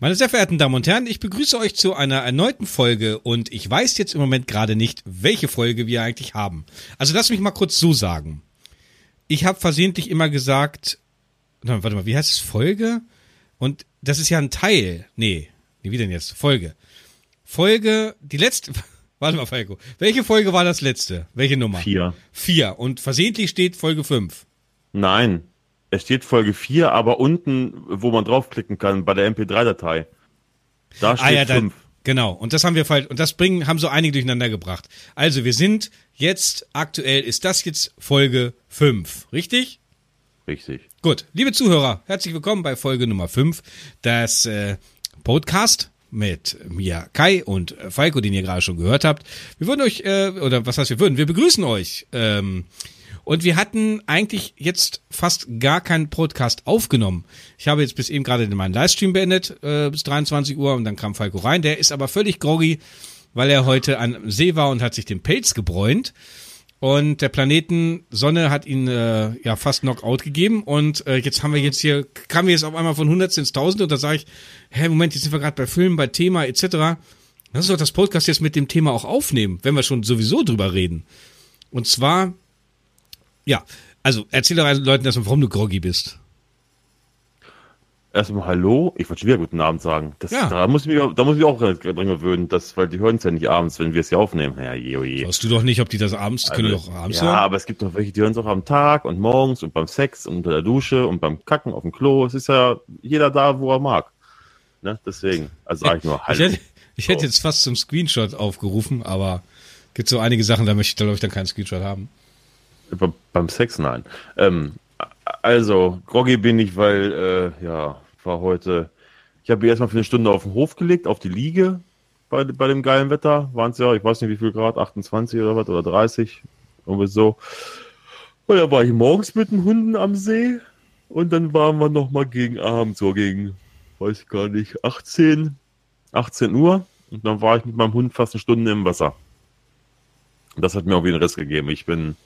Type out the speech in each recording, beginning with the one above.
Meine sehr verehrten Damen und Herren, ich begrüße euch zu einer erneuten Folge und ich weiß jetzt im Moment gerade nicht, welche Folge wir eigentlich haben. Also lass mich mal kurz so sagen. Ich habe versehentlich immer gesagt, warte mal, wie heißt es? Folge? Und das ist ja ein Teil. Nee, wie denn jetzt? Folge. Folge, die letzte, warte mal, Falco. Welche Folge war das letzte? Welche Nummer? Vier. Vier. Und versehentlich steht Folge fünf. Nein, es steht Folge 4, aber unten, wo man draufklicken kann, bei der MP3-Datei. Da steht ah, ja, 5. Genau, und das haben wir falsch, und das bringen, haben so einige durcheinander gebracht. Also, wir sind jetzt, aktuell ist das jetzt Folge 5, richtig? Richtig. Gut, liebe Zuhörer, herzlich willkommen bei Folge Nummer 5, das äh, Podcast mit mir, Kai und Falco, den ihr gerade schon gehört habt. Wir würden euch, äh, oder was heißt wir würden, wir begrüßen euch. Ähm, und wir hatten eigentlich jetzt fast gar keinen Podcast aufgenommen. Ich habe jetzt bis eben gerade meinen Livestream beendet, äh, bis 23 Uhr, und dann kam Falco rein. Der ist aber völlig groggy, weil er heute am See war und hat sich den Pelz gebräunt. Und der Planeten Sonne hat ihn äh, ja fast Knockout gegeben. Und äh, jetzt haben wir jetzt hier, kamen wir jetzt auf einmal von 100 ins 1000 und da sage ich, hä, Moment, jetzt sind wir gerade bei Filmen, bei Thema etc. Lass uns doch das Podcast jetzt mit dem Thema auch aufnehmen, wenn wir schon sowieso drüber reden. Und zwar ja, also erzähl doch den Leuten erstmal, warum du groggy bist. Erstmal Hallo, ich wollte schon wieder guten Abend sagen. Das, ja. Da muss ich mich, da muss ich mich auch dran gewöhnen, dass, weil die hören es ja nicht abends, wenn wir es hier aufnehmen. Ja, je, oh je. Weißt du doch nicht, ob die das abends, also, können doch abends ja, hören? Ja, aber es gibt doch welche, die hören es auch am Tag und morgens und beim Sex und unter der Dusche und beim Kacken auf dem Klo. Es ist ja jeder da, wo er mag. Ne? Deswegen, also sage ich nur Hallo. Ich hätte, ich hätte jetzt fast zum Screenshot aufgerufen, aber gibt so einige Sachen, da möchte ich, glaube ich, dann keinen Screenshot haben. Beim Sex, nein. Ähm, also, groggy bin ich, weil, äh, ja, war heute, ich habe mich erstmal für eine Stunde auf den Hof gelegt, auf die Liege bei, bei dem geilen Wetter. Waren es ja, ich weiß nicht wie viel Grad, 28 oder was, oder 30, irgendwie so. Und dann war ich morgens mit den Hunden am See und dann waren wir nochmal gegen Abend, so gegen, weiß ich gar nicht, 18, 18 Uhr. Und dann war ich mit meinem Hund fast eine Stunde im Wasser. Das hat mir auch wieder einen Riss gegeben. Ich bin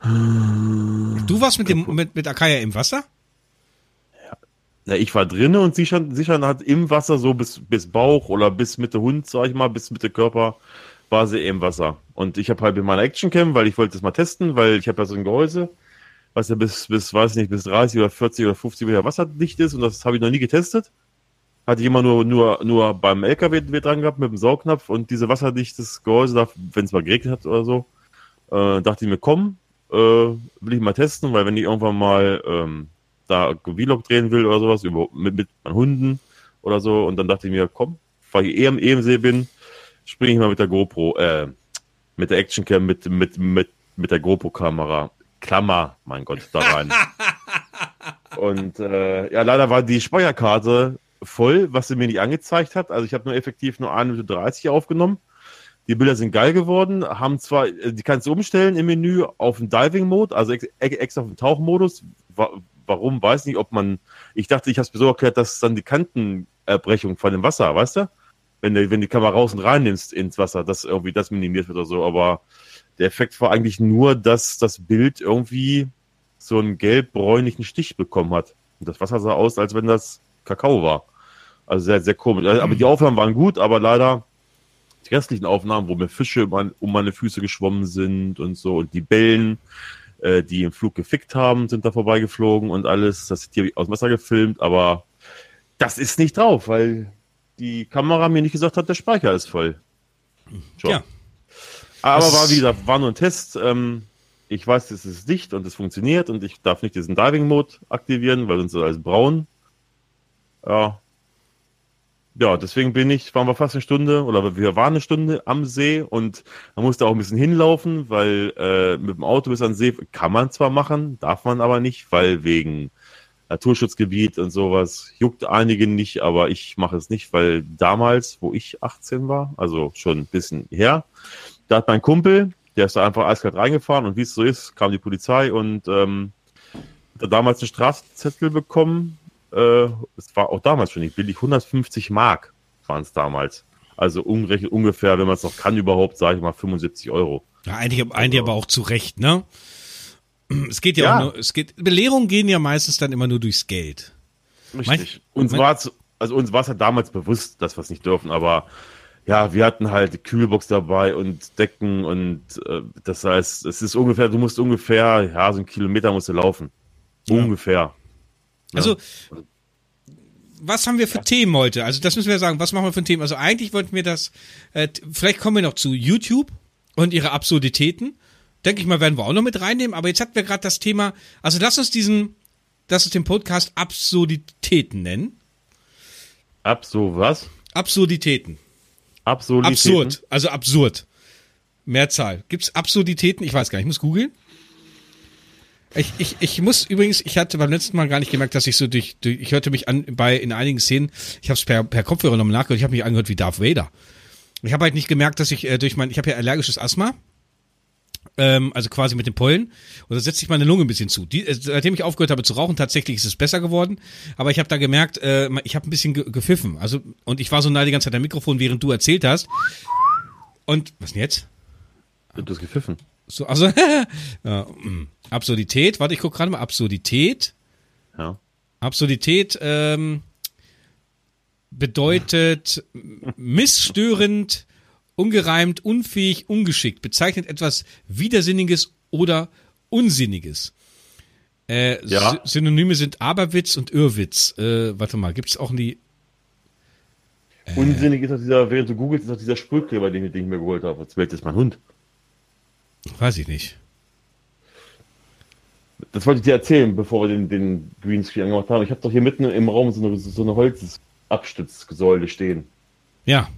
Du warst mit dem mit, mit Akaya im Wasser? Ja, ich war drinnen und sie schon hat im Wasser so bis, bis Bauch oder bis Mitte Hund, sag ich mal, bis Mitte Körper war sie im Wasser. Und ich habe halt in meiner Actioncam, weil ich wollte das mal testen, weil ich habe ja so ein Gehäuse, was ja bis, bis, weiß nicht, bis 30 oder 40 oder 50 Meter wasserdicht ist und das habe ich noch nie getestet. Hatte ich immer nur, nur, nur beim LKW dran gehabt mit dem Saugnapf und diese wasserdichtes Gehäuse, wenn es mal geregnet hat oder so, äh, dachte ich mir, komm, äh, will ich mal testen, weil wenn ich irgendwann mal ähm, da Vlog drehen will oder sowas, über, mit, mit meinen Hunden oder so, und dann dachte ich mir, komm, weil ich eh am EMC bin, springe ich mal mit der GoPro, äh, mit der Actioncam, mit, mit, mit, mit der GoPro-Kamera, Klammer, mein Gott, da rein. und äh, ja, leider war die Speicherkarte voll, was sie mir nicht angezeigt hat. Also ich habe nur effektiv nur 1 Minute 30 aufgenommen. Die Bilder sind geil geworden, haben zwar, äh, die kannst du umstellen im Menü auf den Diving-Mode, also extra auf den Tauchmodus. Warum, weiß nicht, ob man, ich dachte, ich habe es mir so erklärt, dass dann die Kantenbrechung von dem Wasser, weißt du? Wenn, du, wenn die Kamera raus und rein nimmst ins Wasser, dass irgendwie das minimiert wird oder so, aber der Effekt war eigentlich nur, dass das Bild irgendwie so einen gelb-bräunlichen Stich bekommen hat. Und das Wasser sah aus, als wenn das Kakao war. Also sehr, sehr komisch. Aber die Aufnahmen waren gut, aber leider die restlichen Aufnahmen, wo mir Fische um meine Füße geschwommen sind und so und die Bällen, äh, die im Flug gefickt haben, sind da vorbeigeflogen und alles. Das hier aus dem Wasser gefilmt, aber das ist nicht drauf, weil die Kamera mir nicht gesagt hat, der Speicher ist voll. Schon. Ja. Aber das war wieder, war nur ein Test. Ähm, ich weiß, es ist dicht und es funktioniert und ich darf nicht diesen Diving-Mode aktivieren, weil sonst ist alles braun. Ja, ja, deswegen bin ich, waren wir fast eine Stunde oder wir waren eine Stunde am See und man musste auch ein bisschen hinlaufen, weil äh, mit dem Auto bis an See kann man zwar machen, darf man aber nicht, weil wegen Naturschutzgebiet und sowas juckt einigen nicht, aber ich mache es nicht, weil damals, wo ich 18 war, also schon ein bisschen her, da hat mein Kumpel, der ist da einfach eiskalt reingefahren und wie es so ist, kam die Polizei und ähm, hat damals einen Strafzettel bekommen äh, es war auch damals schon nicht billig, 150 Mark waren es damals. Also umgerechnet ungefähr, wenn man es noch kann überhaupt, sage ich mal 75 Euro. Ja, eigentlich, eigentlich also, aber auch zu Recht, ne? Es geht ja, ja, auch nur, es geht, Belehrungen gehen ja meistens dann immer nur durchs Geld. Richtig. Mein, und zwar zu, also uns war es halt damals bewusst, dass wir es nicht dürfen, aber ja, wir hatten halt die Kühlbox dabei und Decken und äh, das heißt, es ist ungefähr, du musst ungefähr, ja, so einen Kilometer musst du laufen. Ja. Ungefähr. Also, was haben wir für Themen heute? Also, das müssen wir sagen. Was machen wir für Thema? Also, eigentlich wollten wir das, äh, vielleicht kommen wir noch zu YouTube und ihre Absurditäten. Denke ich mal, werden wir auch noch mit reinnehmen. Aber jetzt hatten wir gerade das Thema, also lass uns diesen, lass uns den Podcast Absurditäten nennen. Ab so was? Absurditäten. Absurditäten. Absurd. Also absurd. Mehrzahl. Gibt's Absurditäten? Ich weiß gar nicht. Ich muss googeln. Ich, ich, ich muss übrigens, ich hatte beim letzten Mal gar nicht gemerkt, dass ich so durch, durch ich hörte mich an bei in einigen Szenen, ich habe es per, per Kopfhörer nochmal nachgehört, ich habe mich angehört wie Darth Vader. Ich habe halt nicht gemerkt, dass ich äh, durch mein, ich habe ja allergisches Asthma, ähm, also quasi mit den Pollen, und da setzt sich meine Lunge ein bisschen zu. Die, äh, seitdem ich aufgehört habe zu rauchen, tatsächlich ist es besser geworden, aber ich habe da gemerkt, äh, ich habe ein bisschen ge gepfiffen, also und ich war so nah die ganze Zeit am Mikrofon, während du erzählt hast. Und was denn jetzt? Du hast gepfiffen. So, also ja, mm. Absurdität, warte, ich gucke gerade mal, Absurdität. Ja. Absurdität ähm, bedeutet missstörend, ungereimt, unfähig, ungeschickt, bezeichnet etwas Widersinniges oder Unsinniges. Äh, Ja. Sy- Synonyme sind Aberwitz und Irrwitz. Äh, warte mal, gibt's auch die. Unsinnig ist auch dieser, während du googelst, ist auch dieser Sprühkleber, den, ich- den ich mir geholt habe. Jetzt bellt jetzt mein Hund. Weiß ich nicht. Das wollte ich dir erzählen, bevor wir den, den Greenscreen angemacht haben. Ich habe doch hier mitten im Raum so eine, so eine Holzabstützsäule stehen. Ja,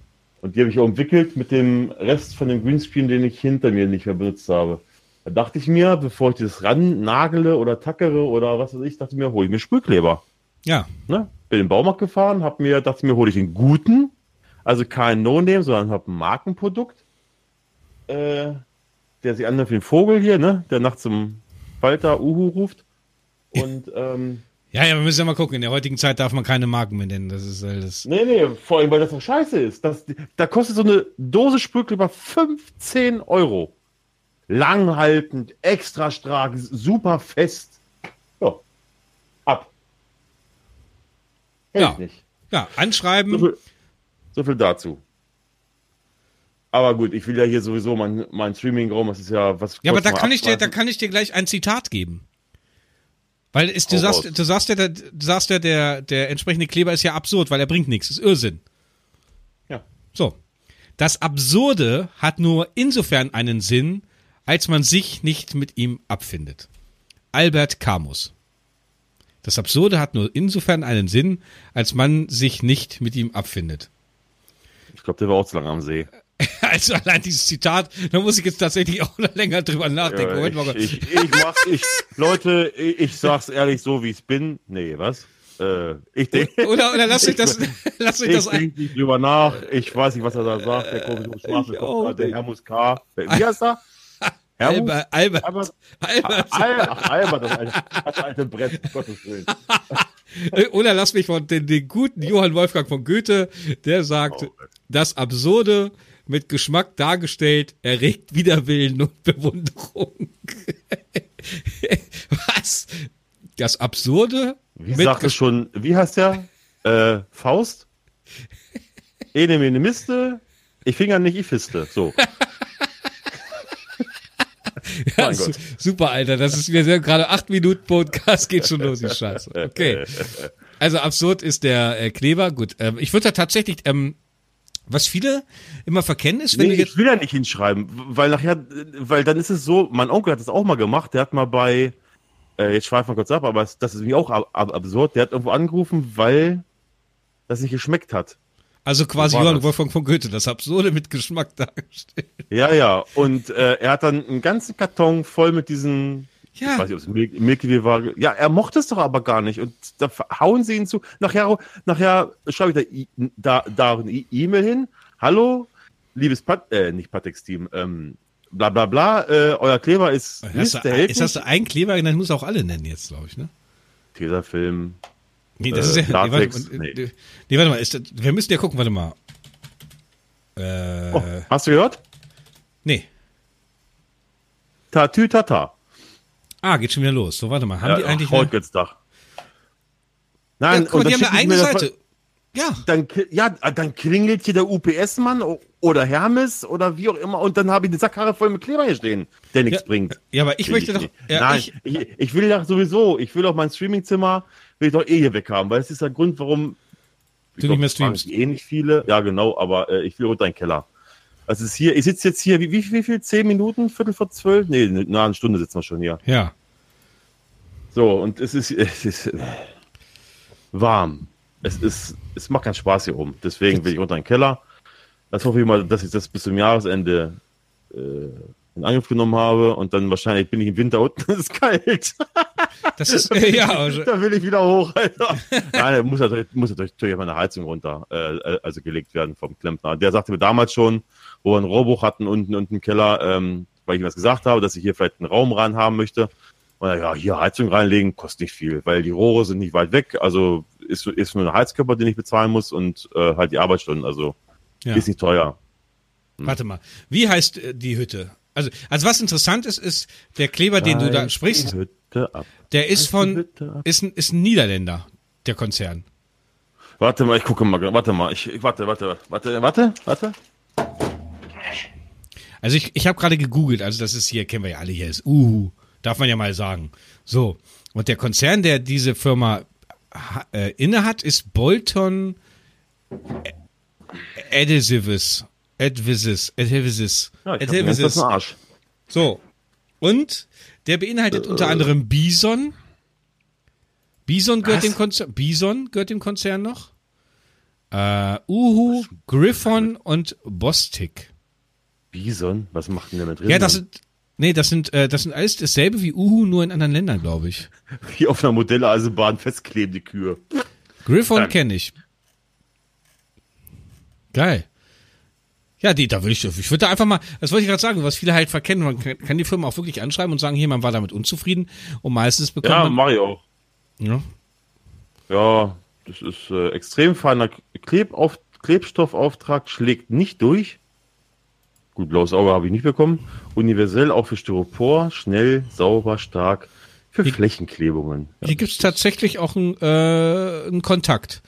Und die habe ich auch entwickelt mit dem Rest von dem Greenscreen, den ich hinter mir nicht mehr benutzt habe. Da dachte ich mir, bevor ich das ran nagele oder tackere oder was weiß ich, dachte ich mir, hole ich mir Sprühkleber. ja, Ne? Bin in den Baumarkt gefahren, hab mir, dachte mir, hole ich den guten, also kein No-Name, sondern hab ein Markenprodukt, äh, der sich anhört wie ein Vogel hier, ne? Der nachts zum Falter Uhu ruft. Und ähm, ja, ja, wir müssen ja mal gucken. In der heutigen Zeit darf man keine Marken mehr nennen. Das ist alles. nee, nee, vor allem, weil das doch scheiße ist. Das, da kostet so eine Dose Sprühkleber 15 Euro. Langhaltend, extra stark, super fest. Ja. Ab. Hält Ja. nicht. Ja, So anschreiben. viel, so viel dazu. Aber gut, ich will ja hier sowieso mein, mein Streaming-Raum, das ist ja was. Ja, aber da kann ich dir, da kann ich dir gleich ein Zitat geben. Weil es, du sagst, du sagst ja, der- du sagst ja, der, der entsprechende Kleber ist ja absurd, weil er bringt nichts, ist Irrsinn. Ja. So. Das Absurde hat nur insofern einen Sinn, als man sich nicht mit ihm abfindet. Albert Camus. Das Absurde hat nur insofern einen Sinn, als man sich nicht mit ihm abfindet. Ich glaube, der war auch zu lange am See. Also allein dieses Zitat, da muss ich jetzt tatsächlich auch noch länger drüber nachdenken. Ja, Moment mal. ich, ich, ich mach, ich, Leute, ich, ich sag's ehrlich so, wie ich bin. Nee, was? Äh, ich denke. Oder, oder lasst euch das, euch Ich das ein. denke nicht drüber nach. Ich weiß nicht, was er da sagt. Der komische Ich auch der. Hermus K. Wie heißt er? Albert, Albert, Albert? Albert. Al Ach, Albert, das alte, das alte Brett, um Gottes Willen. Oder lass mich von den, den guten Johann Wolfgang von Goethe, der sagt, Oh. das Absurde mit Geschmack dargestellt erregt Widerwillen und Bewunderung. Was? Das Absurde Wie sagt es schon, wie heißt der? Äh, Faust? Ene mene miste, ich finger nicht, ich fiste. So. Ja, su- Gott. super, Alter. Das ist wir sind gerade acht Minuten Podcast, geht schon los, die Scheiße. Okay. Also absurd ist der äh, Kleber. Gut, ähm, ich würde da tatsächlich, ähm, was viele immer verkennen ist, wenn Nee, du jetzt ich will ja nicht hinschreiben, weil nachher, weil dann ist es so, mein Onkel hat das auch mal gemacht, der hat mal bei, äh, jetzt schweifen wir kurz ab, aber das ist mir auch ab, ab, absurd, der hat irgendwo angerufen, weil das nicht geschmeckt hat. Also quasi Johann das. Wolfgang von Goethe, das Absurde mit Geschmack dargestellt. Ja, ja, und äh, er hat dann einen ganzen Karton voll mit diesen, Ja. ich weiß nicht, ob es Mil Milky Way war, ja, er mochte es doch aber gar nicht und da hauen sie ihn zu, nachher, nachher schreibe ich da, da, da eine E-Mail hin, hallo, liebes Pat, äh, nicht Patex-Team, ähm, bla bla bla, äh, euer Kleber ist Hast Mist, du, der hält ist das ein Kleber? Dann muss auch alle nennen jetzt, glaube ich, ne? Tesafilm, Nee, das Äh, ist ja. Nee, Latex, warte, nee. nee. nee, warte mal. Ist wir müssen ja gucken, warte mal. Äh, oh, hast du gehört? nee. Tatü Tata. Ah, geht schon wieder los. So, warte mal. Haben die eigentlich. heute Eine, geht's Dach. ja, Nein, guck mal, die haben eine eigene das- Seite. Ja. Dann, ja, dann klingelt hier der UPS-Mann oder Hermes oder wie auch immer und dann habe ich eine Sackkarre voll mit Kleber hier stehen, der nichts ja, bringt. Ja, aber ich Will möchte ich doch. Ja, Nein, ich, ich, ich, will ja sowieso, ich will auch mein Streamingzimmer, will ich doch eh hier weghaben, weil es ist der Grund, warum du nicht mehr streamst. Eh nicht viele, ja genau, aber äh, ich will runter in den Keller. Das ist hier, ich sitze jetzt hier, wie, wie, wie viel? Zehn Minuten? Viertel vor zwölf? Nee, na, eine Stunde sitzen wir schon hier. Ja. So, und es ist, es ist äh, warm. Es ist, es macht keinen Spaß hier oben. Deswegen will ich unter den Keller. Das hoffe ich mal, dass ich das bis zum Jahresende äh, in Angriff genommen habe und dann wahrscheinlich bin ich im Winter unten, es ist kalt. Das ist, äh, ja. Also, da will ich wieder hoch, Alter. Nein, da muss natürlich, muss natürlich meine Heizung runter, äh, also gelegt werden vom Klempner. Der sagte mir damals schon, wo wir einen Rohrbruch hatten unten, unten im Keller, ähm, weil ich was gesagt habe, dass ich hier vielleicht einen Raum rein haben möchte. Und ja, hier Heizung reinlegen, kostet nicht viel, weil die Rohre sind nicht weit weg. Also ist, ist nur ein Heizkörper, den ich bezahlen muss und äh, halt die Arbeitsstunden. Also ja. ist nicht teuer. Warte mal, wie heißt äh, die Hütte? Also, also was interessant ist, ist der Kleber, den du da sprichst, der ist von, ist ein, ist ein Niederländer, der Konzern. Warte mal, ich gucke mal, warte mal, ich, ich warte, warte, warte, warte, warte. Also ich, ich habe gerade gegoogelt, also das ist hier, kennen wir ja alle hier, ist Uhu, darf man ja mal sagen. So, und der Konzern, der diese Firma äh, innehat, ist Bolton Adhesives. Adhesives. Adhesives. Ja, ich Adhesives. Das Arsch. So. Und der beinhaltet äh, unter anderem Bison. Bison gehört dem Konzern. Bison gehört dem Konzern noch. Äh, Uhu, Griffon und Bostik. Bison? Was macht denn der mit drin? Ja, das sind, nee, das sind, äh, das sind alles dasselbe wie Uhu, nur in anderen Ländern, glaube ich. Wie auf einer Modelleisenbahn festklebende Kühe. Griffon kenne ich. Geil. Ja, die, da würde ich, ich würde da einfach mal, das wollte ich gerade sagen, was viele halt verkennen, man kann, kann die Firma auch wirklich anschreiben und sagen, hier, man war damit unzufrieden und meistens bekommt ja, man. Ja, mach ich auch. Ja. Ja, das ist äh, extrem feiner Klebauf, Klebstoffauftrag, schlägt nicht durch. Gut, blaues Auge habe ich nicht bekommen. Universell auch für Styropor, schnell, sauber, stark. Für hier, Flächenklebungen. Ja. Hier gibt es tatsächlich auch einen, äh, einen Kontakt.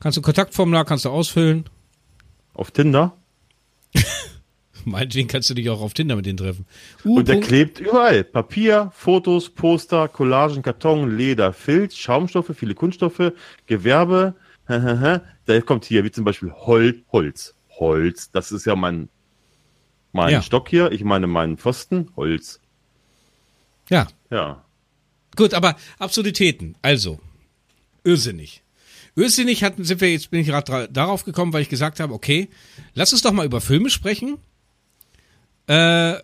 Kannst du ein Kontaktformular, kannst du ausfüllen. Auf Tinder? Meinetwegen kannst du dich auch auf Tinder mit denen treffen. U und der klebt überall. Papier, Fotos, Poster, Collagen, Karton, Leder, Filz, Schaumstoffe, viele Kunststoffe, Gewerbe. da kommt hier, wie zum Beispiel Hol Holz. Holz, das ist ja mein, mein ja. Stock hier. Ich meine meinen Pfosten. Holz. Ja. Ja. Gut, aber Absurditäten. Also, irrsinnig. Irrsinnig hatten, sind wir jetzt, bin ich gerade darauf gekommen, weil ich gesagt habe, okay, lass uns doch mal über Filme sprechen. Äh,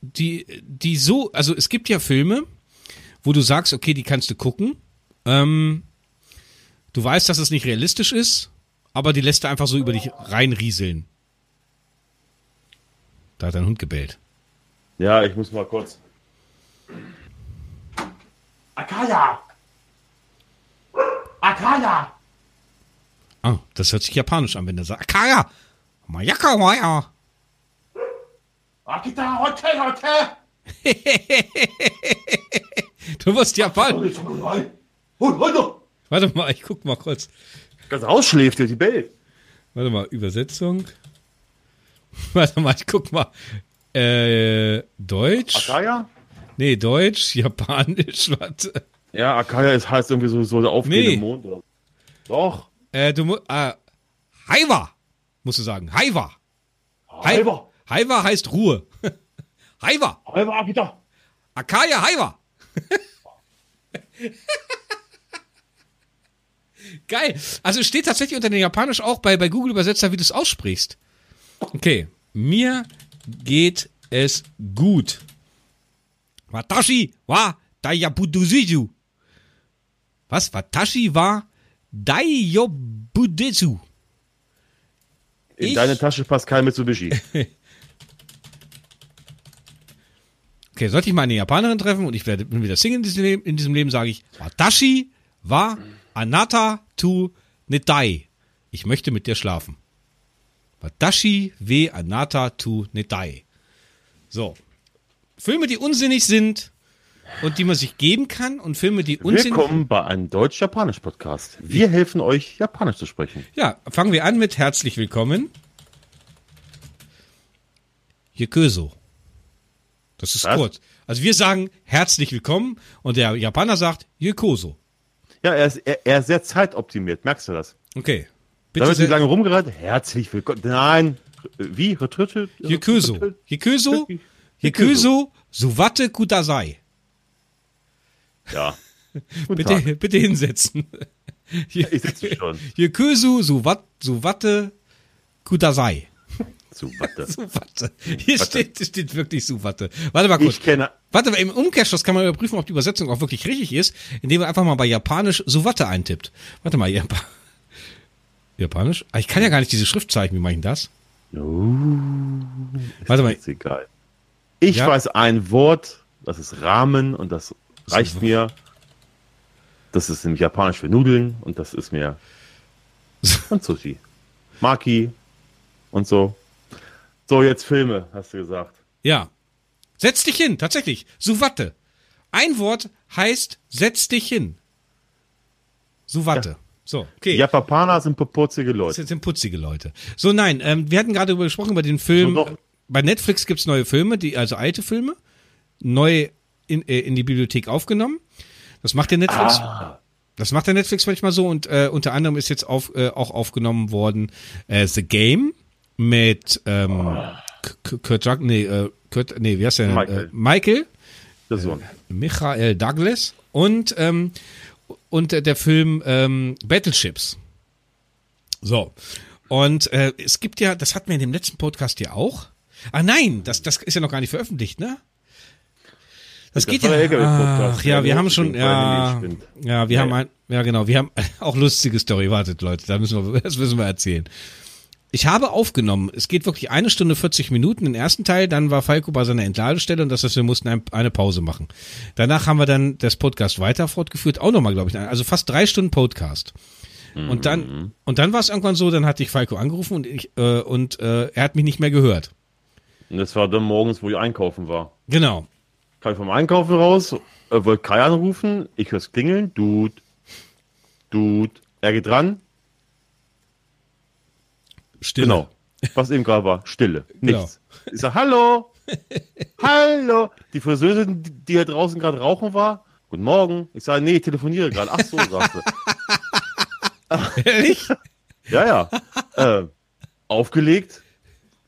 die, die so, also es gibt ja Filme, wo du sagst, okay, die kannst du gucken. Ähm, du weißt, dass es nicht realistisch ist, aber die lässt du einfach so über dich reinrieseln. Da hat dein Hund gebellt. Ja, ich muss mal kurz. Akaya! Akaya! Ah, das hört sich japanisch an, wenn der sagt, Akaya! Mayaka Maya! Akita Hotel Hotel! du musst Japanisch. Warte mal, ich guck mal kurz. Ganz ausschläft, die bellt. Warte mal, Übersetzung. Warte mal, ich guck mal. Äh, Deutsch? Akaya? Nee, Deutsch, Japanisch, warte. Ja, Akaya ist, heißt irgendwie so, so der aufgehende Nee. Mond. Oder? Doch. Äh, du musst, äh, Haiwa, musst du sagen. Haiwa. Hai- Halber. Haiwa heißt Ruhe. Haiwa. Halber Akita. Akaya Haiwa. Geil. Also es steht tatsächlich unter den Japanisch auch bei, bei Google Übersetzer, wie du es aussprichst. Okay. Mir geht es gut. Watashi wa dayabuduzu. Was? Watashi wa dayobudezu. In Ich- deine Tasche passt kein Mitsubishi. Okay, sollte ich mal eine Japanerin treffen und ich werde, wieder Single in diesem Leben, in diesem Leben sage ich, Watashi wa anata tu nedai. Ich möchte mit dir schlafen. Watashi we anata tu nedai. So. Filme, die unsinnig sind, und die man sich geben kann und Filme, die Unsinn. Willkommen bei einem Deutsch-Japanisch-Podcast. Wir helfen euch, Japanisch zu sprechen. Ja, fangen wir an mit herzlich willkommen. Yeköso. Das ist Was? kurz. Also wir sagen herzlich willkommen und der Japaner sagt Yekoso. Ja, er ist, er, er ist sehr zeitoptimiert, merkst du das? Okay. Da Bitte wird nicht lange rumgereiht. Herzlich willkommen. Nein. Wie? Retrüttelt? Yeköso. Yeköso. Yeköso Suwate Kudasai. Ja. Bitte, bitte hinsetzen. Ich sitze schon. Yeköso Suwat, Suwate Kudasai. Zu Watte. Suwate. Hier steht, steht wirklich Suwate. Warte mal kurz. Ich kenne. Warte, im Umkehrschluss kann man überprüfen, ob die Übersetzung auch wirklich richtig ist, indem man einfach mal bei Japanisch Suwate eintippt. Warte mal, Jap Japanisch? Ah, ich kann ja gar nicht diese Schriftzeichen, wie mache ich das? Warte mal, Ist egal. Ich Ja. weiß ein Wort, das ist Ramen und das reicht mir. Das ist nämlich japanisch für Nudeln und das ist mir und Sushi. Maki und so. So, jetzt Filme, hast du gesagt. ja. Setz dich hin, tatsächlich. Suwate. Ein Wort heißt setz dich hin. Suwate. So, okay. Die Japaner sind putzige Das Leute. sind putzige Leute. So, nein, ähm, wir hatten gerade darüber gesprochen, über den Film. So. Bei Netflix gibt's neue Filme, die, also alte Filme, neu in, äh, in die Bibliothek aufgenommen. Das macht der Netflix. Ah, Das macht der Netflix manchmal so und äh, unter anderem ist jetzt auf, äh, auch aufgenommen worden äh, The Game mit ähm, K- Kurt Ruck, nee, äh, Kurt, nee, wie heißt der? Michael. Äh, Michael, der Sohn. Michael Douglas und ähm, und äh, der Film ähm, Battleships. So. Und äh, es gibt ja, das hatten wir in dem letzten Podcast ja auch. Ah nein, das, das ist ja noch gar nicht veröffentlicht, ne? Das, Das geht ja. Ach, ja, der wir haben schon, ja, ja, wir Ja, haben ja. ein, ja genau, wir haben auch lustige Story. Wartet, Leute, da müssen wir, das müssen wir erzählen. Ich habe aufgenommen, es geht wirklich eine Stunde 40 Minuten, den ersten Teil, dann war Falco bei seiner Entladestelle und das heißt, wir mussten ein, eine Pause machen. Danach haben wir dann das Podcast weiter fortgeführt, auch nochmal, glaube ich, also fast drei Stunden Podcast. Und dann, und dann war es irgendwann so, dann hatte ich Falco angerufen und ich, äh, und äh, er hat mich nicht mehr gehört. Und das war dann morgens, wo ich einkaufen war. Genau. Kam ich vom Einkaufen raus, äh, wollte Kai anrufen, ich hör's klingeln, Dude, Dude, er geht dran, Stille. genau. Was eben gerade war, Stille, Genau. nichts. Ich sag, hallo, hallo. Die Friseuse, die hier draußen gerade rauchen war, guten Morgen. Ich sage, nee, ich telefoniere gerade. Ach so, sagt sie. Ehrlich? Ja, ja. Äh, aufgelegt,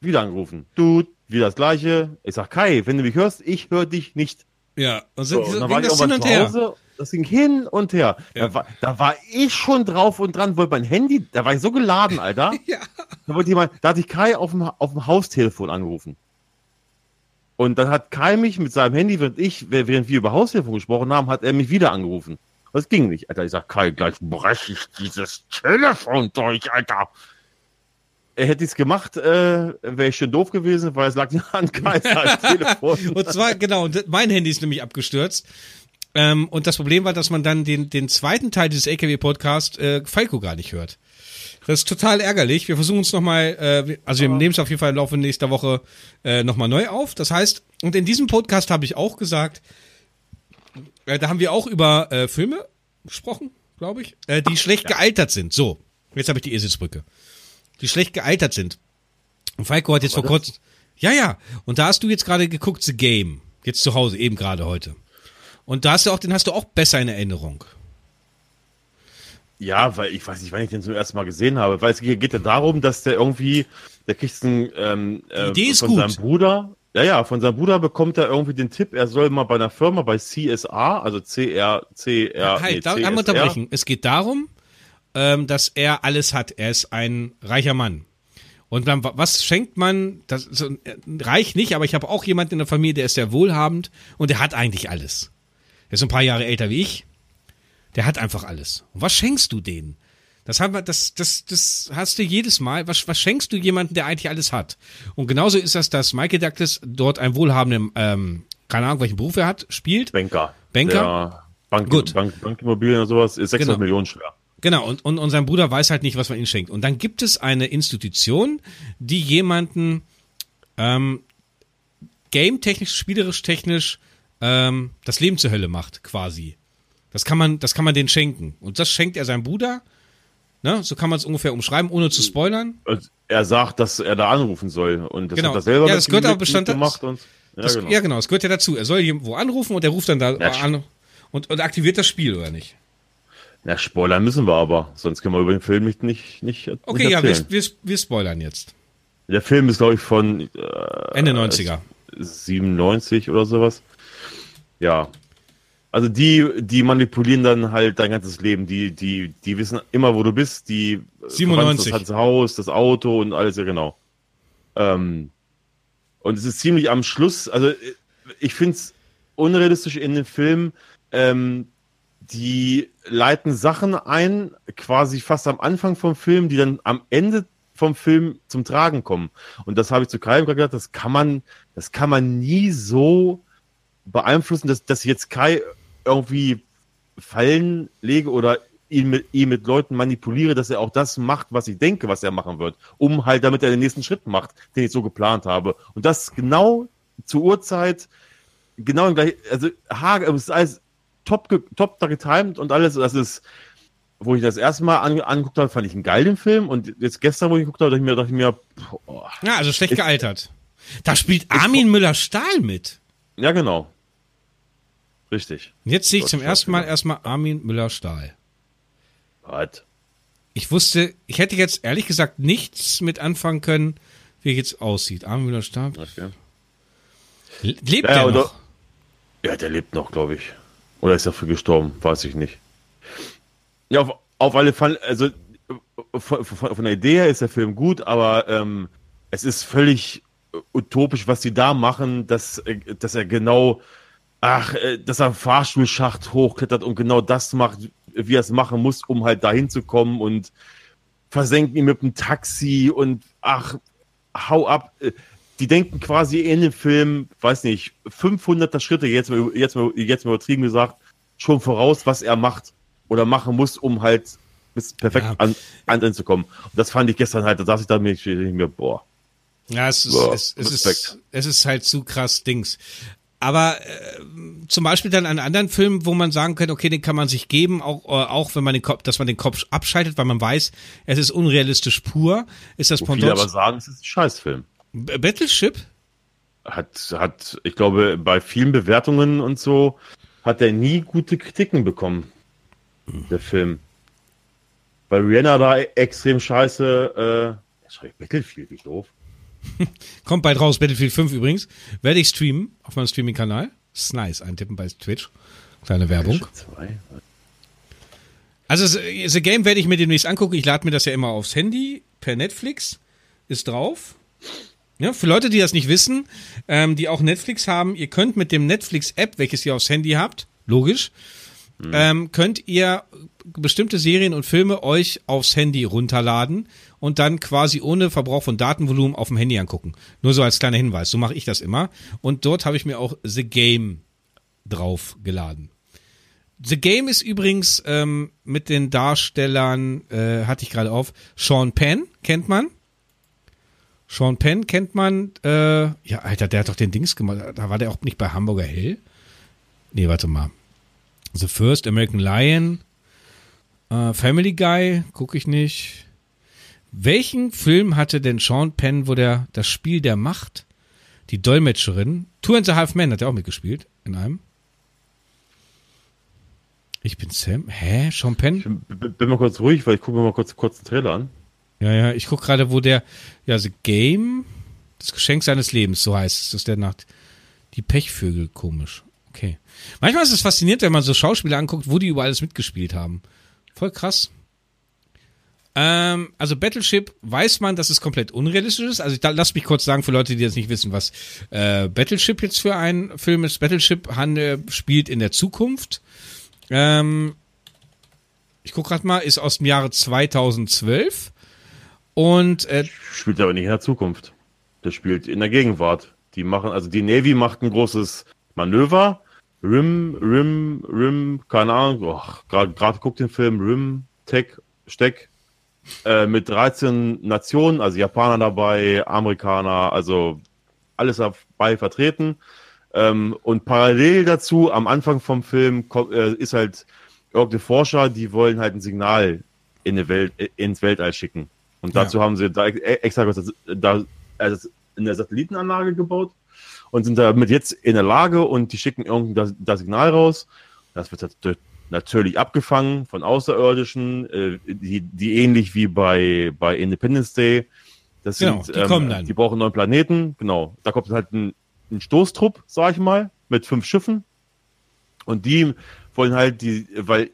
wieder angerufen. Dude, wieder das gleiche. Ich sag, Kai, wenn du mich hörst, ich höre dich nicht. Ja. Und So, dann war ich das hin irgendwann zu. Hause. Das ging hin und her. Ja. Da, war, da war ich schon drauf und dran, wollte mein Handy, da war ich so geladen, Alter. Ja. Da, wollte jemand, da hatte ich Kai auf dem, auf dem Haustelefon angerufen. Und dann hat Kai mich mit seinem Handy, während ich, während wir über Haustelefon gesprochen haben, hat er mich wieder angerufen. Das ging nicht, Alter. Ich sag, Kai, gleich breche ich dieses Telefon durch, Alter. Er hätte es gemacht, äh, wäre ich schon doof gewesen, weil es lag nicht an Kais Telefon. Und zwar, genau, mein Handy ist nämlich abgestürzt. Ähm, und das Problem war, dass man dann den, den zweiten Teil dieses LKW-Podcast äh, Falco gar nicht hört. Das ist total ärgerlich. Wir versuchen uns nochmal, äh, also wir nehmen es auf jeden Fall im Laufe nächster Woche äh, nochmal neu auf. Das heißt, und in diesem Podcast habe ich auch gesagt, äh, da haben wir auch über äh, Filme gesprochen, glaube ich, äh, die schlecht gealtert sind. So, jetzt habe ich die Eselsbrücke. Die schlecht gealtert sind. Und Falco hat jetzt vor kurzem. Ja, ja. Und da hast du jetzt gerade geguckt, The Game. Jetzt zu Hause, eben gerade heute. Und da hast du auch, den hast du auch besser in Erinnerung. Ja, weil ich weiß nicht, wann ich den zum ersten Mal gesehen habe. Weil es geht geht ja darum, dass der irgendwie, der kriegt einen, ähm, äh, ist von gut. seinem Bruder. Ja, ja, von seinem Bruder bekommt er irgendwie den Tipp, er soll mal bei einer Firma bei CSA, also CR, CR, halt, nee, da einmal CSR. unterbrechen. Es geht darum, ähm, dass er alles hat. Er ist ein reicher Mann. Und dann, wa- was schenkt man? Das so, äh, reich nicht, aber ich habe auch jemanden in der Familie, der ist sehr wohlhabend und der hat eigentlich alles. Der ist ein paar Jahre älter wie ich. Der hat einfach alles. Und was schenkst du denen? Das haben wir, das, das, das hast du jedes Mal. Was, was schenkst du jemandem, der eigentlich alles hat? Und genauso ist das, dass Michael Douglas dort einen wohlhabenden, ähm, keine Ahnung, welchen Beruf er hat, spielt. Banker. Banker? Der Bank, Gut. Bank, Bankimmobilien oder sowas ist 600 Genau. Millionen schwer. Genau, und, und, und sein Bruder weiß halt nicht, was man ihm schenkt. Und dann gibt es eine Institution, die jemanden ähm, game-technisch, spielerisch-technisch ähm, das Leben zur Hölle macht, quasi. Das kann man, das kann man denen schenken. Und das schenkt er seinem Bruder. Ne? So kann man es ungefähr umschreiben, ohne zu spoilern. Er sagt, dass er da anrufen soll und das Genau. hat er selber Ja, das gehört aber Bestandteil- gemacht und ja, Das, genau. Ja, genau, es gehört ja dazu. Er soll irgendwo anrufen und er ruft dann da Ja, an und, und aktiviert das Spiel, oder nicht? Na, spoilern müssen wir aber, sonst können wir über den Film nicht nicht nicht, Okay, nicht ja, wir, wir, wir spoilern jetzt. Der Film ist glaube ich von äh, Ende 90er. 97 oder sowas. Ja. Also die, die manipulieren dann halt dein ganzes Leben. Die, die, die wissen immer, wo du bist. Die äh, 97. verwandeln das ganze Haus, das Auto und alles, ja genau. Ähm, und es ist ziemlich am Schluss, also äh, ich finde es unrealistisch in den Film, ähm, die leiten Sachen ein, quasi fast am Anfang vom Film, die dann am Ende vom Film zum Tragen kommen. Und das habe ich zu Kai gerade gesagt, das kann man, das kann man nie so beeinflussen, dass, dass ich jetzt Kai irgendwie Fallen lege oder ihn mit, ihn mit Leuten manipuliere, dass er auch das macht, was ich denke, was er machen wird, um halt, damit er den nächsten Schritt macht, den ich so geplant habe. Und das genau zur Uhrzeit, genau im gleichen, also Hage, es ist alles top, top da getimed und alles, das ist, wo ich das erste Mal an, angeguckt habe, fand ich einen geilen Film und jetzt gestern, wo ich geguckt habe, dachte ich mir, dachte ich mir, boah, Ja, also schlecht Ist- gealtert. Da spielt Armin Müller-Stahl mit. ja genau. Richtig. Und jetzt sehe ich zum ersten Mal genau. erstmal Armin Müller-Stahl. Was? Ich wusste, ich hätte jetzt ehrlich gesagt nichts mit anfangen können, wie er jetzt aussieht. Armin Müller-Stahl. Okay. Le- Lebt Ja, der oder- noch? Ja, der lebt noch, glaube ich. Oder ist dafür gestorben? Weiß ich nicht. Ja, auf, auf alle Fälle, also von, von, von der Idee her ist der Film gut, aber ähm, es ist völlig utopisch, was sie da machen, dass, äh, dass er genau, ach, äh, dass er einen Fahrstuhlschacht hochklettert und genau das macht, wie er es machen muss, um halt dahin zu kommen und versenken ihn mit dem Taxi und ach, hau ab. Äh, Die denken quasi in dem Film, weiß nicht, 500er Schritte, jetzt mal, jetzt mal, jetzt mal übertrieben gesagt, schon voraus, was er macht oder machen muss, um halt bis perfekt Ja. an, an zu kommen. Und das fand ich gestern halt, da saß ich da mir, ich mir, boah. Ja, es ist, Boah, es, es, ist, es ist halt zu krass Dings. Aber äh, zum Beispiel dann an anderen Filmen, wo man sagen könnte, okay, den kann man sich geben, auch, äh, auch wenn man den Kopf, dass man den Kopf abschaltet, weil man weiß, es ist unrealistisch pur, ist das Wo viele aber Pendant sagen, es ist ein Scheißfilm. B- Battleship? Hat, hat, ich glaube, bei vielen Bewertungen und so hat er nie gute Kritiken bekommen, der Film. Weil Rihanna da extrem scheiße, äh, Battlefield, wie doof. Kommt bald raus, Battlefield 5 übrigens. Werde ich streamen auf meinem Streaming-Kanal. Ist nice, eintippen bei Twitch. Kleine Werbung. Zwei. Also The Game werde ich mir demnächst angucken. Ich lade mir das ja immer aufs Handy per Netflix. Ist drauf. Ja, für Leute, die das nicht wissen, ähm, die auch Netflix haben, ihr könnt mit dem Netflix-App, welches ihr aufs Handy habt, logisch, ähm, könnt ihr bestimmte Serien und Filme euch aufs Handy runterladen und dann quasi ohne Verbrauch von Datenvolumen auf dem Handy angucken. Nur so als kleiner Hinweis. So mache ich das immer. Und dort habe ich mir auch The Game draufgeladen. The Game ist übrigens ähm, mit den Darstellern, äh, hatte ich gerade auf, Sean Penn, kennt man. Sean Penn kennt man, äh, ja, Alter, der hat doch den Dings gemacht. Da war der auch nicht bei Hamburger Hell. Nee, warte mal. The First American Lion, äh, Family Guy, gucke ich nicht. Welchen Film hatte denn Sean Penn, wo der das Spiel der Macht, die Dolmetscherin, Two and a Half Men hat er auch mitgespielt in einem. Ich bin Sam. Hä? Sean Penn? Ich bin, mal kurz ruhig, weil ich gucke mir mal kurz, kurz den Trailer an. Ja, ja, ich guck gerade, wo der, ja, The Game, das Geschenk seines Lebens, so heißt es. Das ist der Nacht. Die Pechvögel, komisch. Okay. Manchmal ist es faszinierend, wenn man so Schauspieler anguckt, wo die überall alles mitgespielt haben. Voll krass. Ähm, also Battleship weiß man, dass es komplett unrealistisch ist. Also ich, da, lass mich kurz sagen für Leute, die jetzt nicht wissen, was äh, Battleship jetzt für ein Film ist. Battleship handel, spielt in der Zukunft. Ähm, ich guck gerade mal, ist aus dem Jahre 2012. Und äh, Spielt aber nicht in der Zukunft. Der spielt in der Gegenwart. Die machen, also die Navy macht ein großes Manöver. Rim, Rim, Rim, keine Ahnung, gerade guckt den Film Rim, Tech, Steck, äh, mit 13 Nationen, also Japaner dabei, Amerikaner, also alles dabei vertreten. Ähm, und parallel dazu, am Anfang vom Film, kommt, äh, ist halt irgendeine Forscher, die wollen halt ein Signal in die Welt, äh, ins Weltall schicken. Und dazu ja. haben sie da e-, extra da, also eine Satellitenanlage gebaut und sind damit jetzt in der Lage und die schicken irgendein das Signal raus. Das wird natürlich abgefangen von Außerirdischen, äh, die, die ähnlich wie bei, bei Independence Day. Das genau, sind, die ähm, kommen dann. Die brauchen einen neuen Planeten, genau. Da kommt halt ein, ein Stoßtrupp, sag ich mal, mit fünf Schiffen. Und die wollen halt die, weil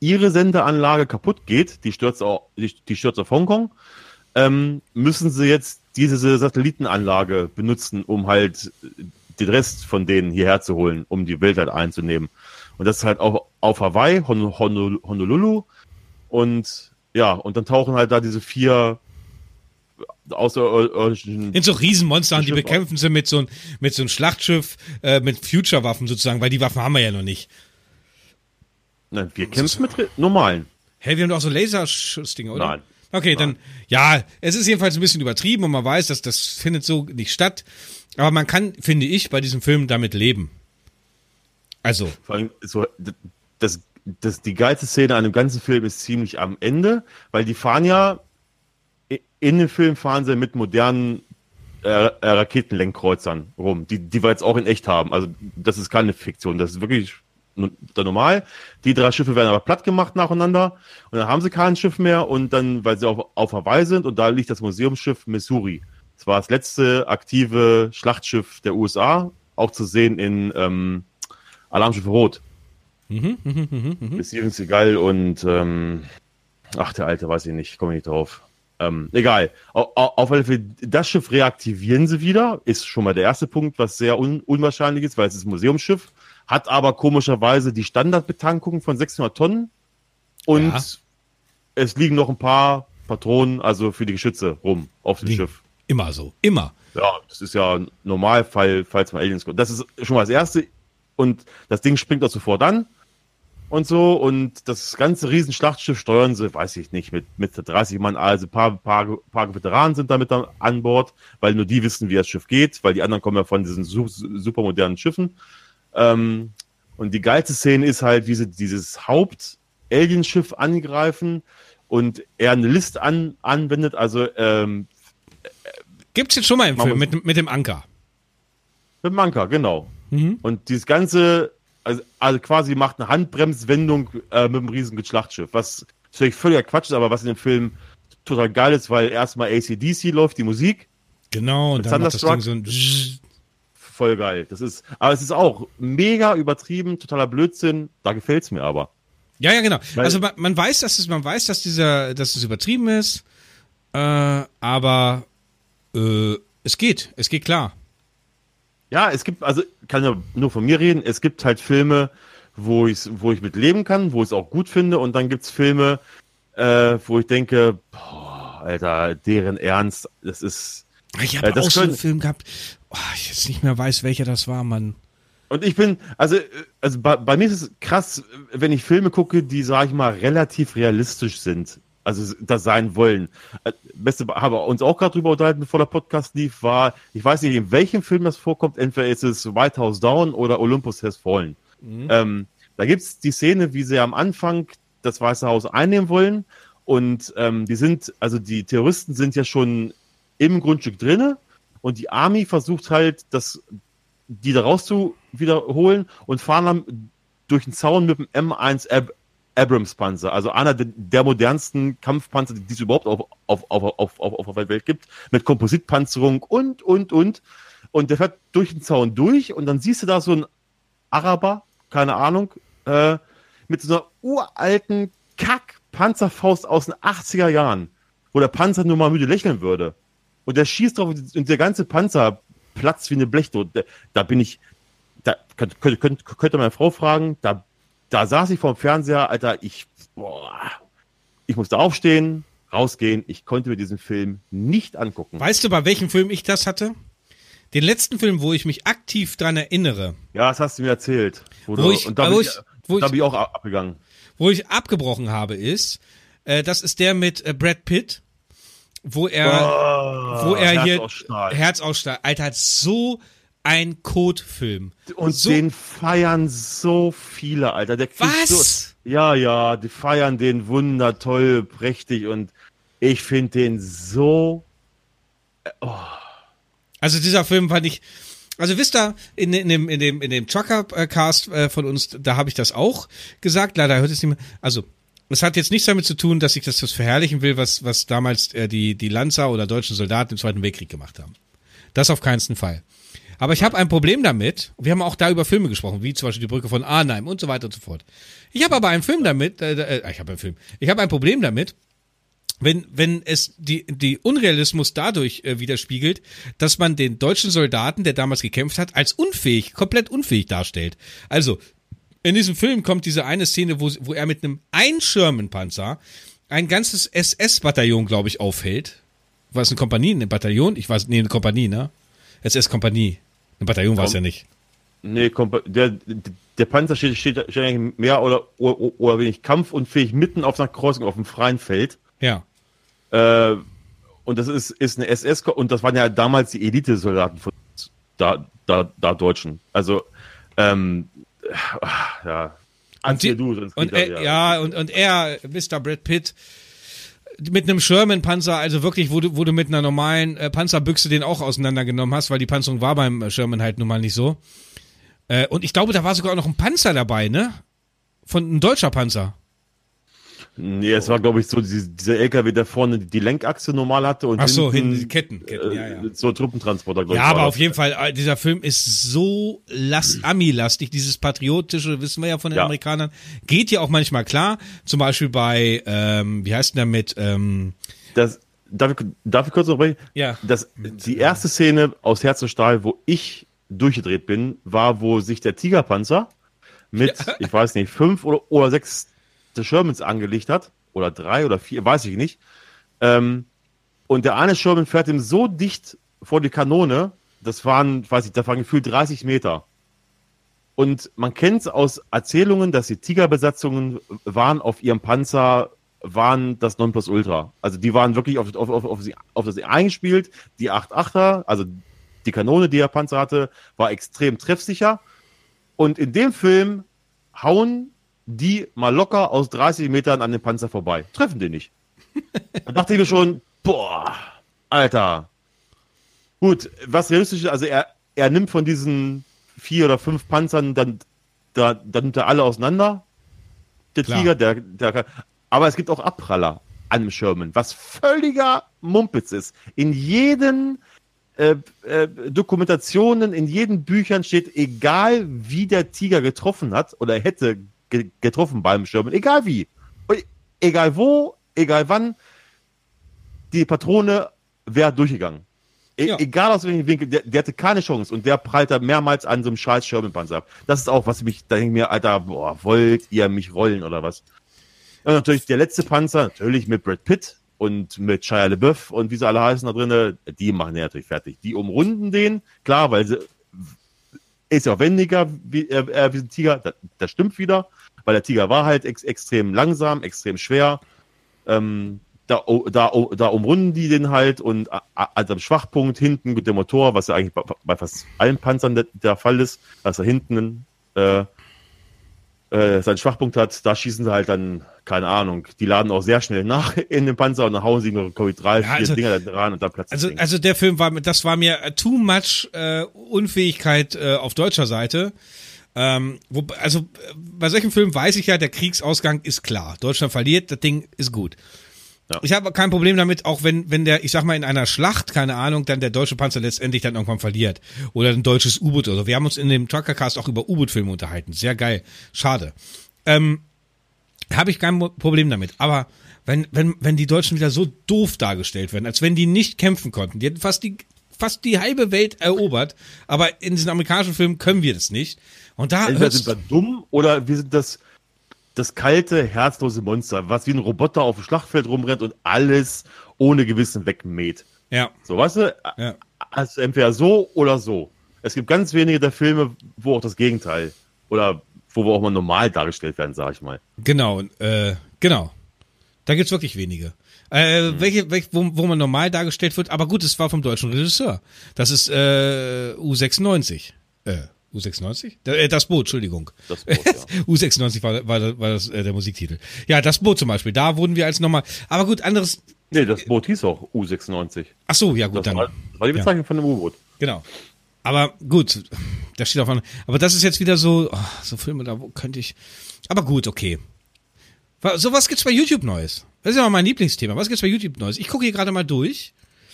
ihre Sendeanlage kaputt geht, die stürzt, auch, die, die stürzt auf Hongkong, ähm, müssen sie jetzt diese Satellitenanlage benutzen, um halt den Rest von denen hierher zu holen, um die Welt halt einzunehmen. Und das ist halt auf, auf Hawaii, Hon Hon Honolulu. Und ja, und dann tauchen halt da diese vier außerirdischen. In so Riesenmonster die bekämpfen sie mit so, ein, mit so einem Schlachtschiff, äh, mit Future-Waffen sozusagen, weil die Waffen haben wir ja noch nicht. Nein, wir kämpfen mit normalen. Hä, wir haben doch auch so Laserschussdinger, oder? Nein. Okay, dann, ja, es ist jedenfalls ein bisschen übertrieben und man weiß, dass das findet so nicht statt. Aber man kann, finde ich, bei diesem Film damit leben. Also. Vor allem, so, das, das, die geilste Szene an dem ganzen Film ist ziemlich am Ende, weil die fahren ja, in dem Film fahren sie mit modernen äh, äh Raketenlenkkreuzern rum, die, die wir jetzt auch in echt haben. Also, das ist keine Fiktion, das ist wirklich normal. Die drei Schiffe werden aber platt gemacht nacheinander und dann haben sie kein Schiff mehr und dann, weil sie auf, auf Hawaii sind und da liegt das Museumsschiff Missouri. Das war das letzte aktive Schlachtschiff der USA, auch zu sehen in ähm, Alarmschiff Rot. Mhm, mh, mh, mh, mh. Mit Steven Seagal und ähm, ach, der Alte, weiß ich nicht, komme nicht drauf. Ähm, egal. Auf, auf alle Fälle, das Schiff reaktivieren sie wieder, ist schon mal der erste Punkt, was sehr un unwahrscheinlich ist, weil es ist ein Museumsschiff hat aber komischerweise die Standardbetankung von 600 Tonnen und ja. es liegen noch ein paar Patronen, also für die Geschütze rum auf dem Wie? Schiff. Immer so, immer. Ja, das ist ja ein Normalfall, falls man Aliens kommt. Das ist schon mal das Erste und das Ding springt auch sofort an und so und das ganze Riesenschlachtschiff steuern sie, weiß ich nicht, mit, mit 30 Mann, also ein paar, paar, paar Veteranen sind damit an Bord, weil nur die wissen, wie das Schiff geht, weil die anderen kommen ja von diesen supermodernen Schiffen ähm, und die geilste Szene ist halt, wie sie dieses Haupt-Alienschiff angreifen und er eine List an, anwendet. Also ähm, gibt's jetzt schon mal im Film mit, mit dem Anker. Mit dem Anker, genau. Mhm. Und dieses ganze, also, also, quasi macht eine Handbremswendung äh, mit einem riesigen Schlachtschiff, was natürlich völliger Quatsch ist, aber was in dem Film total geil ist, weil erstmal ACDC läuft, die Musik. Genau, und dann macht das Ding so ein voll geil. Das ist, aber es ist auch mega übertrieben, totaler Blödsinn. Da gefällt's mir aber. Ja, ja, genau. Weil, also man, man, weiß, dass es, man weiß, dass dieser, dass es übertrieben ist, äh, aber äh, es geht, es geht klar. Ja, es gibt, also kann ja nur von mir reden. Es gibt halt Filme, wo ich, wo ich mit leben kann, wo ich es auch gut finde, und dann gibt's Filme, äh, wo ich denke, boah, Alter, deren Ernst, das ist. Ich habe äh, auch so einen Film gehabt, oh, ich jetzt nicht mehr weiß, welcher das war, Mann. Und ich bin, also, also bei, bei mir ist es krass, wenn ich Filme gucke, die, sag ich mal, relativ realistisch sind. Also das sein wollen. Äh, beste haben wir uns auch gerade drüber unterhalten, bevor der Podcast lief, war, ich weiß nicht, in welchem Film das vorkommt, entweder ist es White House Down oder Olympus Has Fallen. Mhm. Ähm, da gibt's die Szene, wie sie am Anfang das Weiße Haus einnehmen wollen. Und ähm, die sind, also die Terroristen sind ja schon im Grundstück drinne. Und die Army versucht halt, das, die da raus zu wiederholen und fahren dann durch den Zaun mit dem M1 Ab Abrams Panzer, also einer der, der modernsten Kampfpanzer, die es überhaupt auf, auf, auf, auf, auf, auf der Welt gibt, mit Kompositpanzerung und, und, und. Und der fährt durch den Zaun durch und dann siehst du da so einen Araber, keine Ahnung, äh, mit so einer uralten Kack-Panzerfaust aus den 80er Jahren, wo der Panzer nur mal müde lächeln würde und der schießt drauf und der ganze Panzer platzt wie eine Blechdose. Da bin ich, da könnte, könnte, könnte meine Frau fragen, da, da saß ich vorm Fernseher, Alter, ich, boah, ich musste aufstehen, rausgehen, ich konnte mir diesen Film nicht angucken. Weißt du, bei welchem Film ich das hatte? Den letzten Film, wo ich mich aktiv dran erinnere. Ja, das hast du mir erzählt. Wo, wo ich, und da, wo ich, wo da bin ich auch abgegangen. Wo ich abgebrochen habe, ist, äh, das ist der mit äh, Brad Pitt wo er, oh, wo er Herz hier Herz ausstrahlt. Alter, so ein Kotfilm. Und so, den feiern so viele, Alter. Der was? So, ja, ja, die feiern den wundertoll, prächtig und ich finde den so. Oh. Also dieser Film fand ich. Also wisst ihr, in, in dem, in dem, in dem Trucker-Cast äh, von uns, da habe ich das auch gesagt. Leider hört es nicht mehr. Also, es hat jetzt nichts damit zu tun, dass ich das, verherrlichen will, was, was damals äh, die, die Lanzer oder deutschen Soldaten im Zweiten Weltkrieg gemacht haben. Das auf keinen Fall. Aber ich habe ein Problem damit. Wir haben auch da über Filme gesprochen, wie zum Beispiel die Brücke von Arnheim und so weiter und so fort. Ich habe aber einen Film damit, äh, äh, ich habe einen Film. Ich habe ein Problem damit, wenn, wenn es die, die Unrealismus dadurch äh, widerspiegelt, dass man den deutschen Soldaten, der damals gekämpft hat, als unfähig, komplett unfähig darstellt. Also, in diesem Film kommt diese eine Szene, wo, wo er mit einem Einschirmenpanzer ein ganzes SS-Bataillon, glaube ich, aufhält. War es eine Kompanie, ein Bataillon? Ich weiß, nee, eine Kompanie, ne? SS-Kompanie. Ein Bataillon war es ja nicht. Nee, der, der Panzer steht, steht, steht mehr oder, oder, oder wenig kampfunfähig mitten auf einer Kreuzung auf dem freien Feld. Ja. Äh, und das ist, ist eine SS, und das waren ja damals die Elite-Soldaten von da, da, da Deutschen. Also, ähm, ja. Und, die, du, und er, ja, und, und er, Mr. Brad Pitt, mit einem Sherman-Panzer, also wirklich, wo du, wo du mit einer normalen äh, Panzerbüchse den auch auseinandergenommen hast, weil die Panzerung war beim Sherman halt nun mal nicht so. Äh, und ich glaube, da war sogar auch noch ein Panzer dabei, ne? Von ein deutscher Panzer. Nee, es war, glaube ich, so dieser LKW, der vorne die Lenkachse normal hatte und Ach so, hinten, hin, Ketten, Ketten, ja, ja. So Truppentransporter, glaube ja, ich. Ja, aber auf jeden Fall, äh, dieser Film ist so last, Ami-lastig, dieses patriotische, wissen wir ja von den ja. Amerikanern, geht ja auch manchmal klar. Zum Beispiel bei, ähm, wie heißt denn der mit, ähm, das, darf ich, darf ich kurz noch bei? Ja. Das, die erste Szene aus Herz und Stahl, wo ich durchgedreht bin, war, wo sich der Tigerpanzer mit, ja. ich weiß nicht, fünf oder, oder sechs der Shermans angelegt hat, oder drei oder vier, weiß ich nicht. Ähm, und der eine Sherman fährt ihm so dicht vor die Kanone, das waren, weiß ich, da waren gefühlt 30 Meter. Und man kennt es aus Erzählungen, dass die Tigerbesatzungen waren auf ihrem Panzer, waren das Nonplusultra. Also die waren wirklich auf, auf, auf, auf, sie, auf das eingespielt. Die 8-8er, also die Kanone, die der Panzer hatte, war extrem treffsicher. Und in dem Film hauen die mal locker aus 30 Metern an dem Panzer vorbei. Treffen den nicht. da dachte ich mir schon, boah, Alter. Gut, was realistisch ist, also er, er nimmt von diesen vier oder fünf Panzern, dann, da, dann nimmt er alle auseinander. Der Klar. Tiger, der, der, aber es gibt auch Abpraller an dem Sherman, was völliger Mumpitz ist. In jeden äh, äh, Dokumentationen, in jeden Büchern steht, egal wie der Tiger getroffen hat oder hätte getroffen beim Sherman, egal wie, egal wo, egal wann, die Patrone wäre durchgegangen. E ja. Egal aus welchem Winkel, der, der, hatte keine Chance und der prallt da mehrmals an so einem scheiß Sherman-Panzer ab. Das ist auch, was mich, da denke mir, Alter, boah, wollt ihr mich rollen oder was? Und natürlich der letzte Panzer, natürlich mit Brad Pitt und mit Shia LeBeouf und wie sie alle heißen da drinnen, die machen ja natürlich fertig. Die umrunden den, klar, weil sie ist ja auch wendiger wie, äh, wie ein Tiger, das, das, stimmt wieder, weil der Tiger war halt ex extrem langsam, extrem schwer. Ähm, da, da, da umrunden die den halt und als am Schwachpunkt hinten mit dem Motor, was ja eigentlich bei, bei fast allen Panzern der, der, Fall ist, dass er hinten äh, äh, seinen Schwachpunkt hat, da schießen sie halt dann, keine Ahnung, die laden auch sehr schnell nach in den Panzer und dann hauen sie nur drei, ja, vier also, Dinger da dran und dann platzt Also, also der Film war, das war mir too much äh, Unfähigkeit äh, auf deutscher Seite. Ähm, wo, also bei solchen Filmen weiß ich ja, der Kriegsausgang ist klar. Deutschland verliert, das Ding ist gut. Ja. Ich habe kein Problem damit, auch wenn, wenn der, ich sag mal, in einer Schlacht, keine Ahnung, dann der deutsche Panzer letztendlich dann irgendwann verliert. Oder ein deutsches U-Boot oder so. Wir haben uns in dem Truckercast auch über U-Boot-Filme unterhalten. Sehr geil. Schade. Ähm, habe ich kein Problem damit. Aber wenn, wenn, wenn die Deutschen wieder so doof dargestellt werden, als wenn die nicht kämpfen konnten, die hätten fast die, fast die halbe Welt erobert, aber in diesen amerikanischen Filmen können wir das nicht. Und da Entweder sind wir dumm oder wir sind das das kalte, herzlose Monster, was wie ein Roboter auf dem Schlachtfeld rumrennt und alles ohne Gewissen wegmäht. Ja. So, weißt du? Ja. Also entweder so oder so. Es gibt ganz wenige der Filme, wo auch das Gegenteil oder wo wir auch mal normal dargestellt werden, sag ich mal. Genau, äh, genau. Da gibt's wirklich wenige. Äh, Mhm. welche, welche wo, wo man normal dargestellt wird, aber gut, es war vom deutschen Regisseur. Das ist äh, U96. Äh, U96? Da- äh, Das Boot, Entschuldigung. Das Boot, ja. U96 war, war, war das, äh, der Musiktitel. Ja, das Boot zum Beispiel. Da wurden wir als nochmal. Aber gut, anderes. Nee, das Boot hieß auch U96. Ach so, ja gut, Das dann. war, das war die Bezeichnung von dem U-Boot. Genau. Aber gut, da steht auf an. Aber das ist jetzt wieder so, oh, so Filme, da wo könnte ich. Aber gut, okay. So was gibt's bei YouTube Neues? Das ist ja mein Lieblingsthema. Was gibt's bei YouTube Neues? Ich gucke hier gerade mal durch.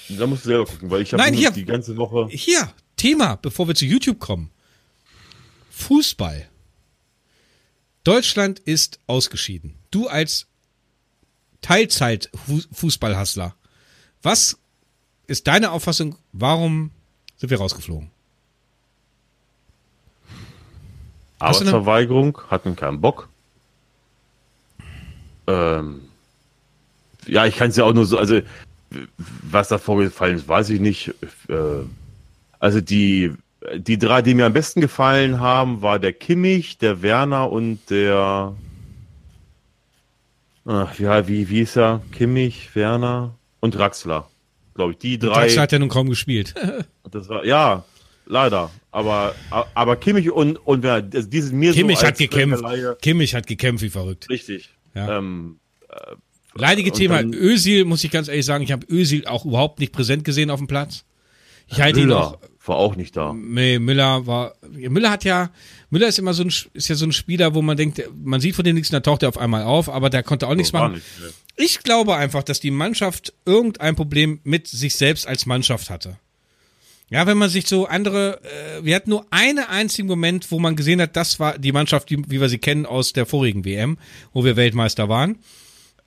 Da musst du selber gucken, weil ich habe die ganze Woche. Hier, Thema, bevor wir zu YouTube kommen. Fußball. Deutschland ist ausgeschieden. Du als Teilzeit-Fußballhassler. Was ist deine Auffassung? Warum sind wir rausgeflogen? Arbeitsverweigerung, hatten keinen Bock. Ähm, ja, ich kann es ja auch nur so, also was da vorgefallen ist, weiß ich nicht. Äh, also die, die drei, die mir am besten gefallen haben, war der Kimmich, der Werner und der ach, ja, wie, wie ist er? Kimmich, Werner und Draxler. Glaube ich, die drei. Draxler hat ja nun kaum gespielt. Das war, ja, leider. Aber, aber Kimmich und, und wer, also diese mir Kimmich so hat gekämpft. Kimmich hat gekämpft wie verrückt. Richtig. Ja. Ähm, Leidige und Thema. dann- Özil, muss ich ganz ehrlich sagen, ich habe Özil auch überhaupt nicht präsent gesehen auf dem Platz. Ich halte ihn Müller auch. war auch nicht da. Nee, Müller war. Müller hat ja. Müller ist immer so ein, ist ja so ein Spieler, wo man denkt, man sieht von dem nichts, und dann taucht er auf einmal auf, aber der konnte auch nichts machen. nicht, ne. Ich glaube einfach, dass die Mannschaft irgendein Problem mit sich selbst als Mannschaft hatte. Ja, wenn man sich so andere, äh, wir hatten nur einen einzigen Moment, wo man gesehen hat, das war die Mannschaft, die, wie wir sie kennen aus der vorigen WM, wo wir Weltmeister waren.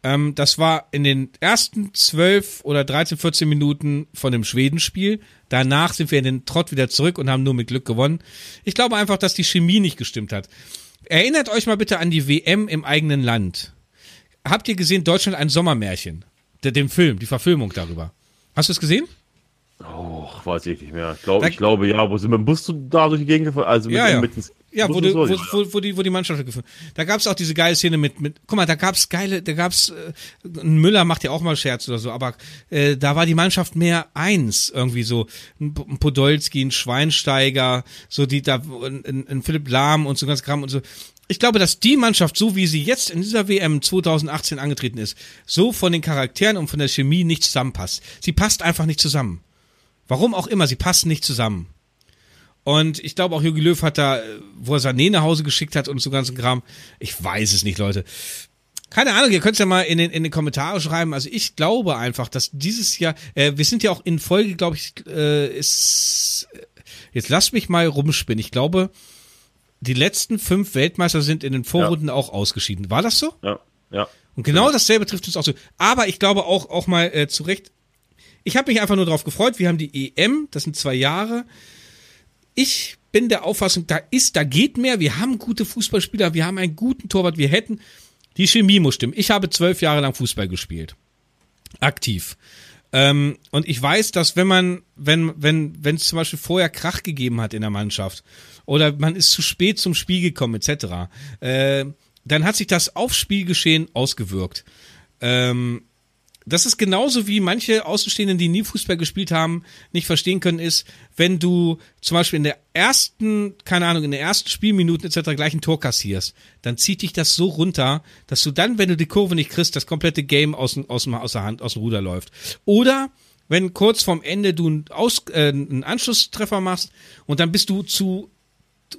Ähm, das war in den ersten zwölf oder 13, 14 Minuten von dem Schwedenspiel. Danach sind wir in den Trott wieder zurück und haben nur mit Glück gewonnen. Ich glaube einfach, dass die Chemie nicht gestimmt hat. Erinnert euch mal bitte an die WM im eigenen Land. Habt ihr gesehen, Deutschland ein Sommermärchen? Den Film, die Verfilmung darüber. Hast du es gesehen? Oh, weiß ich nicht mehr. Ich, glaub, ich glaube, ja, wo sind wir? Bist du da durch die Gegend gefahren? Also mit, Ja, ja. mit ins- Ja, wo, Bus und wo, wo, wo, die, wo die Mannschaft gefunden. Da gab's auch diese geile Szene mit, mit guck mal, da gab's geile, da gab's, äh, ein Müller macht ja auch mal Scherz oder so, aber äh, da war die Mannschaft mehr eins, irgendwie so, ein, ein Podolski, ein Schweinsteiger, so die da, ein, ein, ein Philipp Lahm und so ganz Kram und so. Ich glaube, dass die Mannschaft, so wie sie jetzt in dieser WM 2018 angetreten ist, so von den Charakteren und von der Chemie nicht zusammenpasst. Sie passt einfach nicht zusammen. Warum auch immer, sie passt nicht zusammen. Und ich glaube auch Jogi Löw hat da, äh, wo er Sané nach Hause geschickt hat und so ganzen Kram. Ich weiß es nicht, Leute. Keine Ahnung, ihr könnt es ja mal in den, in den Kommentare schreiben. Also ich glaube einfach, dass dieses Jahr, äh, wir sind ja auch in Folge, glaube ich, äh, ist, jetzt lasst mich mal rumspinnen. Ich glaube, die letzten fünf Weltmeister sind in den Vorrunden auch ausgeschieden. War das so? Ja, ja. Und genau dasselbe trifft uns auch so. Aber ich glaube auch, auch mal äh, zu Recht, ich habe mich einfach nur darauf gefreut. Wir haben die EM, das sind zwei Jahre. Ich bin der Auffassung, da ist, da geht mehr. Wir haben gute Fußballspieler, wir haben einen guten Torwart, wir hätten. Die Chemie muss stimmen. Ich habe zwölf Jahre lang Fußball gespielt. Aktiv. Ähm, und ich weiß, dass wenn man, wenn, wenn, wenn es zum Beispiel vorher Krach gegeben hat in der Mannschaft oder man ist zu spät zum Spiel gekommen, etc., äh, dann hat sich das aufs Spielgeschehen ausgewirkt. Ähm, das ist genauso wie manche Außenstehenden, die nie Fußball gespielt haben, nicht verstehen können, ist, wenn du zum Beispiel in der ersten, keine Ahnung, in der ersten Spielminuten etc. gleich ein Tor kassierst, dann zieht dich das so runter, dass du dann, wenn du die Kurve nicht kriegst, das komplette Game aus, aus, aus der Hand, aus dem Ruder läuft. Oder wenn kurz vorm Ende du einen, aus, äh, einen Anschlusstreffer machst und dann bist du zu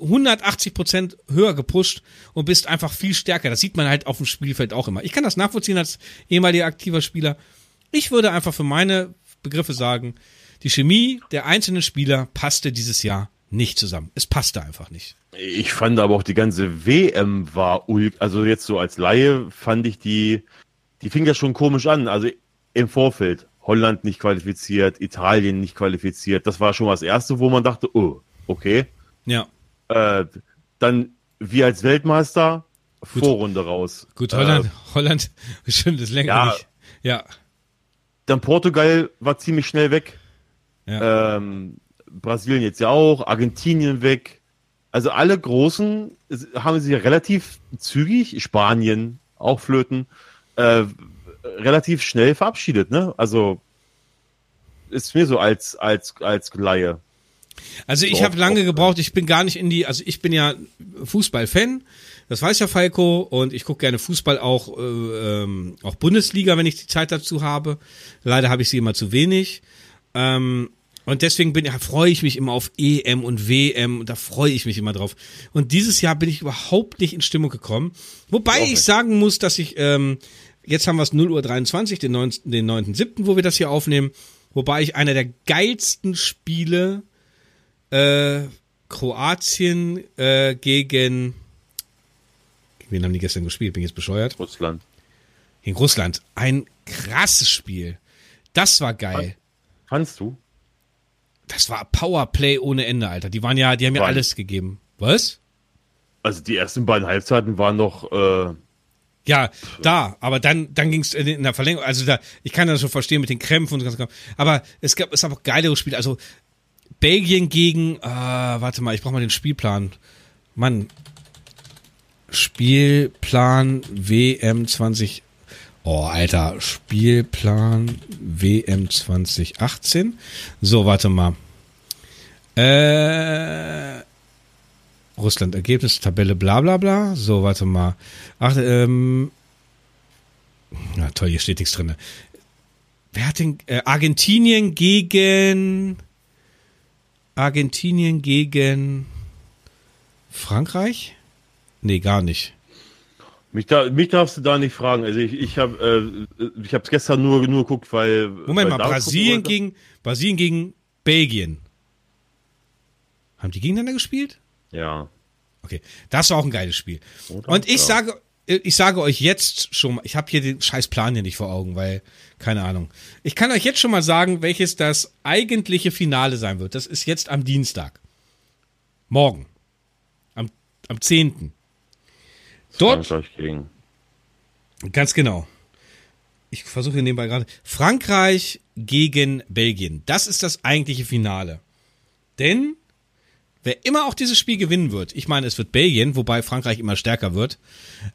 180 Prozent höher gepusht und bist einfach viel stärker. Das sieht man halt auf dem Spielfeld auch immer. Ich kann das nachvollziehen als ehemaliger aktiver Spieler. Ich würde einfach für meine Begriffe sagen, die Chemie der einzelnen Spieler passte dieses Jahr nicht zusammen. Es passte einfach nicht. Ich fand aber auch die ganze WM war ulk. Also jetzt so als Laie fand ich die, die fing ja schon komisch an. Also im Vorfeld. Holland nicht qualifiziert, Italien nicht qualifiziert. Das war schon mal das Erste, wo man dachte, oh, okay. Ja. Äh, dann wir als Weltmeister, Vorrunde raus. Gut, Äh, Holland, Holland, schön, das länger ja. nicht. Ja. dann Portugal war ziemlich schnell weg. Ja. Ähm, Brasilien jetzt ja auch, Argentinien weg. Also alle Großen haben sie relativ zügig, Spanien auch flöten. Äh, relativ schnell verabschiedet, ne? Also ist mir so als als als Laie. Also ich habe lange gebraucht, ich bin gar nicht in die, also ich bin ja Fußballfan, das weiß ja Falco und ich gucke gerne Fußball auch, äh, ähm, auch Bundesliga, wenn ich die Zeit dazu habe. Leider habe ich sie immer zu wenig. Ähm, und deswegen bin, ja, freue ich mich immer auf EM und WM und da freue ich mich immer drauf. Und dieses Jahr bin ich überhaupt nicht in Stimmung gekommen. Wobei ich sagen muss, dass ich, ähm, jetzt haben wir es 0 Uhr 23, den 9.7., den 9. wo wir das hier aufnehmen. Wobei ich einer der geilsten Spiele äh, Kroatien äh, gegen Wen haben die gestern gespielt? Bin ich jetzt bescheuert? Russland. Gegen Russland. Ein krasses Spiel. Das war geil. Fandst du? Das war Powerplay ohne Ende, Alter. Die waren ja, die haben ja alles gegeben. Was? Also die ersten beiden Halbzeiten waren noch. Äh ja, da, aber dann, dann ging es in der Verlängerung. Also da, ich kann das schon verstehen mit den Krämpfen und so. Aber es gab, es gab auch geilere Spiele. Also Belgien gegen, äh, warte mal, ich brauche mal den Spielplan. Mann, Spielplan WM 20. Oh, Alter, Spielplan WM 2018. So, warte mal. Äh, Russland Ergebnis, Tabelle, bla bla bla. So, warte mal. Ach, ähm. Na toll, hier steht nichts drin. Wer hat den. Äh, Argentinien gegen. Argentinien gegen Frankreich? Nee, gar nicht. Mich, da, mich darfst du da nicht fragen. Also ich, ich habe äh, ich habe es gestern nur nur geguckt, weil Moment weil mal, Brasilien gegen Brasilien gegen Belgien. Haben die gegeneinander gespielt? Ja. Okay, das war auch ein geiles Spiel. Oder? Und ich ja. sage ich sage euch jetzt schon, ich habe hier den scheiß Plan hier nicht vor Augen, weil keine Ahnung. Ich kann euch jetzt schon mal sagen, welches das eigentliche Finale sein wird. Das ist jetzt am Dienstag. Morgen. Am, am 10. Dort. Frankreich gegen. Ganz genau. Ich versuche nebenbei gerade. Frankreich gegen Belgien. Das ist das eigentliche Finale. Denn wer immer auch dieses Spiel gewinnen wird, ich meine, es wird Belgien, wobei Frankreich immer stärker wird.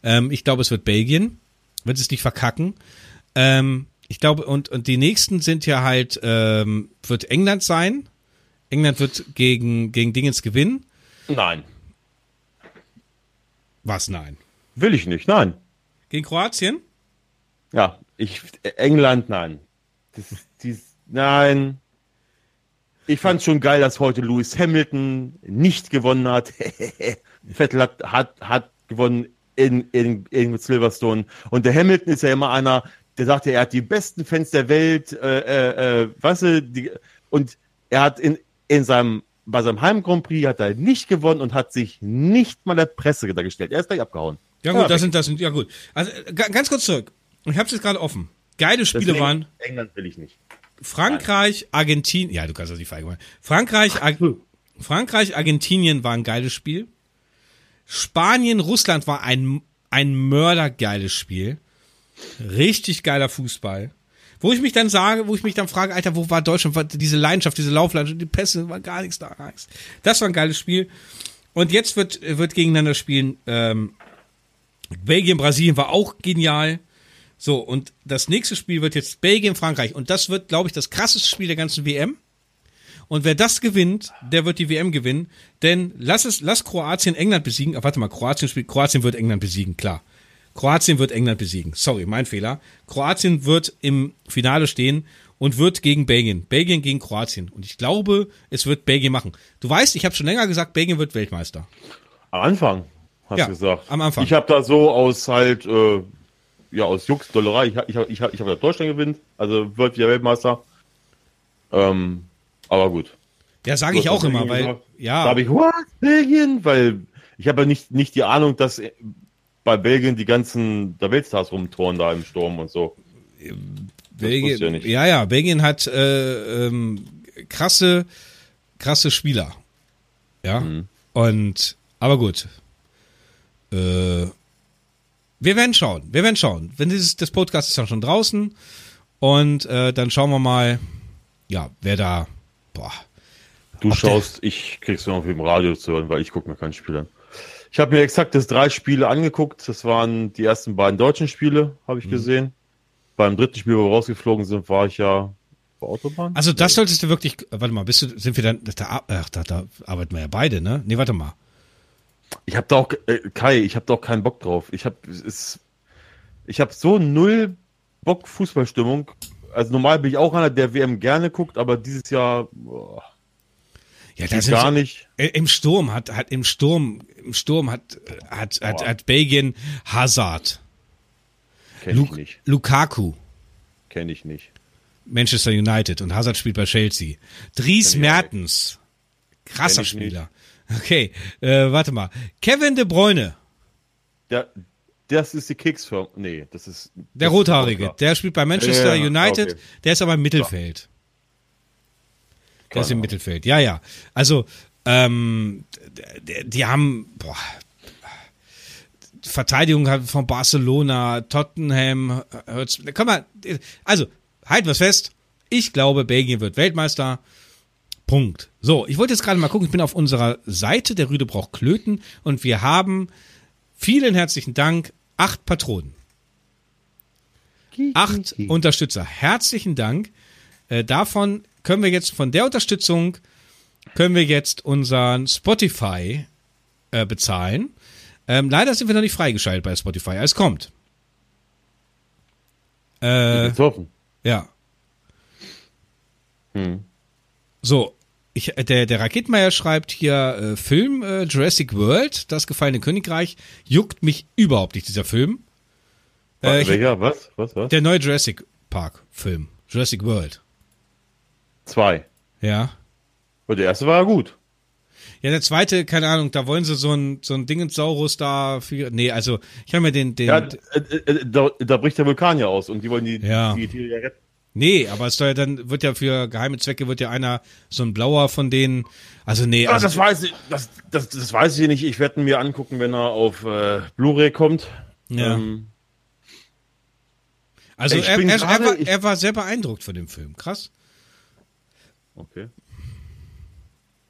Ähm, ich glaube, es wird Belgien. Wird es nicht verkacken. Ähm, ich glaube, und, und die nächsten sind ja halt, ähm, wird England sein. England wird gegen, gegen Dingens gewinnen. Nein. Was nein? Will ich nicht, nein. Gegen Kroatien? Ja, ich England, nein. Das ist dies, nein. Ich fand schon geil, dass heute Lewis Hamilton nicht gewonnen hat. Vettel hat, hat, hat gewonnen in, in, in Silverstone. Und der Hamilton ist ja immer einer, der sagt ja, er hat die besten Fans der Welt, äh, äh, äh weißt du, die, und er hat in, in seinem, bei seinem Heim Grand Prix hat er nicht gewonnen und hat sich nicht mal der Presse da gestellt. Er ist gleich abgehauen. Ja gut, ja, das sind das sind ja gut. Also ganz kurz zurück. Ich habe es jetzt gerade offen. Geile Spiele Deswegen, waren. England will ich nicht. Frankreich, Argentinien. Ja, du kannst das nicht verallgemeinern. Frankreich, Ar Frankreich, Argentinien war ein geiles Spiel. Spanien, Russland war ein ein mördergeiles Spiel. Richtig geiler Fußball. Wo ich mich dann sage, wo ich mich dann frage, Alter, wo war Deutschland? Diese Leidenschaft, diese Laufleidenschaft, die Pässe, war gar nichts da. Das war ein geiles Spiel. Und jetzt wird, wird gegeneinander spielen ähm, Belgien, Brasilien war auch genial. So, und das nächste Spiel wird jetzt Belgien, Frankreich. Und das wird, glaube ich, das krasseste Spiel der ganzen WM. Und wer das gewinnt, der wird die WM gewinnen. Denn lass es, lass Kroatien England besiegen. Ah, warte mal, Kroatien spielt, Kroatien wird England besiegen, klar. Kroatien wird England besiegen. Sorry, mein Fehler. Kroatien wird im Finale stehen und wird gegen Belgien. Belgien gegen Kroatien. Und ich glaube, es wird Belgien machen. Du weißt, ich habe schon länger gesagt, Belgien wird Weltmeister. Am Anfang hast ja, du gesagt. Am Anfang. Ich habe da so aus halt, äh, ja, aus Jux, Dollerei, ich, ich, ich, ich habe hab Deutschland gewinnt, also wird wieder Weltmeister. Ähm, aber gut. Ja, sage ich auch immer, weil, gesagt. ja. Da habe ich, what, Belgien? Weil ich habe ja nicht, nicht die Ahnung, dass bei Belgien die ganzen der Weltstars rumtoren da im Sturm und so. Belgien, ja, ja, ja, Belgien hat äh, ähm, krasse, krasse Spieler. Ja. Mhm. Und, aber gut, äh, wir werden schauen. Wir werden schauen. Wenn dieses das Podcast ist dann schon draußen und äh, dann schauen wir mal, ja, wer da. Boah. Du schaust, ich krieg's nur auf dem Radio zu hören, weil ich gucke mir kein Spiel an. Ich habe mir exakt das drei Spiele angeguckt. Das waren die ersten beiden deutschen Spiele, habe ich mhm. gesehen. beim dritten Spiel, wo wir rausgeflogen sind, war ich ja Autobahn. Also das solltest du wirklich, warte mal, bist du, sind wir dann, da, ach, da, da arbeiten wir ja beide, ne? Nee, warte mal. Ich habe da auch, äh, Kai, ich habe da auch keinen Bock drauf. Ich habe, es, ich habe so null Bock Fußballstimmung. Also normal bin ich auch einer, der WM gerne guckt, aber dieses Jahr boah, Ja, das gar ist, nicht. äh, Im Sturm hat, hat im Sturm, im Sturm hat, hat, hat, hat Belgien Hazard, Kenne ich Lu nicht. Lukaku, Kenne ich nicht. Manchester United und Hazard spielt bei Chelsea. Dries Kenn ich Mertens, krasser Kenn ich Spieler. Okay, äh, warte mal. Kevin De Bruyne, Der, das ist die Keksfirma. Nee, das ist. der das ist Rothaarige, klar. der spielt bei Manchester Ja, ja, United, okay. der ist aber im Mittelfeld. Der ist im. Mittelfeld. Ja, ja. Also, ähm, die, die haben, boah, Verteidigung von Barcelona, Tottenham, hört's, komm mal, also, halten wir fest. Ich glaube, Belgien wird Weltmeister. Punkt. So, ich wollte jetzt gerade mal gucken, ich bin auf unserer Seite, der Rüde braucht Klöten, und wir haben, vielen herzlichen Dank, acht Patronen. Acht Unterstützer. Herzlichen Dank. Äh, davon können wir jetzt, von der Unterstützung, können wir jetzt unseren Spotify äh, bezahlen. Ähm, leider sind wir noch nicht freigeschaltet bei Spotify. Es kommt. Äh, Besoffen. ja. Hm. So, ich, äh, der, der Raketmeier schreibt hier äh, Film äh, Jurassic World, das gefallene Königreich, juckt mich überhaupt nicht, dieser Film. Äh, ich, Welcher? Was? Was? Was? der neue Jurassic Park Film, Jurassic World. Zwei. Ja. Und der erste war ja gut. Ja, der zweite, keine Ahnung, da wollen sie so ein, so ein Dingensaurus da für, nee, also, ich habe mir den, den, Ja, äh, äh, da, da bricht der Vulkan ja aus und die wollen die, Ja. die Tiere ja retten. nee, aber es ja dann, wird ja für geheime Zwecke, wird ja einer, so ein blauer von denen, also nee, Ah, also, das weiß ich, das, das, das weiß ich nicht. Ich werde ihn mir angucken, wenn er auf äh, Blu-ray kommt. Ja. Ähm, also er, er, er, war, er war sehr beeindruckt von dem Film, krass. Okay.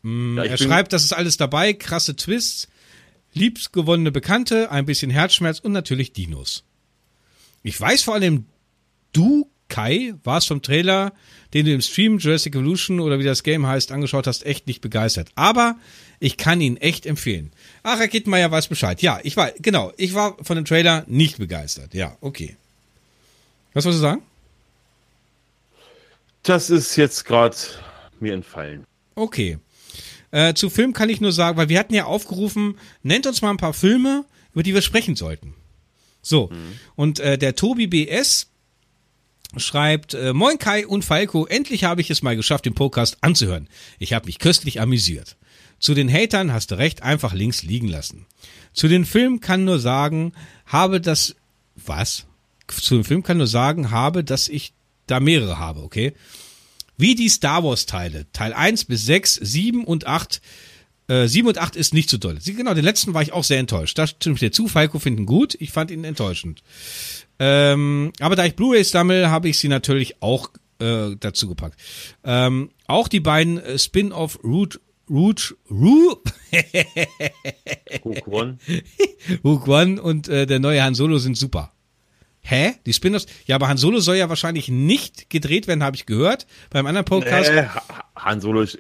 Mm, Ja, er schreibt, das ist alles dabei, krasse Twists, liebsgewonnene Bekannte, ein bisschen Herzschmerz und natürlich Dinos. Ich weiß vor allem, du, Kai, warst vom Trailer, den du im Stream Jurassic Evolution oder wie das Game heißt, angeschaut hast, echt nicht begeistert. Aber ich kann ihn echt empfehlen. Ach, Herr Kittenmeier weiß Bescheid. Ja, ich war, genau, ich war von dem Trailer nicht begeistert. Ja, okay. Was wolltest du sagen? Das ist jetzt gerade mir entfallen. Okay. Äh, zu Film kann ich nur sagen, weil wir hatten ja aufgerufen, nennt uns mal ein paar Filme, über die wir sprechen sollten. So. Und äh, der Tobi BS schreibt, äh, Moin Kai und Falco, endlich habe ich es mal geschafft, den Podcast anzuhören. Ich habe mich köstlich amüsiert. Zu den Hatern hast du recht, einfach links liegen lassen. Zu den Filmen kann nur sagen, habe das, was? Zu dem Film kann nur sagen, habe, dass ich da mehrere habe, okay? Wie die Star Wars Teile. Teil 1 bis 6, 7 und 8. Äh, 7 und 8 ist nicht so doll. Sie, genau, den letzten war ich auch sehr enttäuscht. Da stimmt ich dir zu. Falco finden gut. Ich fand ihn enttäuschend. Ähm, aber da ich Blu-rays sammle, habe ich sie natürlich auch äh, dazu gepackt. Ähm, auch die beiden äh, Spin-off Root Root Root Rogue One. Rogue One und äh, der neue Han Solo sind super. Hä? Die Spin-offs? Ja, aber Han Solo soll ja wahrscheinlich nicht gedreht werden, habe ich gehört. Beim anderen Podcast. Ha- Han Solo ist,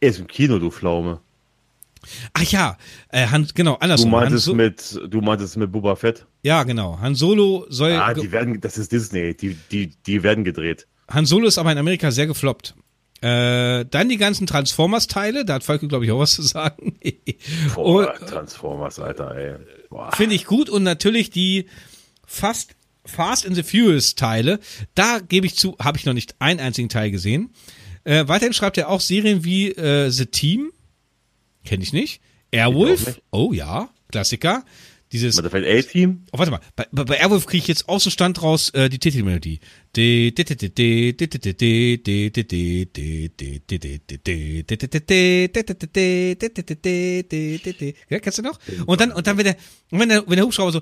ist im Kino, du Pflaume. Ach ja, äh, Han, genau, Du andersrum. Han meintest so mit, du meintest mit Boba Fett. ja, genau. Han Solo soll. Ah, die werden, das ist Disney, die, die, die werden gedreht. Han Solo ist aber in Amerika sehr gefloppt. Äh, dann die ganzen Transformers-Teile, da hat Falco, glaube ich, auch was zu sagen. Boah, Und- Transformers, Alter, ey. Finde ich gut und natürlich die fast Fast and the Furious Teile, da gebe ich zu, habe ich noch nicht einen einzigen Teil gesehen. Äh, weiterhin schreibt er auch Serien wie äh, The Team, kenne ich nicht. Airwolf, nicht. oh ja, Klassiker. Dieses. Warte, A-Team? Oh, warte mal, bei, bei Airwolf kriege ich jetzt aus dem Stand raus äh, die Titelmelodie. Ja, kennst du noch? Und dann, und dann, wenn der, wenn der, wenn der Hubschrauber so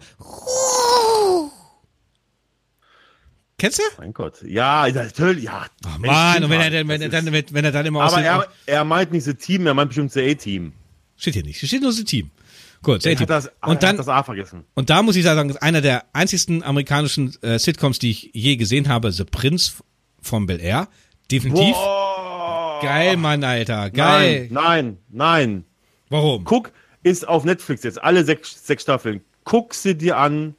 kennst du? Mein Gott. Ja, natürlich, ja. Ach, Mann, und wenn er dann, wenn er dann, ist- wenn er dann immer aus Aber er, er meint nicht das Team, er meint bestimmt das A-Team. steht hier nicht, hier steht nur das Team. Gut, Er hat tief. das, und dann, hat das A vergessen. und da muss ich sagen, ist einer der einzigsten amerikanischen äh, Sitcoms, die ich je gesehen habe, The Prince von Bel Air. Definitiv. Boah. Geil, Mann, Alter. Geil. Nein, nein, nein. Warum? Guck, ist auf Netflix jetzt alle sechs, sechs Staffeln. Guck sie dir an.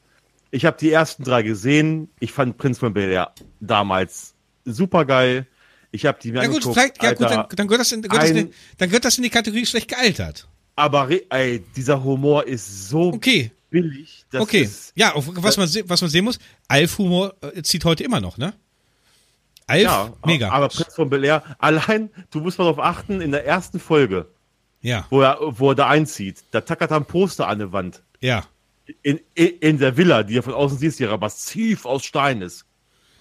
Ich habe die ersten drei gesehen. Ich fand Prinz von Bel Air damals super geil. Ich habe die mir Ja gut, angeguckt, vielleicht, ja gut, dann, dann, gehört das in, gehört das ein- in, dann gehört das in die Kategorie schlecht gealtert. Aber ey, dieser Humor ist so Okay, billig. Das okay. Ist, ja, auf, was man, was man sehen muss, Alf-Humor äh, zieht heute immer noch, ne? Alf, ja, mega. aber Prinz von Bel Air, allein, du musst mal darauf achten, in der ersten Folge, ja, wo er, wo er da einzieht, da tackert er ein Poster an der Wand. ja. In, in, der Villa, die er von außen siehst, die ja massiv aus Stein ist.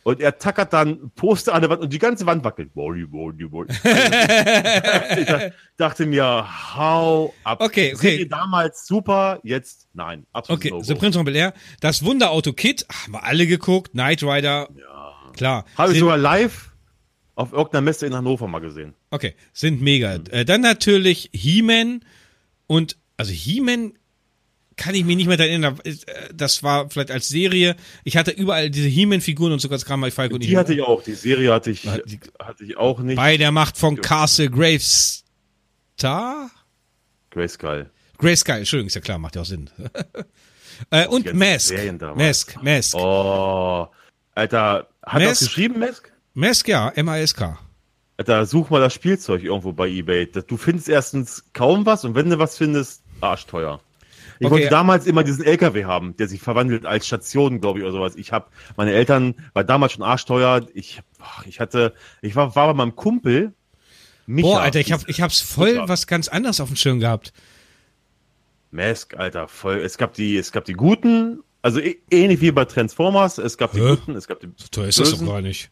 Und er tackert dann Poster an der Wand und die ganze Wand wackelt. Body, body, body. ich da- dachte mir, hau ab. Okay, okay. Serie damals super, jetzt nein. Absolut Okay, no The Prince von Bel Air. Das Wunderauto Kid, haben wir alle geguckt. Knight Rider, klar. Habe ich sogar live auf irgendeiner Messe in Hannover mal gesehen. Okay, sind mega. Äh, dann natürlich He-Man und, also He-Man kann ich mich nicht mehr daran erinnern. Äh, Das war vielleicht als Serie. Ich hatte überall diese He-Man-Figuren und sogar das Kram bei Falk und Die hatte ich auch, die Serie hatte ich, Die- hatte ich auch nicht. Bei der Macht von Castle Gravestar? Grayskull. Grayskull, Entschuldigung, ist ja klar, macht ja auch Sinn. äh, und Mask. Mask, Mask. Oh, Alter, hat er das Mask? geschrieben, Mesk? Mask, ja, M-A-S-K. Alter, such mal das Spielzeug irgendwo bei Ebay. Du findest erstens kaum was und wenn du was findest, arschteuer. Ich Okay. wollte damals immer diesen LKW haben, der sich verwandelt als Station, glaube ich, oder sowas. Ich habe, meine Eltern war damals schon arschteuer. Ich, ich hatte, ich war, war bei meinem Kumpel. Micha, Boah, Alter, ich, hab, ich hab's voll Super. was ganz anderes auf dem Schirm gehabt. Mask, Alter, voll. Es gab die, es gab die guten, also eh- ähnlich wie bei Transformers. Es gab die Hä? guten, es gab die. So teuer ist das doch gar nicht.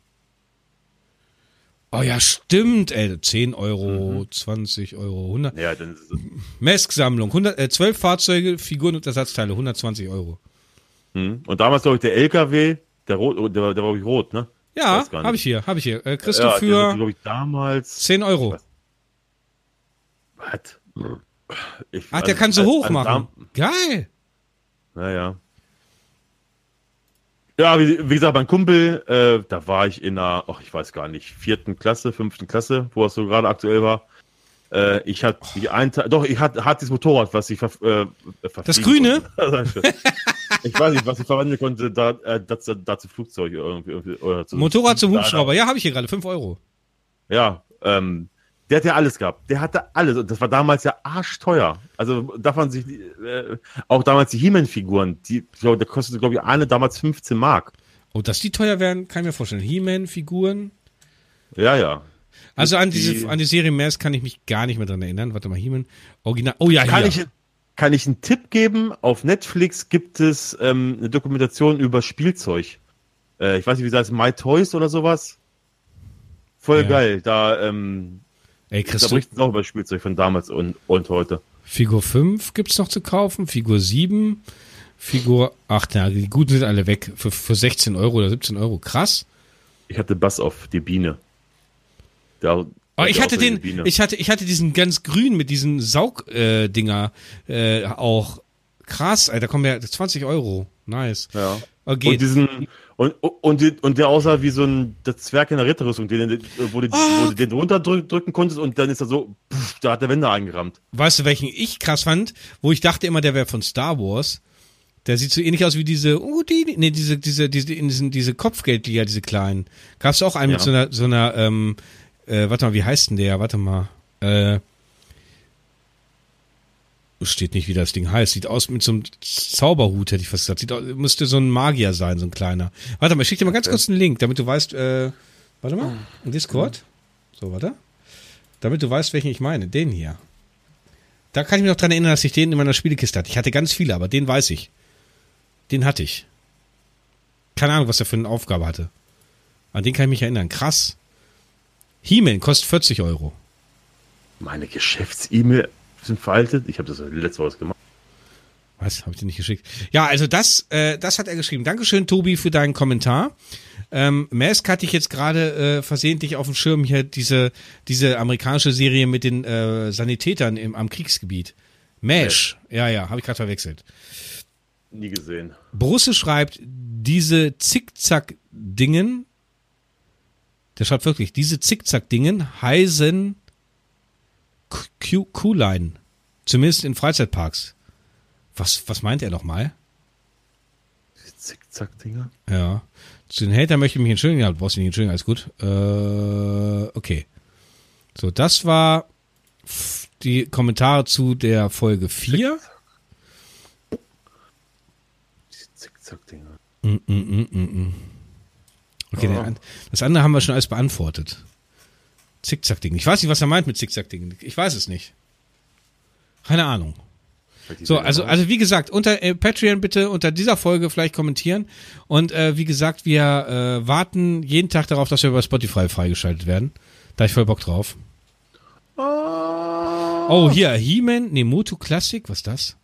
Oh ja, stimmt, ey. 10 Euro, 20 Euro, 100. Ja, dann ist es- Mask-Sammlung, 100, äh, 12 Fahrzeuge, Figuren und Ersatzteile, 120 Euro. hm. Und damals glaube ich der LKW, der rot, der, war- der war glaub ich rot, ne? Ja, habe ich hier, habe ich hier. Äh, kriegst Ja, du für glaube ich damals. 10 Euro. Was? Ich, Ach, der also- kann so hoch machen. Geil. Naja. Ja, wie, wie gesagt, mein Kumpel, äh, da war ich in einer, ach, ich weiß gar nicht, vierten Klasse, fünften Klasse, wo es so gerade aktuell war. Äh, ich hatte die ein Tag, doch, ich hatte, hatte dieses Motorrad, was ich ver, äh, Das Grüne? ich weiß nicht, was ich verwandeln konnte, da, äh, dazu, dazu Flugzeug irgendwie, irgendwie oder zu, Motorrad zum Hubschrauber. Ja, habe ich hier gerade, 5 Euro. Ja, ähm, der hat ja alles gehabt. Der hatte alles. Und das war damals ja arschteuer. Also darf man sich, äh, auch damals die He-Man-Figuren, die, ich glaube, der kostete, glaube ich, eine damals 15 Mark. Oh, dass die teuer werden, kann ich mir vorstellen. He-Man-Figuren. Ja, ja. Also an Die- diese, an die Serie Mask kann ich mich gar nicht mehr dran erinnern. Warte mal, He-Man. Original. Oh ja, Kann hier. ich, kann ich einen Tipp geben? Auf Netflix gibt es ähm, eine Dokumentation über Spielzeug. Äh, ich weiß nicht, wie das heißt, My Toys oder sowas. Voll Ja. geil. Da, ähm, Ey, da kriegst du berichten auch über Spielzeug von damals und, und heute. Figur 5 gibt's noch zu kaufen, Figur 7, Figur 8, ja, die guten sind alle weg. Für, für 16 Euro oder 17 Euro. Krass. Ich hatte Bass auf die Biene. Der, Oh, ich hatte den, ich hatte, ich hatte diesen ganz grün mit diesen Saugdinger äh, äh, auch. Krass, Alter, kommen ja 20 Euro. Nice. Ja. Okay. Und diesen und, und, die- und der aussah wie so ein der Zwerg in der Ritterrüstung, den, wo, du, Ah. wo du den runterdrücken drücken konntest und dann ist er so, pff, da hat der Wände eingerammt. Weißt du, welchen ich krass fand, wo ich dachte immer, der wäre von Star Wars. Der sieht so ähnlich aus wie diese, oh, die, nee, diese, diese, diese, in diesen, diese Kopfgeldjäger, diese kleinen. Gab's auch einen mit Ja. so einer, so einer, ähm, äh, warte mal, wie heißt denn der? Warte mal, äh, steht nicht, wie das Ding heißt. Sieht aus mit so einem Zauberhut, hätte ich fast gesagt. Sieht aus, müsste so ein Magier sein, so ein kleiner. Warte mal, ich schick dir mal ganz kurz einen Link, damit du weißt, äh, warte mal, im Discord. So, warte. Damit du weißt, welchen ich meine. Den hier. Da kann ich mich noch dran erinnern, dass ich den in meiner Spielekiste hatte. Ich hatte ganz viele, aber den weiß ich. Den hatte ich. Keine Ahnung, was er für eine Aufgabe hatte. An den kann ich mich erinnern. Krass. He-Man kostet 40 Euro. Meine Geschäfts-E-Mail sind veraltet. Ich habe das letzte Woche gemacht. Was? Habe ich dir nicht geschickt? Ja, also das, äh, das hat er geschrieben. Dankeschön, Tobi, für deinen Kommentar. Ähm, Mask hatte ich jetzt gerade äh, versehentlich auf dem Schirm hier diese, diese amerikanische Serie mit den äh, Sanitätern im, am Kriegsgebiet. Mesh. Ja, ja, habe ich gerade verwechselt. Nie gesehen. Brusse schreibt, diese Zickzack-Dingen, der schreibt wirklich, diese Zickzack-Dingen heißen Q-Line. Zumindest in Freizeitparks. Was, was meint er nochmal? Zickzack-Dinger? Ja. Zu den Hater möchte ich mich entschuldigen. Ja, du brauchst dich nicht entschuldigen, alles gut. Äh, okay. So, das war die Kommentare zu der Folge 4. Zickzack-Dinger. Mm, mm, mm, mm, mm. Okay, oh. das andere haben wir schon alles beantwortet. Zickzack-Ding. Ich weiß nicht, was er meint mit Zickzack-Ding. Ich weiß es nicht. Keine Ahnung. So, also, also wie gesagt, unter äh, Patreon bitte unter dieser Folge vielleicht kommentieren. Und äh, wie gesagt, wir äh, warten jeden Tag darauf, dass wir über Spotify freigeschaltet werden. Da ich voll Bock drauf. Oh, oh hier, He-Man, nee, Moto Classic, was ist das?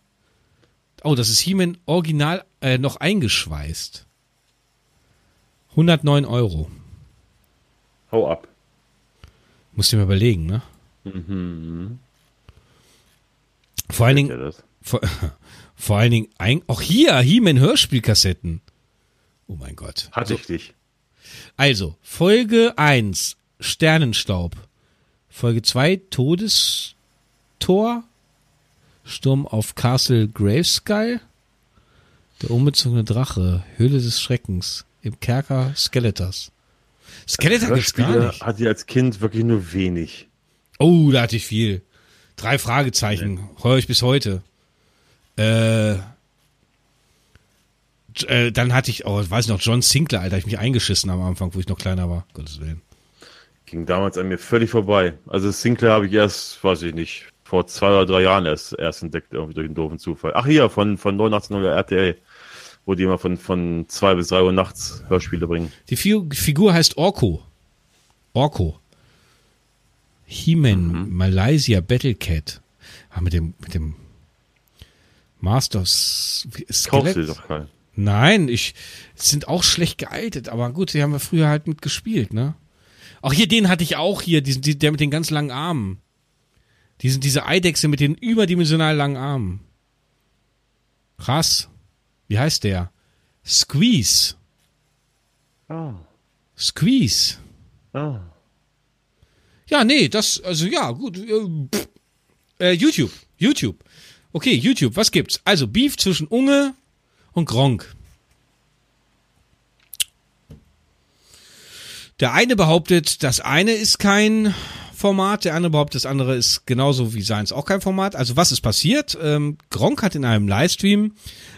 Oh, das ist He-Man original äh, noch eingeschweißt. 109 Euro. Hau ab. Musst du mir überlegen, ne? Mhm. Vor allen Dingen, vor, vor, allen Dingen, ein, auch hier, He-Man Hörspielkassetten. Oh mein Gott. Hatte ich dich. Also, Folge 1, Sternenstaub. Folge 2, Todestor. Sturm auf Castle Graveskull. Der unbezogene Drache. Höhle des Schreckens. Im Kerker Skeletors. Skeletor gibt's gar nicht. Hatte ich als Kind wirklich nur wenig. Oh, da hatte ich viel. Drei Fragezeichen. Ja. Höre ich bis heute. Äh, äh, dann hatte ich, oh, weiß ich noch, John Sinclair, Alter, ich mich eingeschissen am Anfang, wo ich noch kleiner war. Gottes Willen. Ging damals an mir völlig vorbei. Also Sinclair habe ich erst, weiß ich nicht, vor zwei oder drei Jahren erst, erst entdeckt, irgendwie durch einen doofen Zufall. Ach hier, von, von 89 RTL, wo die immer von, von zwei bis drei Uhr nachts Hörspiele bringen. Die Figur heißt Orko. Orko. He-Man, mhm. Malaysia Battlecat. Ah, mit dem, mit dem Masters Kaufst du doch keinen. Nein, ich sind auch schlecht gealtet, aber gut, die haben wir früher halt mitgespielt, ne? Auch hier den hatte ich auch hier, diesen, der mit den ganz langen Armen. Diesen, diese Eidechse mit den überdimensional langen Armen. Krass. Wie heißt der? Squeeze. Oh. Squeeze. Oh. Ja, nee, das, also ja, gut. Äh, äh, YouTube. YouTube. Okay, YouTube, was gibt's? Also Beef zwischen Unge und Gronk. Der eine behauptet, das eine ist kein Format, der andere behauptet, das andere ist genauso wie seins auch kein Format. Also was ist passiert? Ähm, Gronk hat in einem Livestream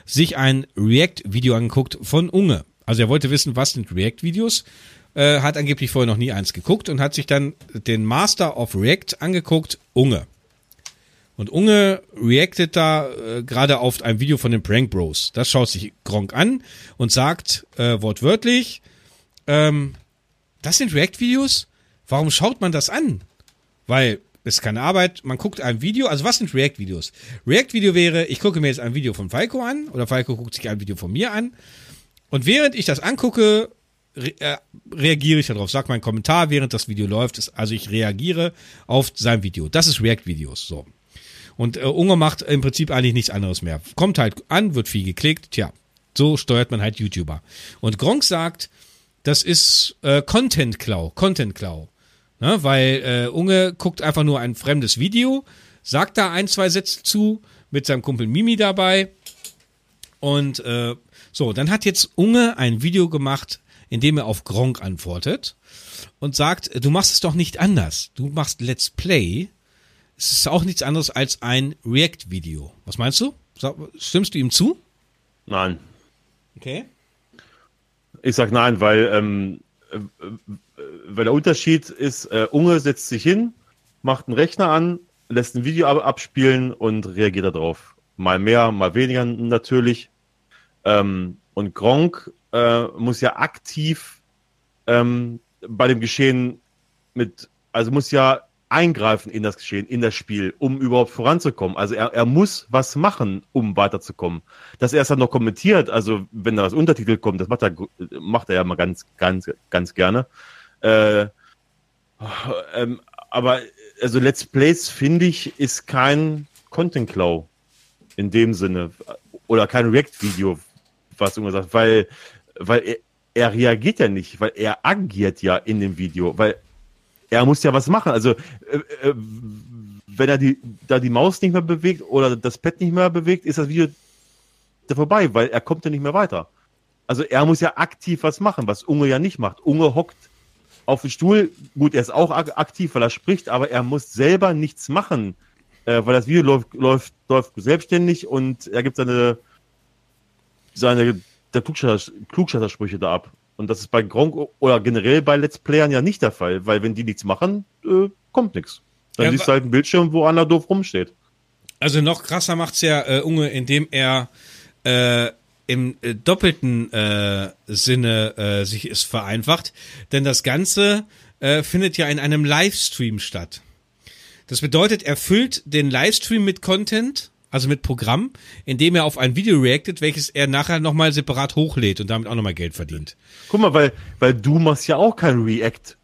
sich ein React-Video angeguckt von Unge. Also er wollte wissen, was sind React-Videos äh, hat angeblich vorher noch nie eins geguckt und hat sich dann den Master of React angeguckt, Unge. Und Unge reactet da äh, gerade auf ein Video von den Prank Bros. Das schaut sich Gronk an und sagt äh, wortwörtlich, ähm, das sind React-Videos? Warum schaut man das an? Weil es ist keine Arbeit, man guckt ein Video, also was sind React-Videos? React-Video wäre, ich gucke mir jetzt ein Video von Falco an oder Falco guckt sich ein Video von mir an und während ich das angucke, re äh, reagiere ich darauf, sag meinen Kommentar, während das Video läuft. Also ich reagiere auf sein Video. Das ist React-Videos. So. Und äh, Unger macht im Prinzip eigentlich nichts anderes mehr. Kommt halt an, wird viel geklickt. Tja, so steuert man halt YouTuber. Und Gronk sagt, das ist äh, Content-Klau. Content-Klau. Ne? Weil äh, Unge guckt einfach nur ein fremdes Video, sagt da ein, zwei Sätze zu, mit seinem Kumpel Mimi dabei. Und äh, so, dann hat jetzt Unge ein Video gemacht, indem er auf Gronk antwortet und sagt, du machst es doch nicht anders. Du machst Let's Play. Es ist auch nichts anderes als ein React-Video. Was meinst du? Stimmst du ihm zu? Nein. Okay. Ich sag nein, weil, ähm, äh, weil der Unterschied ist, äh, Unge setzt sich hin, macht einen Rechner an, lässt ein Video abspielen und reagiert darauf. Mal mehr, mal weniger natürlich. Ähm, und Gronk äh, muss ja aktiv ähm, bei dem Geschehen mit, also muss ja eingreifen in das Geschehen, in das Spiel, um überhaupt voranzukommen. Also er, er muss was machen, um weiterzukommen. Dass er es dann noch kommentiert, also wenn da das Untertitel kommt, das macht er, macht er ja mal ganz, ganz, ganz gerne. Äh, ähm, aber also Let's Plays, finde ich, ist kein Content-Klau. In dem Sinne. Oder kein React-Video, was Unge sagt, weil, weil er, er reagiert ja nicht, weil er agiert ja in dem Video, weil er muss ja was machen. Also, äh, äh, wenn er die, da die Maus nicht mehr bewegt oder das Pad nicht mehr bewegt, ist das Video da vorbei, weil er kommt ja nicht mehr weiter. Also er muss ja aktiv was machen, was Unge ja nicht macht. Unge hockt auf dem Stuhl. Gut, er ist auch aktiv, weil er spricht, aber er muss selber nichts machen, äh, weil das Video läuft, läuft, läuft selbstständig und er gibt seine, seine der Klugschattersprüche da ab. Und das ist bei Gronk oder generell bei Let's Playern ja nicht der Fall, weil wenn die nichts machen, äh, kommt nichts. Dann ja, siehst du halt einen Bildschirm, wo einer doof rumsteht. Also noch krasser macht's ja äh, Unge, indem er äh, im äh, doppelten äh, Sinne äh, sich ist vereinfacht, denn das Ganze äh, findet ja in einem Livestream statt. Das bedeutet, er füllt den Livestream mit Content, also mit Programm, indem er auf ein Video reactet, welches er nachher nochmal separat hochlädt und damit auch nochmal Geld verdient. Guck mal, weil, weil du machst ja auch kein React,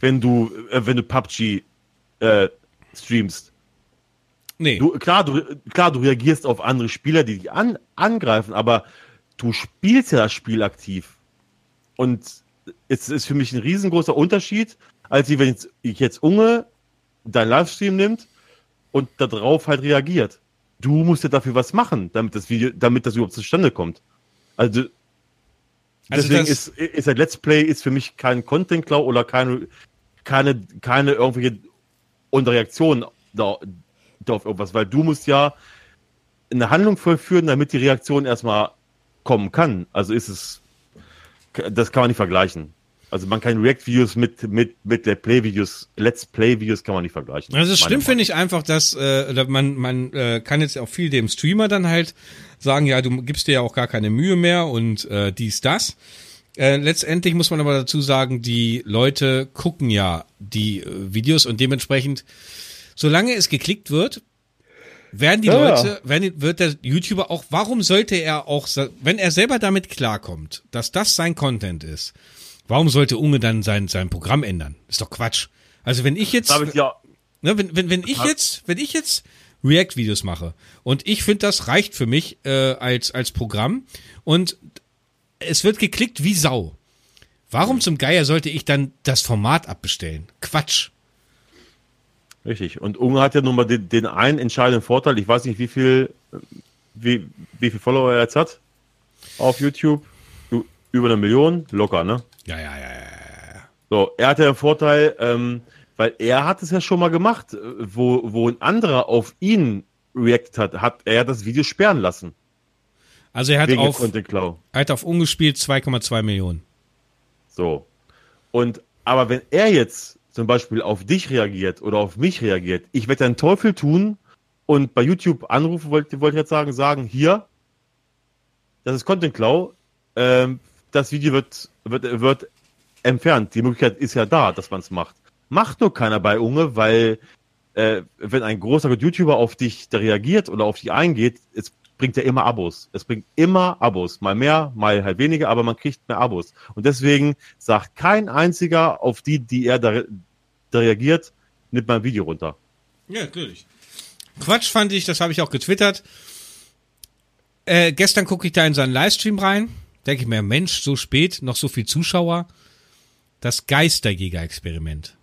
wenn du, äh, wenn du PUBG äh, streamst. Nee. Du, klar, du, klar, du reagierst auf andere Spieler, die dich an, angreifen, aber du spielst ja das Spiel aktiv. Und es ist für mich ein riesengroßer Unterschied, als wenn jetzt, ich jetzt Unge dein Livestream nimmt und darauf halt reagiert. Du musst ja dafür was machen, damit das Video, damit das überhaupt zustande kommt. Also, also deswegen ist, ist ein Let's Play ist für mich kein Content Cloud oder keine, keine, keine irgendwelche Unterreaktion da, auf irgendwas, weil du musst ja eine Handlung vollführen, damit die Reaktion erstmal kommen kann. Also ist es, das kann man nicht vergleichen. Also man kann React-Videos mit, mit, mit der Play-Videos, Let's Play-Videos kann man nicht vergleichen. Also stimmt, finde ich einfach, dass äh, man, man äh, kann jetzt auch viel dem Streamer dann halt sagen, ja, du gibst dir ja auch gar keine Mühe mehr und äh, dies, das. Äh, letztendlich muss man aber dazu sagen, die Leute gucken ja die äh, Videos und dementsprechend solange es geklickt wird, werden die ja, Leute, werden, wird der YouTuber auch, warum sollte er auch, wenn er selber damit klarkommt, dass das sein Content ist, warum sollte Unge dann sein, sein Programm ändern? Ist doch Quatsch. Also wenn ich jetzt, ja. ne, wenn, wenn, wenn ich jetzt, wenn ich jetzt React-Videos mache und ich finde, das reicht für mich äh, als, als Programm und es wird geklickt wie Sau. Warum zum Geier sollte ich dann das Format abbestellen? Quatsch. Richtig. Und Unge hat ja nun mal den, den einen entscheidenden Vorteil. Ich weiß nicht, wie viel, wie, wie viel Follower er jetzt hat auf YouTube. Über eine Million, locker, ne? Ja, ja, ja, ja. So, er hat ja den Vorteil, ähm, weil er hat es ja schon mal gemacht, wo, wo ein anderer auf ihn react hat, hat er das Video sperren lassen. Also er hat auf, er hat auf ungespielt 2,2 Millionen. So. Und, aber wenn er jetzt zum Beispiel auf dich reagiert oder auf mich reagiert, ich werde einen Teufel tun und bei YouTube anrufen, wollte wollt ich jetzt sagen, sagen, hier, das ist Content Cloud, ähm, das Video wird, wird, wird entfernt. Die Möglichkeit ist ja da, dass man es macht. Macht nur keiner bei Unge, weil äh, wenn ein großer YouTuber auf dich reagiert oder auf dich eingeht, es bringt ja immer Abos. Es bringt immer Abos. Mal mehr, mal halt weniger, aber man kriegt mehr Abos. Und deswegen sagt kein einziger auf die, die er da, da reagiert, nimmt mal ein Video runter. Ja, natürlich. Quatsch fand ich, das habe ich auch getwittert. Äh, gestern gucke ich da in seinen Livestream rein. Denke ich mir, Mensch, so spät, noch so viel Zuschauer. Das Geisterjäger-Experiment.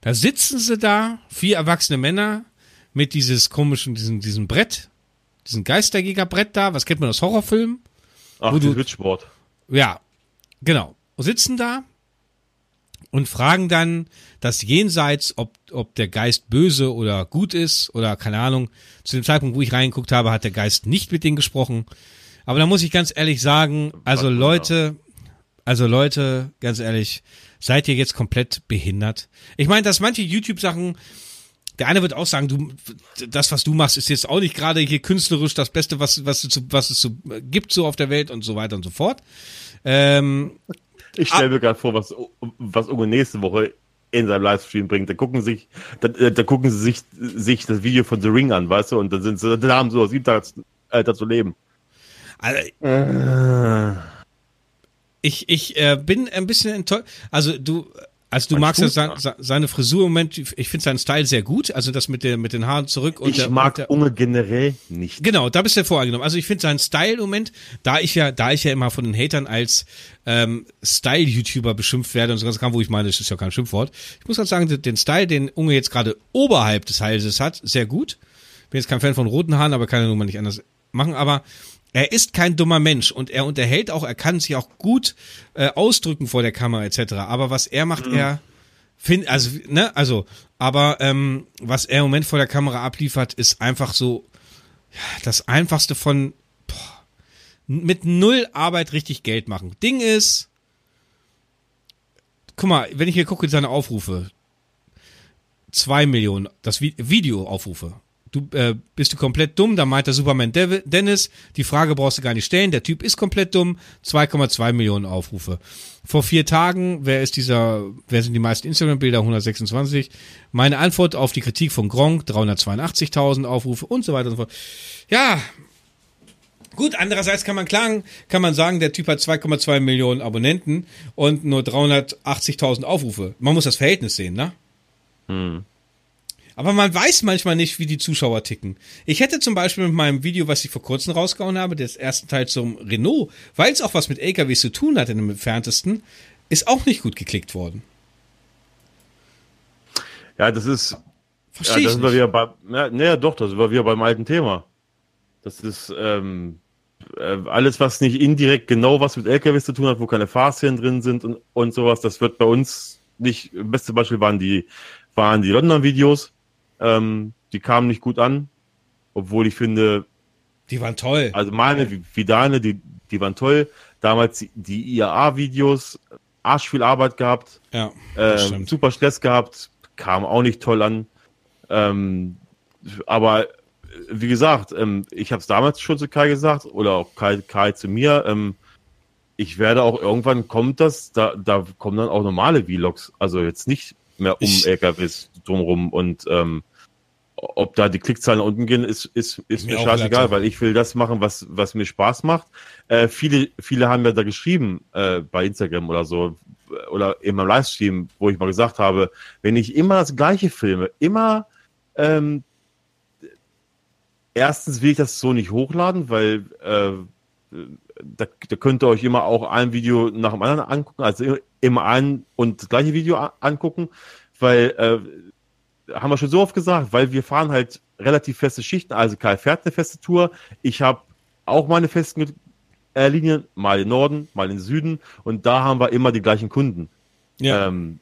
Da sitzen sie da, vier erwachsene Männer mit dieses komischen, diesem, diesem Brett diesen Geisterjägerbrett da, was kennt man aus Horrorfilmen? Ach, wo du, Witchboard. Ja, genau. Sitzen da und fragen dann das Jenseits, ob, ob der Geist böse oder gut ist oder keine Ahnung. Zu dem Zeitpunkt, wo ich reingeguckt habe, hat der Geist nicht mit denen gesprochen. Aber da muss ich ganz ehrlich sagen, also Leute, also Leute, ganz ehrlich, seid ihr jetzt komplett behindert? Ich meine, dass manche YouTube-Sachen der eine wird auch sagen, du, das, was du machst, ist jetzt auch nicht gerade hier künstlerisch das Beste, was, was, es, was es so gibt so auf der Welt und so weiter und so fort. Ähm, ich stelle mir gerade vor, was, was Ugo nächste Woche in seinem Livestream bringt. Da gucken sich, da, da gucken sie sich, sich das Video von The Ring an, weißt du, und dann sind sie, da haben sie so sieben Tage Alter zu leben. Also, äh. Ich, ich äh, bin ein bisschen enttäuscht. Also du, Also du Man magst ja se- se- seine Frisur im Moment, ich finde seinen Style sehr gut, also das mit, der, mit den Haaren zurück und Ich der, mag und der, Unge generell nicht. Genau, da bist du vorgenommen. Also ich finde seinen Style im Moment, da ich ja, da ich ja immer von den Hatern als ähm, Style-YouTuber beschimpft werde und so ganz kam, wo ich meine, das ist ja kein Schimpfwort. Ich muss halt sagen, den- den Style, den Unge jetzt gerade oberhalb des Halses hat, sehr gut. Bin jetzt kein Fan von roten Haaren, aber kann er nun mal nicht anders machen. Aber er ist kein dummer Mensch und er unterhält auch, er kann sich auch gut äh, ausdrücken vor der Kamera etc. Aber was er macht, er find, also ne, also, aber ähm, was er im Moment vor der Kamera abliefert, ist einfach so das einfachste von boah, mit null Arbeit richtig Geld machen. Ding ist, guck mal, wenn ich hier gucke, seine Aufrufe, zwei Millionen, das Vi Videoaufrufe. Du äh, bist du komplett dumm, da meint der Superman Dev Dennis, die Frage brauchst du gar nicht stellen, der Typ ist komplett dumm, 2,2 Millionen Aufrufe. Vor vier Tagen, wer ist dieser, wer sind die meisten Instagram-Bilder? 126. Meine Antwort auf die Kritik von Gronk, 382.000 Aufrufe und so weiter und so fort. Ja, Gut, andererseits kann man klagen, kann man sagen, der Typ hat 2,2 Millionen Abonnenten und nur 380.000 Aufrufe. Man muss das Verhältnis sehen, ne? Aber man weiß manchmal nicht, wie die Zuschauer ticken. Ich hätte zum Beispiel mit meinem Video, was ich vor kurzem rausgehauen habe, des ersten Teil zum Renault, weil es auch was mit LKWs zu tun hat in dem entferntesten, ist auch nicht gut geklickt worden. Ja, das ist, ja, Verstehe das ich sind wieder bei, ja, naja, doch, das sind wir wieder beim alten Thema. Das ist, ähm, äh, alles, was nicht indirekt genau was mit LKWs zu tun hat, wo keine Fahrszenen drin sind und, und sowas, das wird bei uns nicht, beste Beispiel waren die, waren die London-Videos, ähm, die kamen nicht gut an, obwohl ich finde, Die waren toll. also meine deine, die, die waren toll. Damals die- IAA-Videos, arsch viel Arbeit gehabt, Ja, äh, stimmt. super Stress gehabt, kam auch nicht toll an. Ähm, aber wie gesagt, ähm, ich habe es damals schon zu Kai gesagt oder auch Kai, Kai zu mir. Ähm, ich werde auch irgendwann kommt das, da, da kommen dann auch normale Vlogs, also jetzt nicht mehr um Ich- LKWs drumherum und ähm, ob da die Klickzahlen nach unten gehen, ist, ist, ist Mir mir scheißegal, weil ich will das machen, was, was mir Spaß macht. Äh, viele, viele haben ja da geschrieben äh, bei Instagram oder so oder eben im Livestream, wo ich mal gesagt habe, wenn ich immer das gleiche filme, immer ähm, erstens will ich das so nicht hochladen, weil äh, da, da könnt ihr euch immer auch ein Video nach dem anderen angucken, also immer ein und das gleiche Video angucken, weil äh, haben wir schon so oft gesagt, weil wir fahren halt relativ feste Schichten. Also Kai fährt eine feste Tour. Ich habe auch meine festen äh, Linien, mal in Norden, mal in Süden. Und da haben wir immer die gleichen Kunden. Ja. Ähm,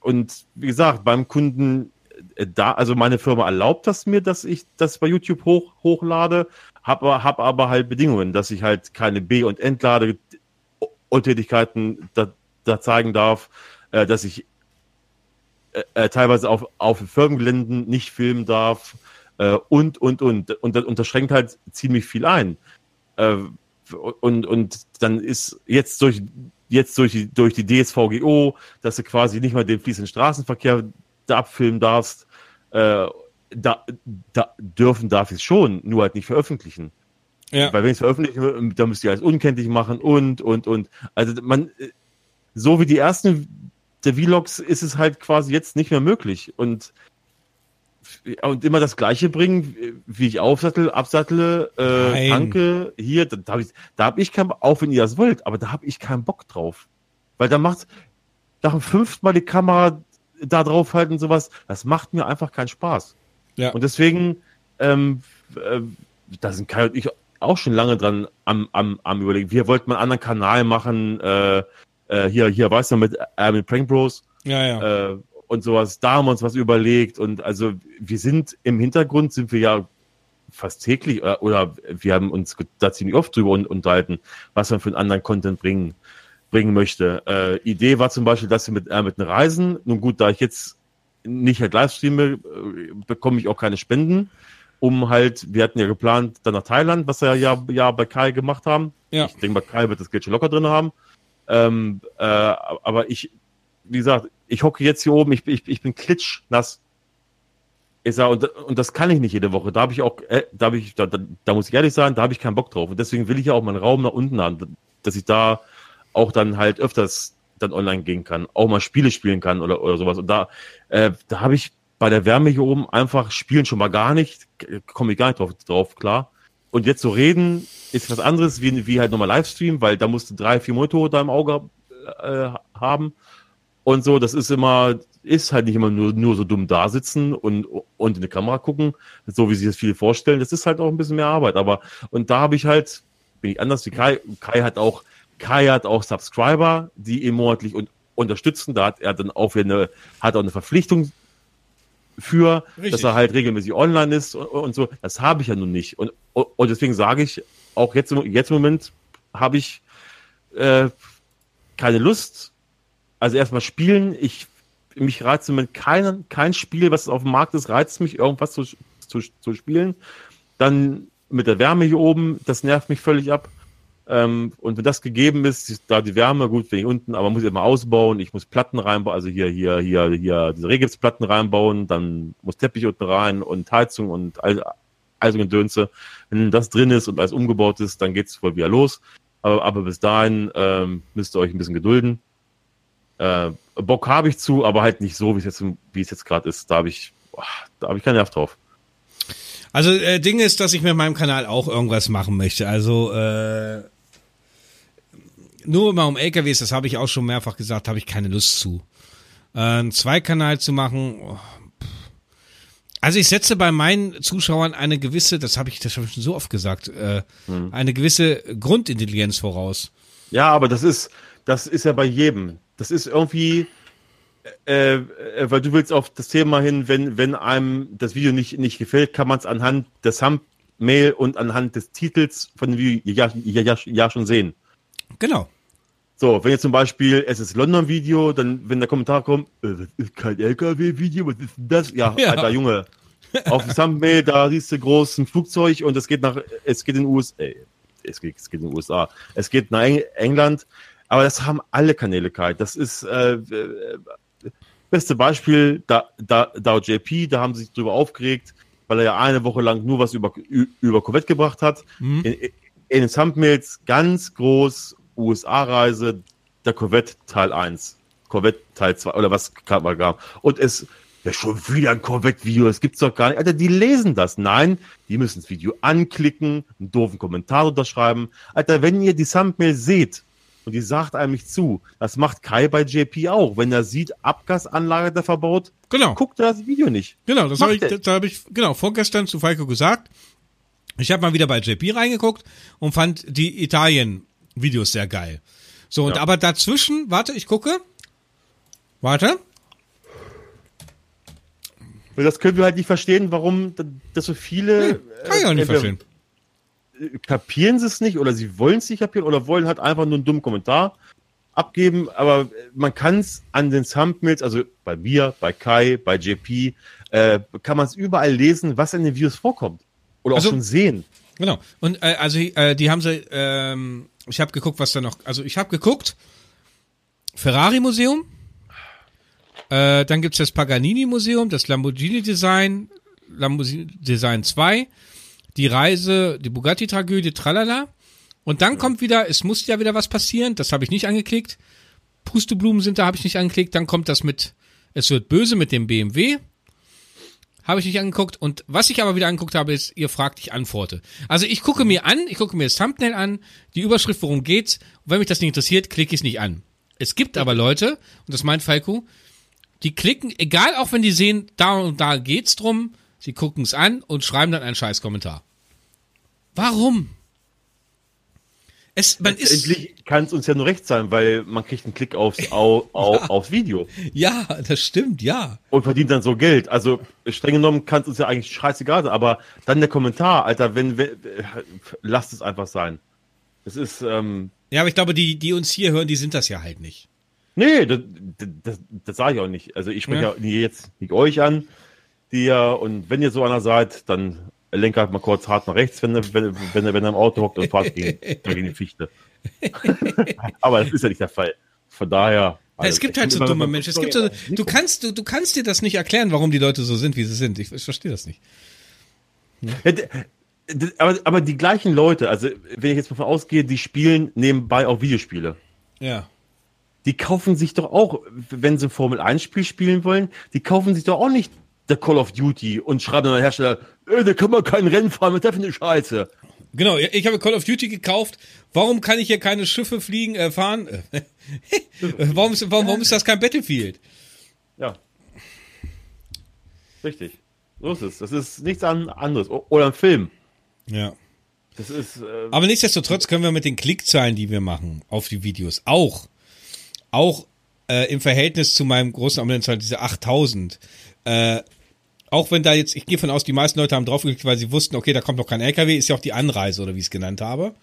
und wie gesagt, beim Kunden äh, da, also meine Firma erlaubt das mir, dass ich das bei YouTube hoch, hochlade, habe hab aber halt Bedingungen, dass ich halt keine B- und Entlade Untätigkeiten da, da zeigen darf, äh, dass ich äh, äh, teilweise auf, auf Firmengeländen nicht filmen darf äh, und, und, und. Und das, und das schränkt halt ziemlich viel ein. Äh, und, und dann ist jetzt durch, jetzt durch die, durch die DSVGO, dass du quasi nicht mal den fließenden Straßenverkehr da abfilmen darfst, äh, da, da dürfen darf ich es schon, nur halt nicht veröffentlichen. ja. Weil wenn ich es veröffentliche, dann müsst ihr alles unkenntlich machen und, und, und. Also man, so wie die ersten der Vlogs ist es halt quasi jetzt nicht mehr möglich. Und, und immer das Gleiche bringen, wie ich aufsattel, absattle, äh, tanke, hier, da, da habe ich, da hab ich keinen, auch wenn ihr das wollt, aber da habe ich keinen Bock drauf. Weil da macht, nach dem fünften Mal die Kamera da drauf halten und sowas, das macht mir einfach keinen Spaß. Ja. Und deswegen, ähm, äh, da sind Kai und ich auch schon lange dran am, am, am überlegen. Wir wollten mal einen anderen Kanal machen, äh, äh, hier, hier, weißt du, mit, äh, mit Prank Bros ja, ja. äh, und sowas. Da haben wir uns was überlegt und also wir sind im Hintergrund sind wir ja fast täglich oder, oder wir haben uns da ziemlich oft drüber un unterhalten, was man für einen anderen Content bringen bringen möchte. Äh, Idee war zum Beispiel, dass wir mit, äh, mit den Reisen, nun gut, da ich jetzt nicht halt Livestreame, äh, bekomme ich auch keine Spenden, um halt, wir hatten ja geplant, dann nach Thailand, was wir ja, ja bei Kai gemacht haben. Ja. Ich denke, bei Kai wird das Geld schon locker drin haben. Ähm, äh, aber ich, wie gesagt, ich hocke jetzt hier oben, ich, ich, ich bin klitschnass. Ich sag, und, und das kann ich nicht jede Woche. Da habe ich auch, äh, da habe ich, da, da, da muss ich ehrlich sein, da habe ich keinen Bock drauf. Und deswegen will ich ja auch meinen Raum nach unten haben, dass ich da auch dann halt öfters dann online gehen kann, auch mal Spiele spielen kann oder, oder sowas. Und da, äh, da habe ich bei der Wärme hier oben einfach spielen schon mal gar nicht, komme ich gar nicht drauf, drauf klar. Und jetzt so reden ist was anderes wie, wie halt nochmal Livestream, weil da musst du drei, vier Monitore da im Auge äh, haben. Und so, das ist immer, ist halt nicht immer nur, nur so dumm da sitzen und, und in die Kamera gucken, so wie sich das viele vorstellen. Das ist halt auch ein bisschen mehr Arbeit. Aber, und da habe ich halt, bin ich anders wie Kai. Kai hat auch, Kai hat auch Subscriber, die ihn monatlich und, unterstützen. Da hat er dann auch eine, hat auch eine Verpflichtung für, Richtig. dass er halt regelmäßig online ist und, und so. Das habe ich ja nun nicht. Und, und deswegen sage ich, auch jetzt, jetzt im Moment habe ich äh, keine Lust. Also erstmal spielen. Ich mich reizt im Moment kein, kein Spiel, was auf dem Markt ist, reizt mich, irgendwas zu, zu, zu spielen. Dann mit der Wärme hier oben, das nervt mich völlig ab. Ähm, und wenn das gegeben ist, da die Wärme, gut, wenn ich unten, aber muss ich immer ausbauen, ich muss Platten reinbauen, also hier, hier, hier, hier, diese Regipsplatten reinbauen, dann muss Teppich unten rein und Heizung und all, all so Gedönse. Wenn das drin ist und alles umgebaut ist, dann geht's voll wieder los. Aber, aber bis dahin ähm, müsst ihr euch ein bisschen gedulden. Äh, Bock habe ich zu, aber halt nicht so, wie es jetzt, es jetzt gerade ist. Da habe ich, boah, da habe ich keinen Nerv drauf. Also äh, Ding ist, dass ich mit meinem Kanal auch irgendwas machen möchte. Also äh, nur mal um LKWs, das habe ich auch schon mehrfach gesagt, habe ich keine Lust zu. Äh, einen Zweikanal zu machen. Oh, also ich setze bei meinen Zuschauern eine gewisse, das habe ich, das habe ich schon so oft gesagt, äh, hm. eine gewisse Grundintelligenz voraus. Ja, aber das ist, das ist ja bei jedem. Das ist irgendwie, äh, äh, weil du willst auf das Thema hin, wenn, wenn einem das Video nicht, nicht gefällt, kann man es anhand des Thumbnail und anhand des Titels von dem Video ja, ja, ja, ja schon sehen. Genau. So, wenn jetzt zum Beispiel es ist London-Video, dann, wenn der Kommentar kommt, äh, das ist kein LKW-Video, was ist denn das? Ja, ja. alter Junge. Auf dem Thumbnail, da siehst du groß ein Flugzeug und es geht nach, es geht in den USA, äh, es geht, es geht in den USA, es geht nach England, aber das haben alle Kanäle, Kai. Das ist, äh, äh, beste Beispiel, da, da, da JP, da haben sie sich drüber aufgeregt, weil er ja eine Woche lang nur was über, über Corvette gebracht hat. Mhm. In, in den Thumbnails ganz groß USA-Reise, der Corvette Teil 1, Corvette Teil 2 oder was gerade gab. Und es, ja, schon wieder ein Corvette-Video, das gibt's doch gar nicht. Alter, die lesen das. Nein, die müssen das Video anklicken, einen doofen Kommentar unterschreiben. Alter, wenn ihr die Thumbnail seht und die sagt einem nicht zu, das macht Kai bei JP auch. Wenn er sieht, Abgasanlage da verbaut, genau. guckt er das Video nicht. Genau, das habe ich, das hab ich, genau, vorgestern zu Falco gesagt. Ich habe mal wieder bei JP reingeguckt und fand die Italien Videos sehr geil. So, und ja. aber dazwischen, warte, ich gucke. Warte. Das können wir halt nicht verstehen, warum das so viele. Nee, kann ich auch nicht äh, verstehen. Kapieren sie es nicht oder sie wollen es nicht kapieren oder wollen halt einfach nur einen dummen Kommentar abgeben, aber man kann es an den Thumbnails, also bei mir, bei Kai, bei JP, äh, kann man es überall lesen, was in den Videos vorkommt. Oder also, auch schon sehen. Genau. Und äh, also äh, die haben sie, ähm, ich habe geguckt, was da noch. Also ich habe geguckt, Ferrari Museum. Äh, dann gibt's das Paganini Museum, das Lamborghini Design, Lamborghini Design 2, die Reise, die Bugatti Tragödie, tralala. Und dann kommt wieder, es muss ja wieder was passieren, das habe ich nicht angeklickt. Pusteblumen sind da, habe ich nicht angeklickt. Dann kommt das mit, es wird böse mit dem BMW. Habe ich nicht angeguckt. Und was ich aber wieder angeguckt habe, ist, ihr fragt, ich antworte. Also ich gucke mir an, ich gucke mir das Thumbnail an, die Überschrift, worum geht's. Und wenn mich das nicht interessiert, klicke ich es nicht an. Es gibt aber Leute, und das meint Falco, die klicken, egal auch wenn die sehen, da und da geht's drum, sie gucken es an und schreiben dann einen scheiß Kommentar. Warum? Es, man Letztendlich kann es uns ja nur recht sein, weil man kriegt einen Klick aufs, au, au, ja. aufs Video. Ja, das stimmt, ja. Und verdient dann so Geld. Also streng genommen kann es uns ja eigentlich scheißegal sein, aber dann der Kommentar, Alter, wenn, wenn lasst es einfach sein. Es ist. Ähm, ja, aber ich glaube, die, die uns hier hören, die sind das ja halt nicht. Nee, das, das, das sage ich auch nicht. Also ich spreche ja. ja jetzt nicht euch an, die ja, und wenn ihr so einer seid, dann halt mal kurz hart nach rechts, wenn, er, wenn, wenn, wenn er im Auto hockt und fahrt gegen, gegen die Fichte. Aber das ist ja nicht der Fall. Von daher. Also, es gibt halt so dumme Menschen. Es gibt so, du kannst, du, du kannst dir das nicht erklären, warum die Leute so sind, wie sie sind. Ich, ich verstehe das nicht. Ja. Aber, aber die gleichen Leute, also wenn ich jetzt davon ausgehe, die spielen nebenbei auch Videospiele. Ja. die kaufen sich doch auch, wenn sie Formel 1 Spiel spielen wollen, die kaufen sich doch auch nicht der Call of Duty und schreiben dann Hersteller, äh, da kann man kein Rennen fahren, was ist das für eine Scheiße? Genau, ich habe Call of Duty gekauft. Warum kann ich hier keine Schiffe fliegen, äh, fahren? warum, ist, warum, warum ist das kein Battlefield? Ja. Richtig. So ist es. Das ist nichts anderes. Oder ein Film. Ja. Das ist. Äh Aber nichtsdestotrotz können wir mit den Klickzahlen, die wir machen auf die Videos, auch, auch äh, im Verhältnis zu meinem großen Abonnentenzahl, diese 8000, äh, auch wenn da jetzt, ich gehe von aus, die meisten Leute haben draufgeklickt, weil sie wussten, okay, da kommt noch kein LKW, ist ja auch die Anreise oder wie ich es genannt habe,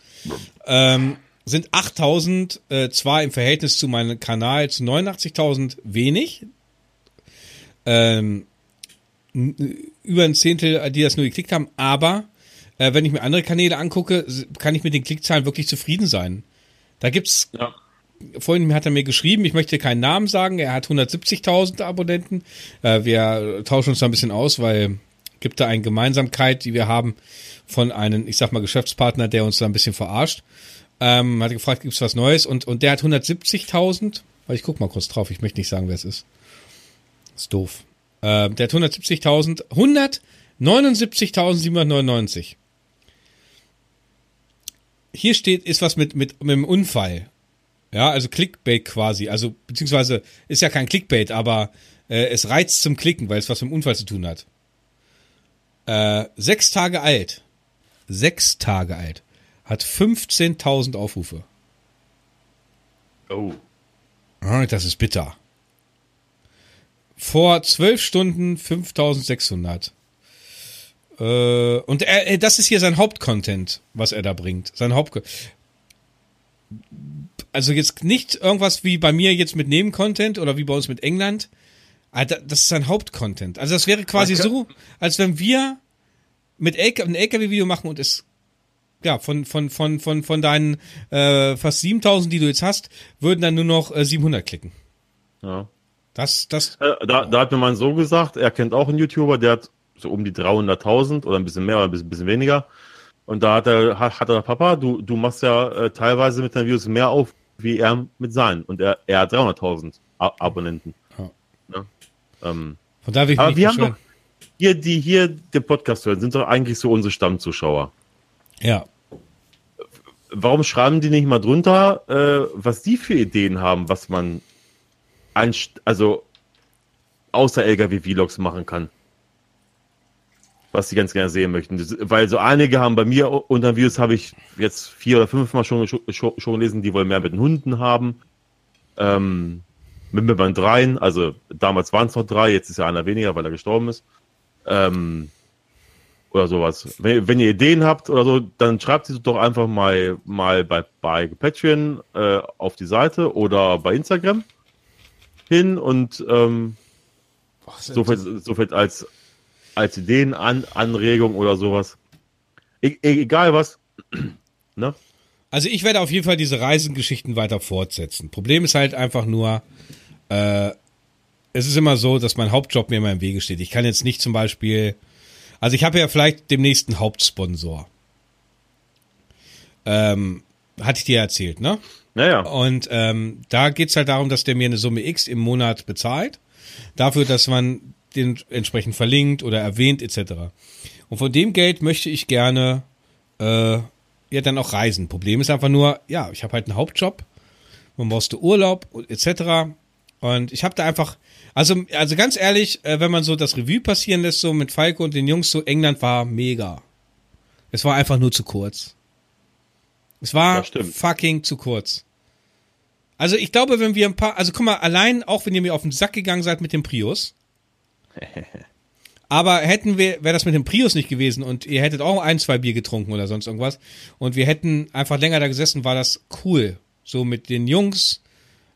ähm, sind 8000 äh, zwar im Verhältnis zu meinem Kanal zu 89.000 wenig, ähm, über ein Zehntel, die das nur geklickt haben, aber äh, wenn ich mir andere Kanäle angucke, kann ich mit den Klickzahlen wirklich zufrieden sein. Da gibt's ja. Vorhin hat er mir geschrieben, ich möchte keinen Namen sagen, er hat 170.000 Abonnenten. Äh, wir tauschen uns da ein bisschen aus, weil gibt da eine Gemeinsamkeit, die wir haben von einem, ich sag mal, Geschäftspartner, der uns da ein bisschen verarscht. Ähm, hat gefragt, gibt's was Neues? Und, und der hat 170.000, weil ich guck mal kurz drauf, ich möchte nicht sagen, wer es ist. Ist doof. Äh, der hat 170.000, 179.799. Hier steht, ist was mit, mit, mit dem Unfall. Ja, also Clickbait quasi. Also, beziehungsweise ist ja kein Clickbait, aber äh, es reizt zum Klicken, weil es was mit dem Unfall zu tun hat. Äh, sechs Tage alt. Sechs Tage alt. Hat 15.000 Aufrufe. Oh. Ah, das ist bitter. Vor zwölf Stunden 5600. Äh, und er, das ist hier sein Hauptcontent, was er da bringt. Sein Haupt also jetzt nicht irgendwas wie bei mir jetzt mit Nebencontent oder wie bei uns mit England. Alter, das ist sein Hauptcontent. Also das wäre quasi so, als wenn wir mit LK, ein LKW-Video machen und es ja, von, von, von, von, von deinen äh, fast 7000, die du jetzt hast, würden dann nur noch äh, 700 klicken. Ja. Das, das. Äh, da, da hat mir mein Sohn gesagt, er kennt auch einen YouTuber, der hat so um die 300.000 oder ein bisschen mehr oder ein bisschen, bisschen weniger. Und da hat er, hat, hat er, Papa, du, du machst ja äh, teilweise mit deinen Videos mehr auf, wie er mit seinen. Und er, er hat 300.000 Abonnenten. Ja. Ja. Ähm, Von da will ich aber wir haben doch, hier, die hier den Podcast hören, sind doch eigentlich so unsere Stammzuschauer. Ja. Warum schreiben die nicht mal drunter, äh, was die für Ideen haben, was man ein, also außer LKW-Vlogs machen kann? Was sie ganz gerne sehen möchten. Weil so einige haben bei mir unter Videos habe ich jetzt vier oder fünf Mal schon, schon, schon gelesen, die wollen mehr mit den Hunden haben. Ähm, mit mir beim dreien, also damals waren es noch drei, jetzt ist ja einer weniger, weil er gestorben ist. Ähm, oder sowas. Wenn, wenn, ihr Ideen habt oder so, dann schreibt sie doch einfach mal, mal bei, bei Patreon äh, auf die Seite oder bei Instagram hin und ähm, so, viel, so viel als als Ideenanregung oder sowas. E egal was. ne? Also ich werde auf jeden Fall diese Reisengeschichten weiter fortsetzen. Problem ist halt einfach nur, äh, es ist immer so, dass mein Hauptjob mir immer im Wege steht. Ich kann jetzt nicht zum Beispiel, also ich habe ja vielleicht demnächst einen Hauptsponsor. Ähm, hatte ich dir erzählt, ne? Naja. Und ähm, da geht's halt darum, dass der mir eine Summe X im Monat bezahlt. Dafür, dass man den entsprechend verlinkt oder erwähnt etc. Und von dem Geld möchte ich gerne äh, ja dann auch reisen. Problem ist einfach nur, ja, ich habe halt einen Hauptjob, man brauchst du Urlaub etc. Und ich habe da einfach, also also ganz ehrlich, äh, wenn man so das Revue passieren lässt, so mit Falco und den Jungs, so England war mega. Es war einfach nur zu kurz. Es war fucking zu kurz. Also ich glaube, wenn wir ein paar, also guck mal, allein auch wenn ihr mir auf den Sack gegangen seid mit dem Prius, aber hätten wir, wäre das mit dem Prius nicht gewesen und ihr hättet auch ein, zwei Bier getrunken oder sonst irgendwas und wir hätten einfach länger da gesessen, war das cool. So mit den Jungs.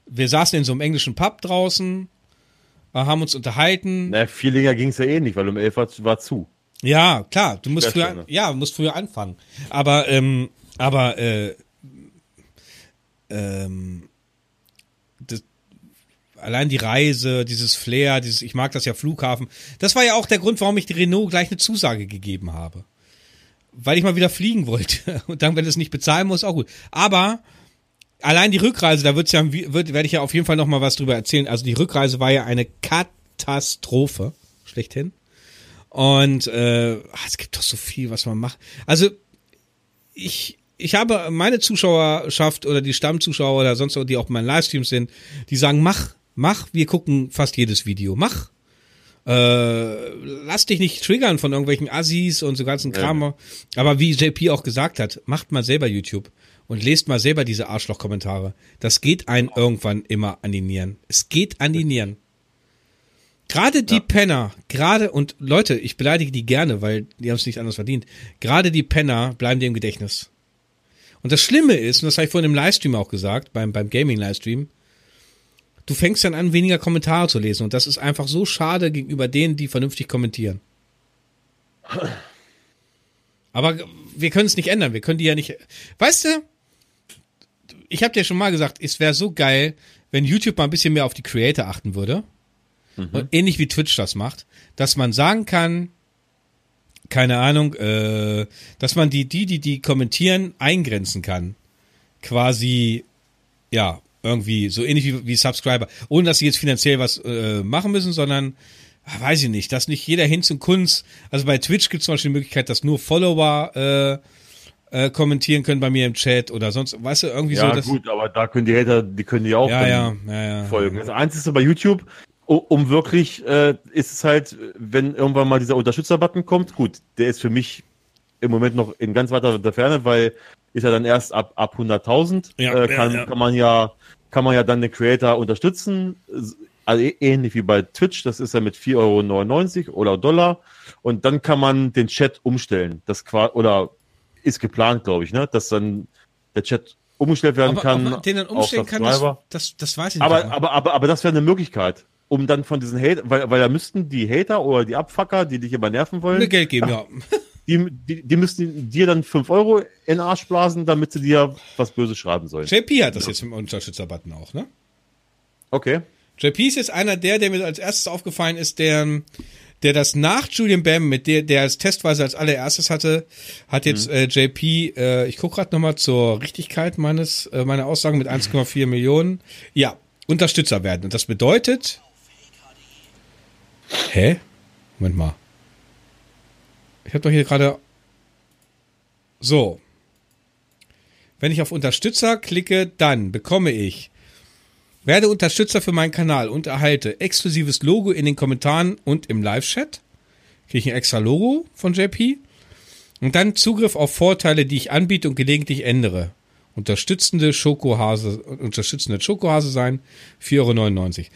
Wir saßen in so einem englischen Pub draußen, äh, haben uns unterhalten. Na, viel länger ging es ja eh nicht, weil um elf war, war zu. Ja, klar, du musst früher, ja, musst früher anfangen. Aber, ähm, aber, äh, ähm, allein die Reise, dieses Flair, dieses, ich mag das ja Flughafen. Das war ja auch der Grund, warum ich die Renault gleich eine Zusage gegeben habe. Weil ich mal wieder fliegen wollte. Und dann, wenn es nicht bezahlen muss, auch gut. Aber allein die Rückreise, da wird's ja, wird, werde ich ja auf jeden Fall noch mal was drüber erzählen. Also die Rückreise war ja eine Katastrophe, schlechthin. Und äh, ach, es gibt doch so viel, was man macht. Also ich, ich habe meine Zuschauerschaft oder die Stammzuschauer oder sonst die auch in meinen Livestreams sind, die sagen, mach, mach, wir gucken fast jedes Video, mach. Äh, lass dich nicht triggern von irgendwelchen Assis und so ganzen Kram. Ja. Aber wie JP auch gesagt hat, macht mal selber YouTube und lest mal selber diese Arschloch-Kommentare. Das geht einen irgendwann immer an die Nieren. Es geht an die Nieren. Gerade die ja. Penner, gerade, und Leute, ich beleidige die gerne, weil die haben es nicht anders verdient. Gerade die Penner bleiben dir im Gedächtnis. Und das Schlimme ist, und das habe ich vorhin im Livestream auch gesagt, beim, beim Gaming-Livestream, du fängst dann an, weniger Kommentare zu lesen. Und das ist einfach so schade gegenüber denen, die vernünftig kommentieren. Aber wir können es nicht ändern. Wir können die ja nicht. Weißt du, ich habe dir schon mal gesagt, es wäre so geil, wenn YouTube mal ein bisschen mehr auf die Creator achten würde. Mhm. ähnlich wie Twitch das macht, dass man sagen kann, keine Ahnung, äh, dass man die, die, die, die kommentieren, eingrenzen kann. Quasi, ja, irgendwie, so ähnlich wie, wie Subscriber. Ohne dass sie jetzt finanziell was äh, machen müssen, sondern, ach, weiß ich nicht, dass nicht jeder hin zum Kunst. Also bei Twitch gibt es zum Beispiel die Möglichkeit, dass nur Follower äh, äh, kommentieren können bei mir im Chat oder sonst, weißt du, irgendwie ja, so. Ja, gut, aber da können die Hater, die können ja auch ja, ja, ja, folgen. Das Einzige bei YouTube, um wirklich, äh, ist es halt, wenn irgendwann mal dieser Unterstützer-Button kommt, gut, der ist für mich im Moment noch in ganz weiter der Ferne, weil ist ja dann erst ab, ab 100.000, ja, äh, kann, ja, ja. kann man ja, kann man ja dann den Creator unterstützen, also ähnlich wie bei Twitch, das ist ja mit 4,99 Euro oder Dollar und dann kann man den Chat umstellen, das oder ist geplant, glaube ich, ne, dass dann der Chat umgestellt werden aber, kann. Aber den dann umstellen kann, das, das, das weiß ich nicht. Aber, aber, aber, aber, aber das wäre eine Möglichkeit um dann von diesen Hater, weil, weil da müssten die Hater oder die Abfucker, die dich immer nerven wollen. Mir Geld geben, ja. Die, die, die müssten dir dann 5 Euro in den Arsch blasen, damit sie dir was Böses schreiben sollen. JP hat das ja. jetzt im Unterstützerbutton auch, ne? Okay. JP ist jetzt einer der, der mir als erstes aufgefallen ist, der, der das nach Julian Bam, mit der, der es testweise als allererstes hatte, hat jetzt mhm. äh, JP, äh, ich gucke gerade nochmal zur Richtigkeit meines, äh, meiner Aussagen mit 1,4 Millionen. Ja, Unterstützer werden. Und das bedeutet, Hä? Moment mal. Ich habe doch hier gerade. So. Wenn ich auf Unterstützer klicke, dann bekomme ich werde Unterstützer für meinen Kanal und erhalte exklusives Logo in den Kommentaren und im Live-Chat. Kriege ich ein extra Logo von JP. Und dann Zugriff auf Vorteile, die ich anbiete und gelegentlich ändere. Unterstützende Schokohase, unterstützende Schokohase sein, 4,99 Euro.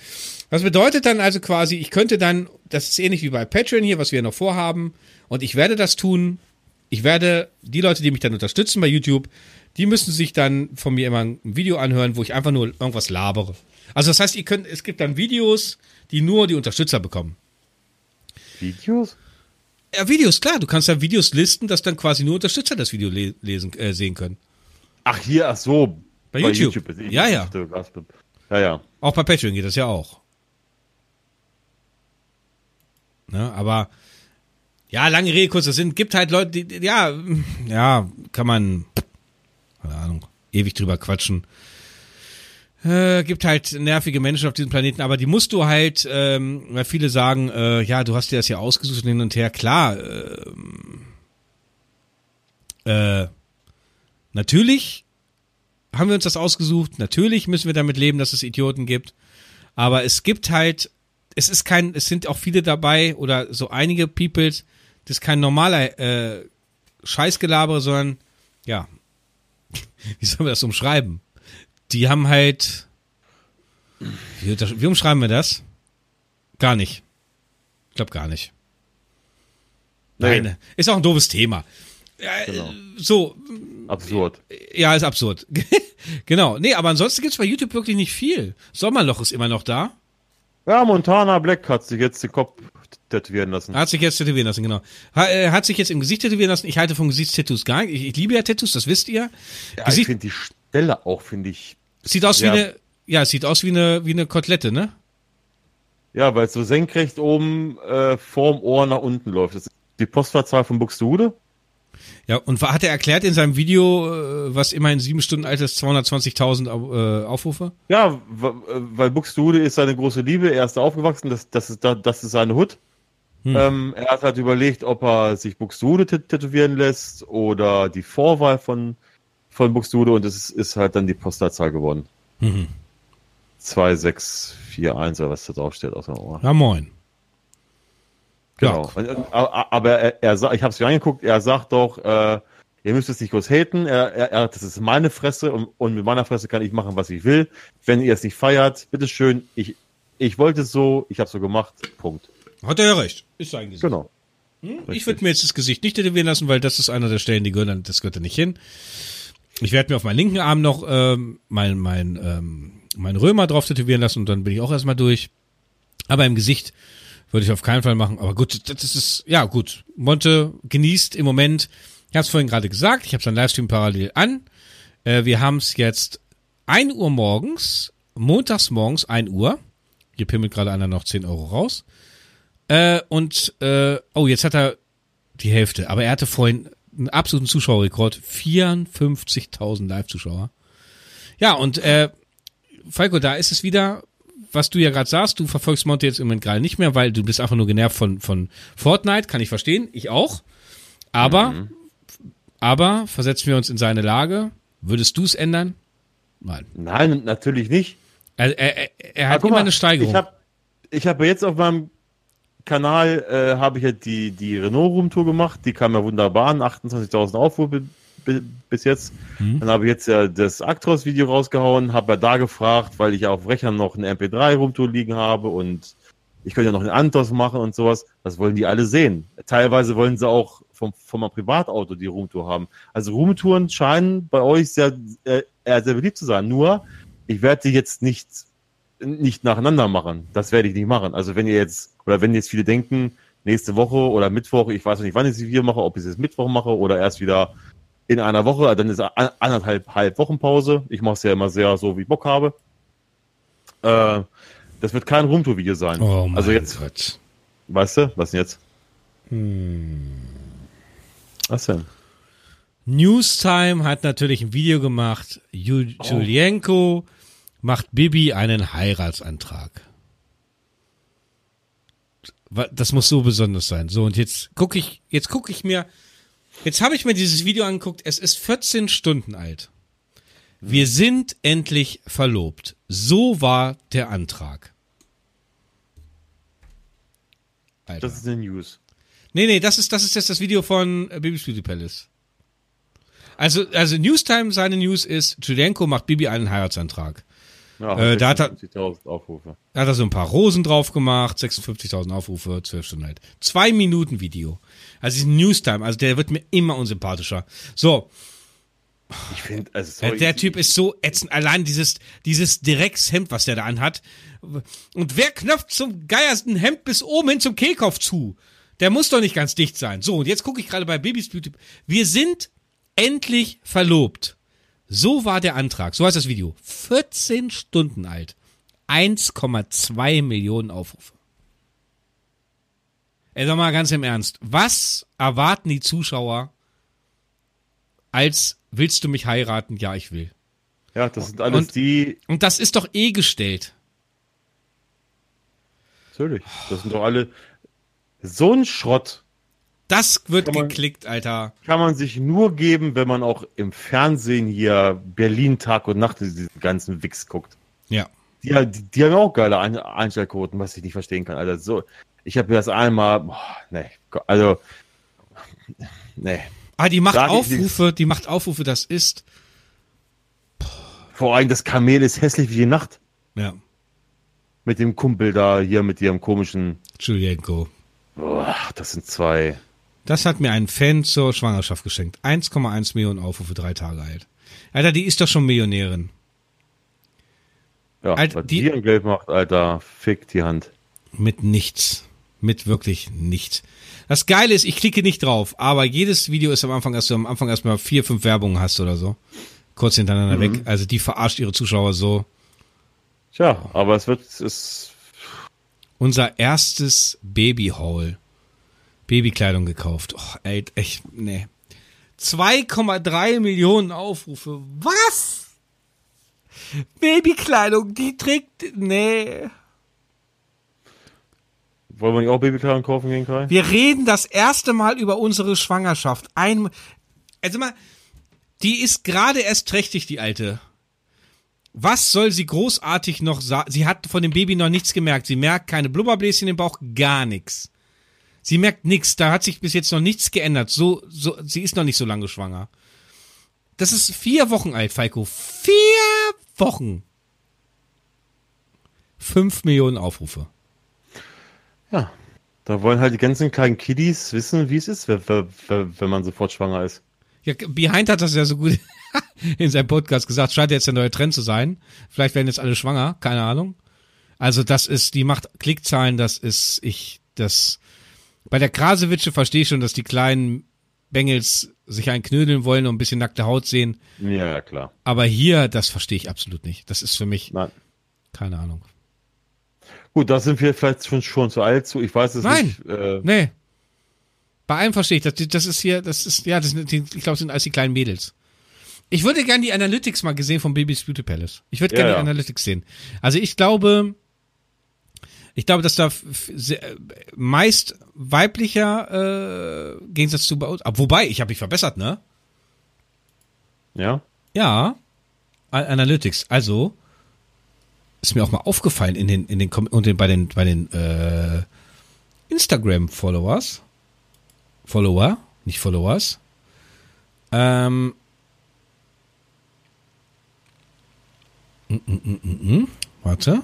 Das bedeutet dann also quasi, ich könnte dann, das ist ähnlich wie bei Patreon hier, was wir noch vorhaben, und ich werde das tun. Ich werde die Leute, die mich dann unterstützen bei YouTube, die müssen sich dann von mir immer ein Video anhören, wo ich einfach nur irgendwas labere. Also das heißt, ihr könnt, es gibt dann Videos, die nur die Unterstützer bekommen. Videos? Ja, Videos, klar. Du kannst ja Videos listen, dass dann quasi nur Unterstützer das Video lesen, äh, sehen können. Ach, hier, ach so. Bei, bei YouTube. YouTube ja, ja. Ja, ja. Auch bei Patreon geht das ja auch. Ne? Aber ja, lange Rede, kurzer Sinn. Gibt halt Leute, die, ja, ja, kann man, keine Ahnung, ewig drüber quatschen. Äh, gibt halt nervige Menschen auf diesem Planeten, aber die musst du halt, ähm, weil viele sagen, äh, ja, du hast dir das ja ausgesucht und hin und her. Klar, äh, äh, natürlich haben wir uns das ausgesucht. Natürlich müssen wir damit leben, dass es Idioten gibt. Aber es gibt halt es ist kein, es sind auch viele dabei oder so einige Peoples, das ist kein normaler äh, Scheißgelabere, sondern ja, wie sollen wir das umschreiben? Die haben halt, wie, wie umschreiben wir das? Gar nicht. Ich glaube gar nicht. Nee. Nein, ist auch ein doofes Thema. Genau. So. Absurd. Ja, ist absurd. genau. Nee, aber ansonsten gibt es bei YouTube wirklich nicht viel. Sommerloch ist immer noch da. Ja, Montana Black hat sich jetzt den Kopf tätowieren lassen. Hat sich jetzt tätowieren lassen, genau. Hat, äh, hat sich jetzt im Gesicht tätowieren lassen. Ich halte von Gesichtstattoos gar nicht. Ich, ich, liebe ja Tattoos, das wisst ihr. Ja, Gesicht ich finde die Stelle auch, finde ich. Sieht aus ja. wie eine, ja, sieht aus wie eine, wie eine Kotelette, ne? Ja, weil es so senkrecht oben äh, vorm Ohr nach unten läuft. Das ist die Postfahrzahl von Buxtehude. Ja, und hat er erklärt in seinem Video, äh, was immerhin sieben Stunden alt ist, 220.000 Au- äh, Aufrufe? Ja, äh, weil Buxtehude ist seine große Liebe, er ist da aufgewachsen, das, das, ist, da, das ist seine Hut. Hm. Ähm, er hat halt überlegt, ob er sich Buxtehude tät- tätowieren lässt oder die Vorwahl von, von Buxtehude und es ist, halt dann die Postleitzahl geworden. Mhm. 2641 oder was da drauf steht aus dem Ohr. Ja, moin. Genau. Und, und, a- aber er, er ich habe es mir angeguckt, er sagt doch, äh, ihr müsst es nicht groß haten, er, er, er, das ist meine Fresse und, und mit meiner Fresse kann ich machen, was ich will. Wenn ihr es nicht feiert, bitteschön, ich, ich wollte es so, ich habe so gemacht, Punkt. Hat er ja recht. Ist sein Gesicht. Genau. Ich würde mir jetzt das Gesicht nicht tätowieren lassen, weil das ist einer der Stellen, die gehören, das gehört da nicht hin. Ich werde mir auf meinen linken Arm noch ähm, mein, mein, ähm, mein Römer drauf tätowieren lassen und dann bin ich auch erstmal durch. Aber im Gesicht würde ich auf keinen Fall machen. Aber gut, das ist, ja gut. Monte genießt im Moment, ich habe es vorhin gerade gesagt, ich habe seinen Livestream parallel an. Äh, wir haben es jetzt 1 Uhr morgens, montags morgens 1 Uhr. Hier pimmelt gerade einer noch 10 Euro raus. Äh, und, äh, oh, jetzt hat er die Hälfte. Aber er hatte vorhin einen absoluten Zuschauerrekord. 54.000 Live-Zuschauer. Ja, und äh, Falco, da ist es wieder, was du ja gerade sagst, du verfolgst Monte jetzt im Moment gerade nicht mehr, weil du bist einfach nur genervt von, von Fortnite, kann ich verstehen, ich auch. Aber, aber versetzen wir uns in seine Lage. Würdest du es ändern? Nein. Nein, natürlich nicht. Er, er, er, hat guck immer mal, eine Steigerung. Ich habe ich hab jetzt auf meinem Kanal äh, habe ich ja die, die Renault Room Tour gemacht, die kam ja wunderbar an, 28.000 Aufrufe bis jetzt. Mhm. Dann habe ich jetzt ja das Actros Video rausgehauen, habe ja da gefragt, weil ich ja auf Rechnern noch eine MP3 Room Tour liegen habe und ich könnte ja noch einen Antos machen und sowas. Das wollen die alle sehen. Teilweise wollen sie auch vom, vom Privatauto die Roomtour haben. Also Roomtouren scheinen bei euch sehr, äh, eher sehr beliebt zu sein. Nur, ich werde die jetzt nicht, nicht nacheinander machen. Das werde ich nicht machen. Also wenn ihr jetzt, oder wenn jetzt viele denken, nächste Woche oder Mittwoch, ich weiß noch nicht, wann ich sie wieder mache, ob ich es jetzt Mittwoch mache oder erst wieder in einer Woche, dann ist anderthalb halb Wochen Pause. Ich mache es ja immer sehr so, wie ich Bock habe. Äh, das wird kein Roomtour-Video sein. oh mein also jetzt, Gott. weißt du, was denn jetzt? Hm. Was denn? Newstime hat natürlich ein Video gemacht. Oh. Julienko macht Bibi einen Heiratsantrag. Das muss so besonders sein. So, und jetzt gucke ich, jetzt gucke ich mir, jetzt habe ich mir dieses Video angeguckt. Es ist 14 Stunden alt. Wir sind endlich verlobt. So war der Antrag. Alter. Das ist eine News. Nee, nee, das ist, das ist jetzt das Video von äh, Bibis Beauty Palace. Also, also Newstime, seine News ist, Julienko macht Bibi einen Heiratsantrag. Ja, Äh, da hat er- 56.000 Aufrufe. Da hat er so ein paar Rosen drauf gemacht, 56.000 Aufrufe, 12 Stunden alt. Zwei Minuten Video. Also diesen Newstime, also der wird mir immer unsympathischer. So, Ich finde, also der, sorry, der Typ ist so ätzend. Allein dieses, dieses Dreckshemd, was der da anhat. Und wer knöpft zum geiersten Hemd bis oben hin zum Kehlkopf zu? Der muss doch nicht ganz dicht sein. So, und jetzt gucke ich gerade bei Babys Beauty. Wir sind endlich verlobt. So war der Antrag. So heißt das Video. 14 Stunden alt. 1,2 Millionen Aufrufe. Ey, sag mal ganz im Ernst. Was erwarten die Zuschauer als willst du mich heiraten? Ja, ich will. Ja, das sind alles Und- die, Und das ist doch eh gestellt. natürlich, das sind doch alle, so ein Schrott Das wird man- geklickt, Alter. kann man sich nur geben, wenn man auch im Fernsehen hier Berlin Tag und Nacht diesen ganzen Wix guckt. Ja. Die, die, die haben auch geile Ein Einstellquoten, was ich nicht verstehen kann. Alter, so, ich habe mir das einmal, boah, nee, also, nee. Ah, die macht ich Aufrufe, die macht Aufrufe, das ist. Vor allem das Kamel ist hässlich wie die Nacht. Ja. Mit dem Kumpel da hier, mit ihrem komischen, Julienko. boah, das sind zwei. Das hat mir ein Fan zur Schwangerschaft geschenkt. 1,1 Millionen Aufrufe, drei Tage alt. Alter, die ist doch schon Millionärin. Ja, Alter, was die- die Geld macht, Alter, fick die Hand. Mit nichts. Mit wirklich nichts. Das Geile ist, ich klicke nicht drauf, aber jedes Video ist am Anfang, dass du am Anfang erstmal vier, fünf Werbungen hast oder so. Kurz hintereinander Mhm. weg. Also die verarscht ihre Zuschauer so. Tja, aber es wird, es, Unser erstes Babyhaul. Babykleidung gekauft. Oh, ey, echt, nee. 2,3 Millionen Aufrufe. Was? Babykleidung, die trägt. Nee. Wollen wir nicht auch Babykleidung kaufen gehen, Kai? Wir reden das erste Mal über unsere Schwangerschaft. Ein. Also mal, die ist gerade erst trächtig, die alte. Was soll sie großartig noch sagen? Sie hat von dem Baby noch nichts gemerkt. Sie merkt keine Blubberbläschen im Bauch, gar nichts. Sie merkt nichts. Da hat sich bis jetzt noch nichts geändert. So, so, sie ist noch nicht so lange schwanger. Das ist vier Wochen alt, Falco. Vier Wochen. Fünf Millionen Aufrufe. Ja. Da wollen halt die ganzen kleinen Kiddies wissen, wie es ist, wenn, man sofort schwanger ist. Ja, Behind hat das ja so gut in seinem Podcast gesagt, scheint jetzt der neue Trend zu sein. Vielleicht werden jetzt alle schwanger, keine Ahnung. Also das ist, die macht Klickzahlen, das ist, ich, das, bei der Krasewitsche verstehe ich schon, dass die kleinen Bengels sich einknödeln wollen und ein bisschen nackte Haut sehen. Ja, ja, klar. Aber hier, das verstehe ich absolut nicht. Das ist für mich, Nein. keine Ahnung. Gut, da sind wir vielleicht schon, schon zu alt zu. Ich weiß es Nein. nicht. Äh, Nee. Bei einem verstehe ich, das, das ist hier, das ist, ja, das sind, ich glaube, das sind alles die kleinen Mädels. Ich würde gerne die Analytics mal gesehen vom Babys Beauty Palace. Ich würde Ja, gerne ja. die Analytics sehen. Also ich glaube, ich glaube, dass da sehr- meist weiblicher äh, Gegensatz zu bei uns. Aber wobei, ich habe mich verbessert, ne? ja. Ja. Analytics. Also ist mir auch mal aufgefallen in den in den und den, bei den bei den äh, Instagram Followers. Follower, nicht Followers. Ähm Mm, mm, mm, mm, mm. Warte.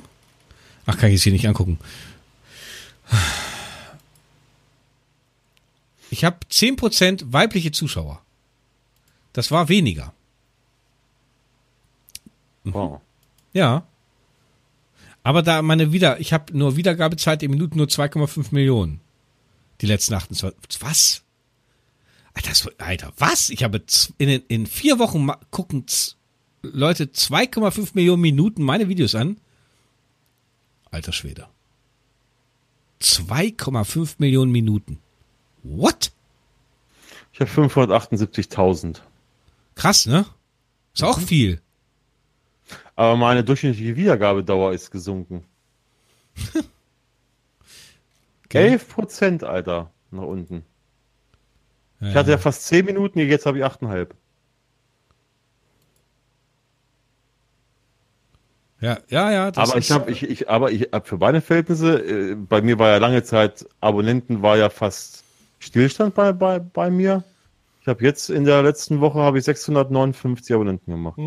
Ach, kann ich es hier nicht angucken. Ich habe 10% weibliche Zuschauer. Das war weniger. Wow. Ja. Aber da meine wieder, ich habe nur Wiedergabezeit in Minuten nur 2,5 Millionen. Die letzten 28. Was? Alter, Alter, was? Ich habe in, in vier Wochen gucken Leute 2,5 Millionen Minuten meine Videos an. Alter Schwede. 2,5 Millionen Minuten. What? Ich habe 578.000. Krass, ne? Ist auch viel. Aber meine durchschnittliche Wiedergabedauer ist gesunken. Okay. 11 Prozent, Alter, nach unten. Ich hatte ja fast 10 Minuten, jetzt habe ich 8,5. Ja, ja, ja. das Aber ich habe, ich, ich, aber ich hab für meine Verhältnisse, äh, bei mir war ja lange Zeit, Abonnenten war ja fast Stillstand bei, bei, bei mir. Ich habe jetzt in der letzten Woche habe ich 659 Abonnenten gemacht.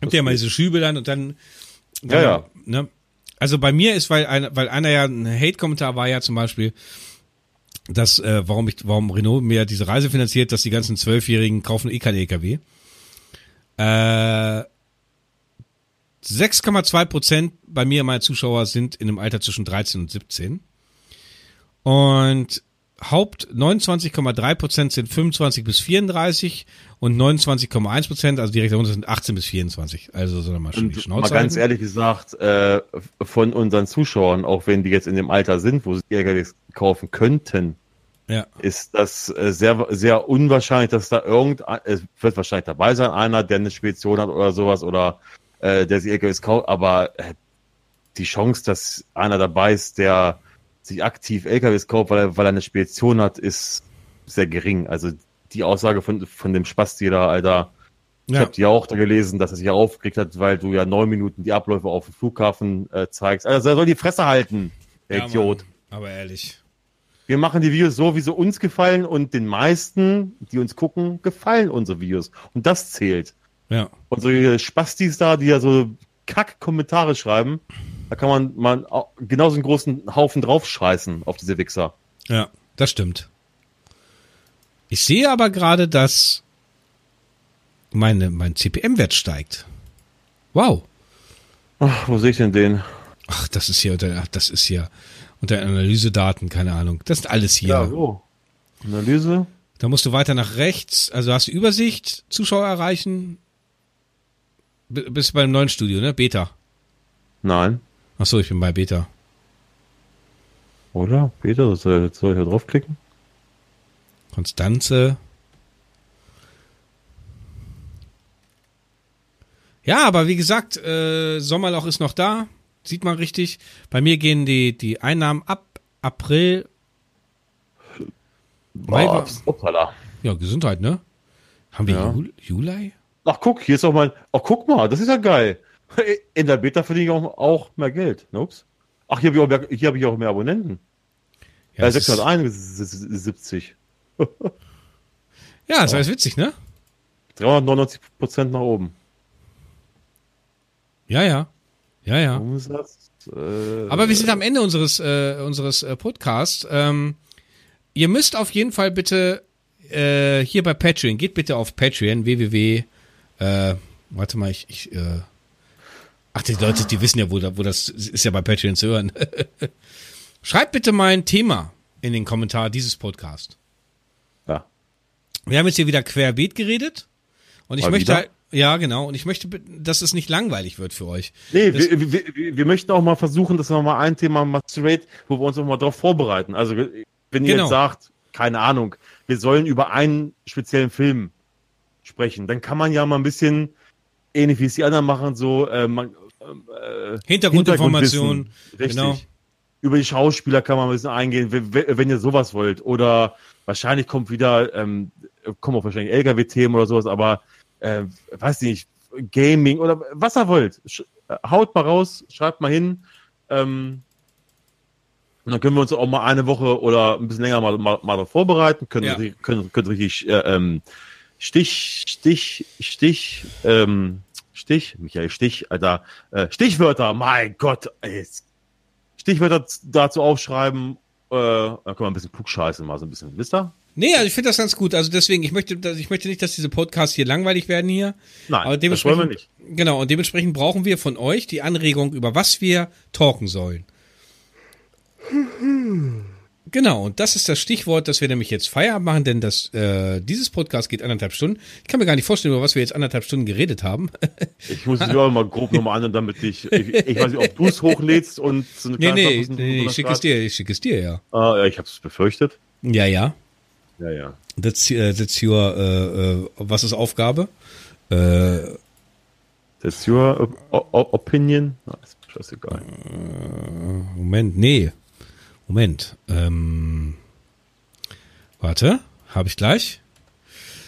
Gibt ja mal diese Schübe dann und dann. Ja, dann ja. Ne? Also bei mir ist, weil, ein, weil einer ja ein Hate-Kommentar war ja zum Beispiel, dass, äh, warum ich, warum Renault mir diese Reise finanziert, dass die ganzen Zwölfjährigen kaufen eh kein EKW. Äh, 6,2 Prozent bei mir, meine Zuschauer, sind in einem Alter zwischen 13 und 17. Und Haupt 29,3 Prozent sind 25 bis 34 und 29,1 Prozent, also direkt darunter sind 18 bis 24. Also soll mal schon die Und mal Schnauze ganz halten. ehrlich gesagt, äh, von unseren Zuschauern, auch wenn die jetzt in dem Alter sind, wo sie LKWs kaufen könnten, Ja, ist das äh, sehr, sehr unwahrscheinlich, dass da irgendein, es wird wahrscheinlich dabei sein, einer, der eine Spedition hat oder sowas oder äh, der sich LKWs kauft, aber äh, die Chance, dass einer dabei ist, der sich aktiv LKWs kauft, weil er, weil er eine Spedition hat, ist sehr gering. Also die Aussage von, von dem Spasti da, Alter, ich Ja. habe die auch da gelesen, dass er sich aufgeregt hat, weil du ja neun Minuten die Abläufe auf dem Flughafen äh, zeigst. Also er soll die Fresse halten, der ja, Idiot. Mann, aber ehrlich. Wir machen die Videos so, wie sie uns gefallen und den meisten, die uns gucken, gefallen unsere Videos. Und das zählt. Ja. Und solche Spastis da, die ja so Kack-Kommentare schreiben, da kann man, man au- genauso einen großen Haufen draufscheißen auf diese Wichser. Ja, das stimmt. Ich sehe aber gerade, dass meine, mein CPM-Wert steigt. Wow. Ach, wo sehe ich denn den? Ach, das ist hier unter, ach, das ist hier unter Analysedaten, keine Ahnung. Das ist alles hier. wo? Analyse? Da musst du weiter nach rechts, also hast du Übersicht, Zuschauer erreichen bist beim neuen Studio, ne? Beta. Nein. Achso, ich bin bei Beta. Oder? Beta, soll, soll ich da draufklicken? Konstanze. Ja, aber wie gesagt, äh, Sommerloch ist noch da. Sieht man richtig. Bei mir gehen die, die Einnahmen ab. April. Mai oh, ja, Gesundheit, ne? Haben wir ja. Juli? Ach, guck, hier ist auch mal. Ach, guck mal, das ist ja geil. In der Beta verdiene ich auch, auch mehr Geld. Ups. Ach, hier habe ich, auch mehr- hier hab ich auch mehr Abonnenten. Ja, das ist- 671. Ja, das ist alles witzig, ne? 399 Prozent nach oben. Ja, ja. Ja, ja. Umsatz. Äh, Aber wir sind am Ende unseres, äh, unseres äh, Podcasts. Ähm, ihr müsst auf jeden Fall bitte äh, hier bei Patreon, geht bitte auf Patreon, www. Äh, warte mal, ich. ich äh, ach, die Leute, die wissen ja, wo, wo das ist ja bei Patreon zu hören. Schreibt bitte mal ein Thema in den Kommentar dieses Podcasts. Ja. Wir haben jetzt hier wieder querbeet geredet. Und ich Mal möchte wieder? ja, genau. Und ich möchte, dass es nicht langweilig wird für euch. Nee, wir, wir, wir, wir möchten auch mal versuchen, dass wir mal ein Thema straight, wo wir uns auch mal darauf vorbereiten. Also, wenn ihr Genau. jetzt sagt, keine Ahnung, wir sollen über einen speziellen Film sprechen, dann kann man ja mal ein bisschen, ähnlich wie es die anderen machen, so, äh, man, äh, Hintergrundinformationen. Hintergrundwissen. Richtig. Genau. Über die Schauspieler kann man ein bisschen eingehen, wenn, wenn ihr sowas wollt. Oder wahrscheinlich kommt wieder, ähm, kommen auch wahrscheinlich LKW-Themen oder sowas, aber äh, weiß nicht, Gaming oder was ihr wollt. Sch äh, haut mal raus, schreibt mal hin. Ähm, und dann können wir uns auch mal eine Woche oder ein bisschen länger mal, mal, mal darauf vorbereiten, können, Ja. können, können richtig äh, ähm, Stich, Stich, Stich, ähm, Stich, Michael Stich, Alter, äh, Stichwörter, mein Gott, ey, Stichwörter dazu aufschreiben, äh, dann können wir ein bisschen Klugscheiße mal so ein bisschen, wisst ihr? Nee, also ich finde das ganz gut. Also deswegen, ich möchte, ich möchte nicht, dass diese Podcasts hier langweilig werden hier. Nein, Aber das wollen wir nicht. Genau, und dementsprechend brauchen wir von euch die Anregung, über was wir talken sollen. Genau, und das ist das Stichwort, dass wir nämlich jetzt Feierabend machen, denn das, äh, dieses Podcast geht anderthalb Stunden. Ich kann mir gar nicht vorstellen, über was wir jetzt anderthalb Stunden geredet haben. Ich muss es auch mal grob nochmal an, damit ich, ich, ich weiß nicht, ob du es hochlädst und so eine nee, kleine nee, Verpassung- nee, ich schicke es dir, ich schicke es dir, ja. Ah, ja, ich habe es befürchtet. Ja, ja. Ja, ja. That's, äh, that's your, äh, äh, was ist Aufgabe? Äh, That's your o o opinion? Na, ist mir scheißegal. Moment, nee. Moment. Ähm, warte, habe ich gleich.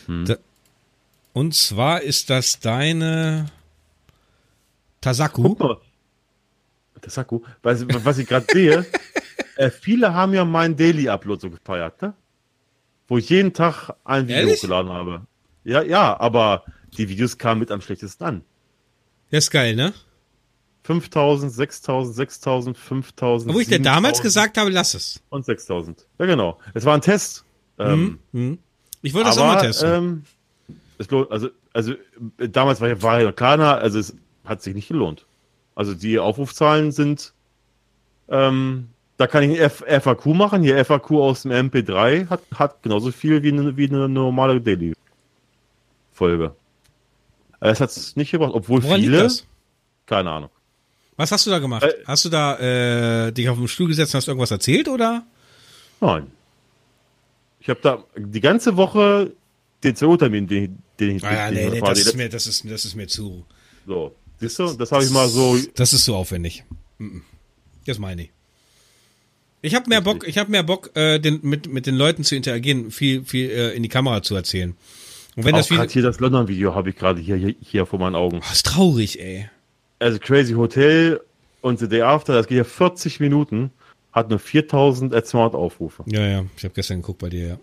Da, und zwar ist das deine Tasaku. Guck mal. Das Saku, was, was ich gerade sehe, äh, viele haben ja meinen Daily-Upload so gefeiert, ne? Wo ich jeden Tag ein Video Ehrlich? hochgeladen habe. Ja, ja, aber die Videos kamen mit am schlechtesten an. Das ist geil, ne? 5000, 6000, 6000, 5000. Wo ich dir damals 7000 gesagt habe, lass es. Und 6000. Ja, genau. Es war ein Test. Ähm, Hm? Ich wollte das auch aber, mal testen. Ähm, es lohnt, also, also äh, damals war, ja- war kleiner, also es hat sich nicht gelohnt. Also die Aufrufzahlen sind, ähm, da kann ich ein FAQ machen. Hier FAQ aus dem MP3 hat, hat genauso viel wie eine, wie eine normale Daily-Folge. Es hat es nicht gebracht, obwohl Woran viele, das? keine Ahnung. Was hast du da gemacht? Äh, hast du da äh, dich auf den Stuhl gesetzt und hast irgendwas erzählt oder? Nein. Ich habe da die ganze Woche den CO-Termin, den, den ich Ah, ja, den nee, nee, das ist mir, das ist, das ist mir zu. So, siehst du, das habe ich mal so. Das ist so aufwendig. Das meine ich. Ich habe mehr Bock, ich habe mehr Bock, äh, den, mit, mit den Leuten zu interagieren, viel, viel äh, in die Kamera zu erzählen. Und wenn Auch das Video. hier das London-Video habe ich gerade hier, hier, hier vor meinen Augen. Oh, ist traurig, ey. Also Crazy Hotel und The Day After, das geht ja 40 Minuten, hat nur 4000 Smart-Aufrufe. Ja, ja, ich habe gestern geguckt bei dir, ja.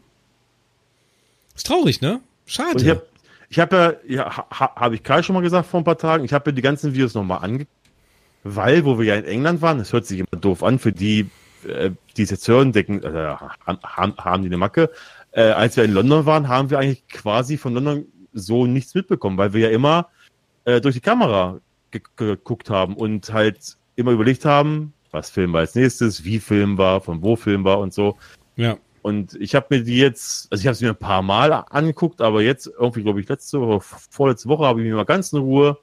Ist traurig, ne? Schade. Und ich habe ich hab ja, ja ha, habe ich Kai schon mal gesagt vor ein paar Tagen, ich habe mir die ganzen Videos nochmal ange... Weil, wo wir ja in England waren, das hört sich immer doof an, für die, äh, die es jetzt hören, denken, äh, haben, haben, die eine Macke. Äh, als wir in London waren, haben wir eigentlich quasi von London so nichts mitbekommen, weil wir ja immer äh, durch die Kamera geguckt haben und halt immer überlegt haben, was filmen wir als nächstes, wie filmen wir, von wo filmen wir und so. ja. Und ich habe mir die jetzt, also ich habe es mir ein paar Mal angeguckt, aber jetzt irgendwie, glaube ich, letzte Woche, vorletzte Woche habe ich mich mal ganz in Ruhe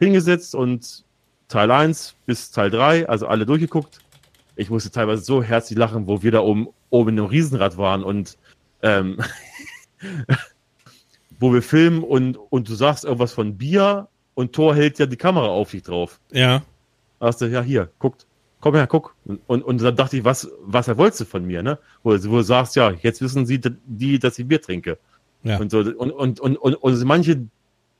hingesetzt und Teil 1 bis Teil 3, also alle durchgeguckt. Ich musste teilweise so herzlich lachen, wo wir da oben, oben in einem Riesenrad waren und ähm, wo wir filmen und, und du sagst irgendwas von Bier und Thor hält ja die Kamera auf dich drauf. Ja. Hast du, ja, hier, guckt, komm her, guck. Und, und, und dann dachte ich, was, was wolltest du von mir, ne? Wo, wo du sagst, ja, jetzt wissen sie, die, dass ich Bier trinke. Ja. Und so, und, und, und, und, und manche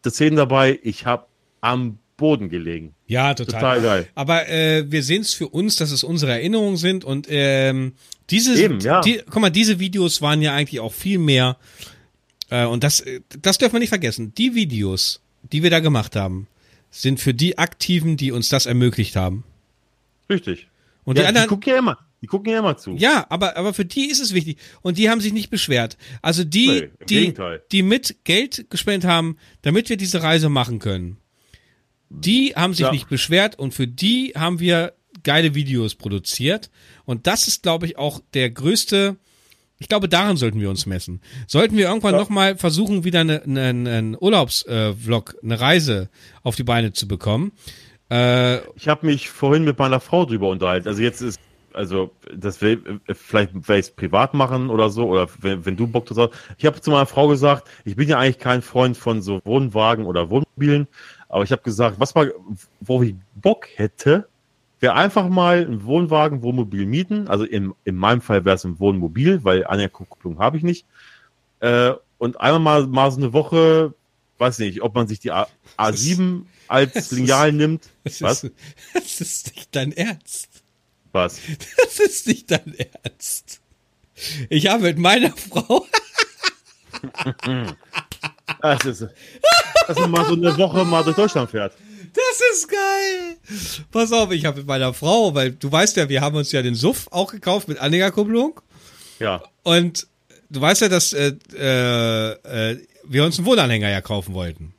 Szenen dabei, ich habe am Boden gelegen. Ja, total. Total geil. Aber äh, wir sehen es für uns, dass es unsere Erinnerungen sind und ähm, diese, Eben, ja. die, guck mal, diese Videos waren ja eigentlich auch viel mehr äh, und das, das dürfen wir nicht vergessen. Die Videos, die wir da gemacht haben, sind für die Aktiven, die uns das ermöglicht haben. Richtig. Und ja, die anderen, die gucken ja immer, die gucken ja immer zu. ja, aber, aber für die ist es wichtig. Und die haben sich nicht beschwert. Also die, Nee, die, Gegenteil. die mit Geld gespendet haben, damit wir diese Reise machen können, die haben sich Ja. nicht beschwert und für die haben wir geile Videos produziert. Und das ist, glaube ich, auch der größte, ich glaube, daran sollten wir uns messen. Sollten wir irgendwann Ja. nochmal versuchen, wieder eine, eine, einen Urlaubsvlog, eine Reise auf die Beine zu bekommen. Äh, Ich habe mich vorhin mit meiner Frau drüber unterhalten. Also jetzt ist, also das will, äh, vielleicht werde ich es privat machen oder so, oder wenn, wenn du Bock drauf hast. Ich habe zu meiner Frau gesagt, ich bin ja eigentlich kein Freund von so Wohnwagen oder Wohnmobilen, aber ich habe gesagt, was mal, wo ich Bock hätte, wäre einfach mal ein Wohnwagen, Wohnmobil mieten. Also in, in meinem Fall wäre es ein Wohnmobil, weil Kupplung habe ich nicht. Äh, und einmal mal, mal so eine Woche, weiß nicht, ob man sich die A, A7 als Lineal nimmt. das, Was? Ist, das ist nicht dein Ernst. Was? Das ist nicht dein Ernst. Ich habe mit meiner Frau, Das ist, dass man mal so eine Woche mal durch Deutschland fährt. Das ist geil. Pass auf, ich habe mit meiner Frau, weil du weißt ja, wir haben uns ja den Suff auch gekauft mit Anhängerkupplung. Ja. Und du weißt ja, dass äh, äh, äh, wir uns einen Wohnanhänger ja kaufen wollten.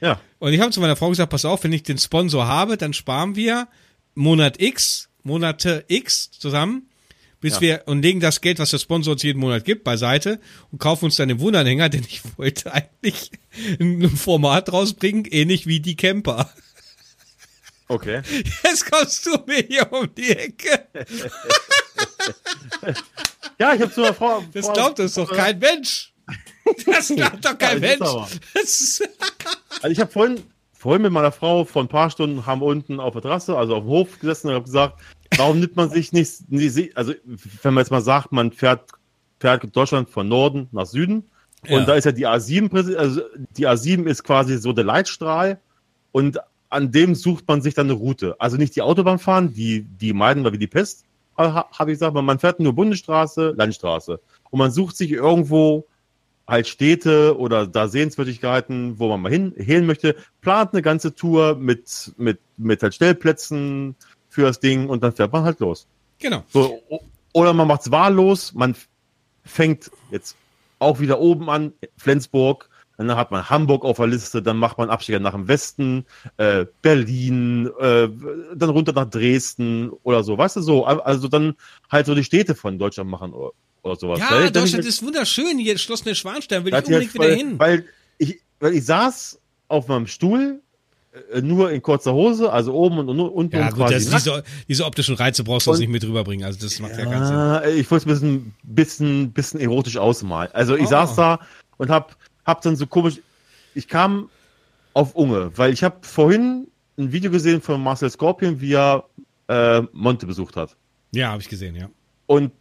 Ja. Und ich habe zu meiner Frau gesagt, pass auf, wenn ich den Sponsor habe, dann sparen wir Monat X, Monate X zusammen, bis Ja. wir und legen das Geld, was der Sponsor uns jeden Monat gibt, beiseite und kaufen uns dann den Wohnanhänger, denn ich wollte eigentlich ein Format rausbringen, ähnlich wie die Camper. Okay. Jetzt kommst du mir hier um die Ecke. Ja, ich habe zu meiner Frau. Das glaubt uns doch kein Mensch. Das glaubt doch kein Ja, Mensch. Also ich habe vorhin, vorhin mit meiner Frau vor ein paar Stunden haben wir unten auf der Terrasse, also auf dem Hof gesessen und habe gesagt, warum nimmt man sich nicht, also wenn man jetzt mal sagt, man fährt, fährt Deutschland von Norden nach Süden Ja. und da ist ja die A7, präsi- also die A7 ist quasi so der Leitstrahl und an dem sucht man sich dann eine Route. Also nicht die Autobahn fahren, die, die meiden wir wie die Pest, habe ich gesagt, man fährt nur Bundesstraße, Landstraße. Und man sucht sich irgendwo halt Städte oder da Sehenswürdigkeiten, wo man mal hin, hin möchte, plant eine ganze Tour mit, mit, mit halt Stellplätzen für das Ding und dann fährt man halt los. genau. So, oder man macht's wahllos, man fängt jetzt auch wieder oben an, Flensburg, dann hat man Hamburg auf der Liste, dann macht man Abstecher nach dem Westen, äh, Berlin, äh, dann runter nach Dresden oder so, weißt du so, Al- also dann halt so die Städte von Deutschland machen oder, oder sowas. Ja, Weil Deutschland ist wunderschön. Hier Schloss Neuschwanstein will ich unbedingt halt wieder voll- hin. Weil ich, weil ich saß auf meinem Stuhl, äh, nur in kurzer Hose, also oben und, unten Ja, und gut, nackt. diese, diese optischen Reize brauchst du uns Und- nicht mit rüberbringen. Also, das macht ja, keinen Sinn. Ja, ich wollte es ein bisschen, bisschen, bisschen erotisch ausmalen. Also ich Oh. saß da und hab, hab dann so komisch, ich kam auf Unge, weil ich habe vorhin ein Video gesehen von Marcel Scorpion, wie er äh, Monte besucht hat. Ja, habe ich gesehen, ja. Und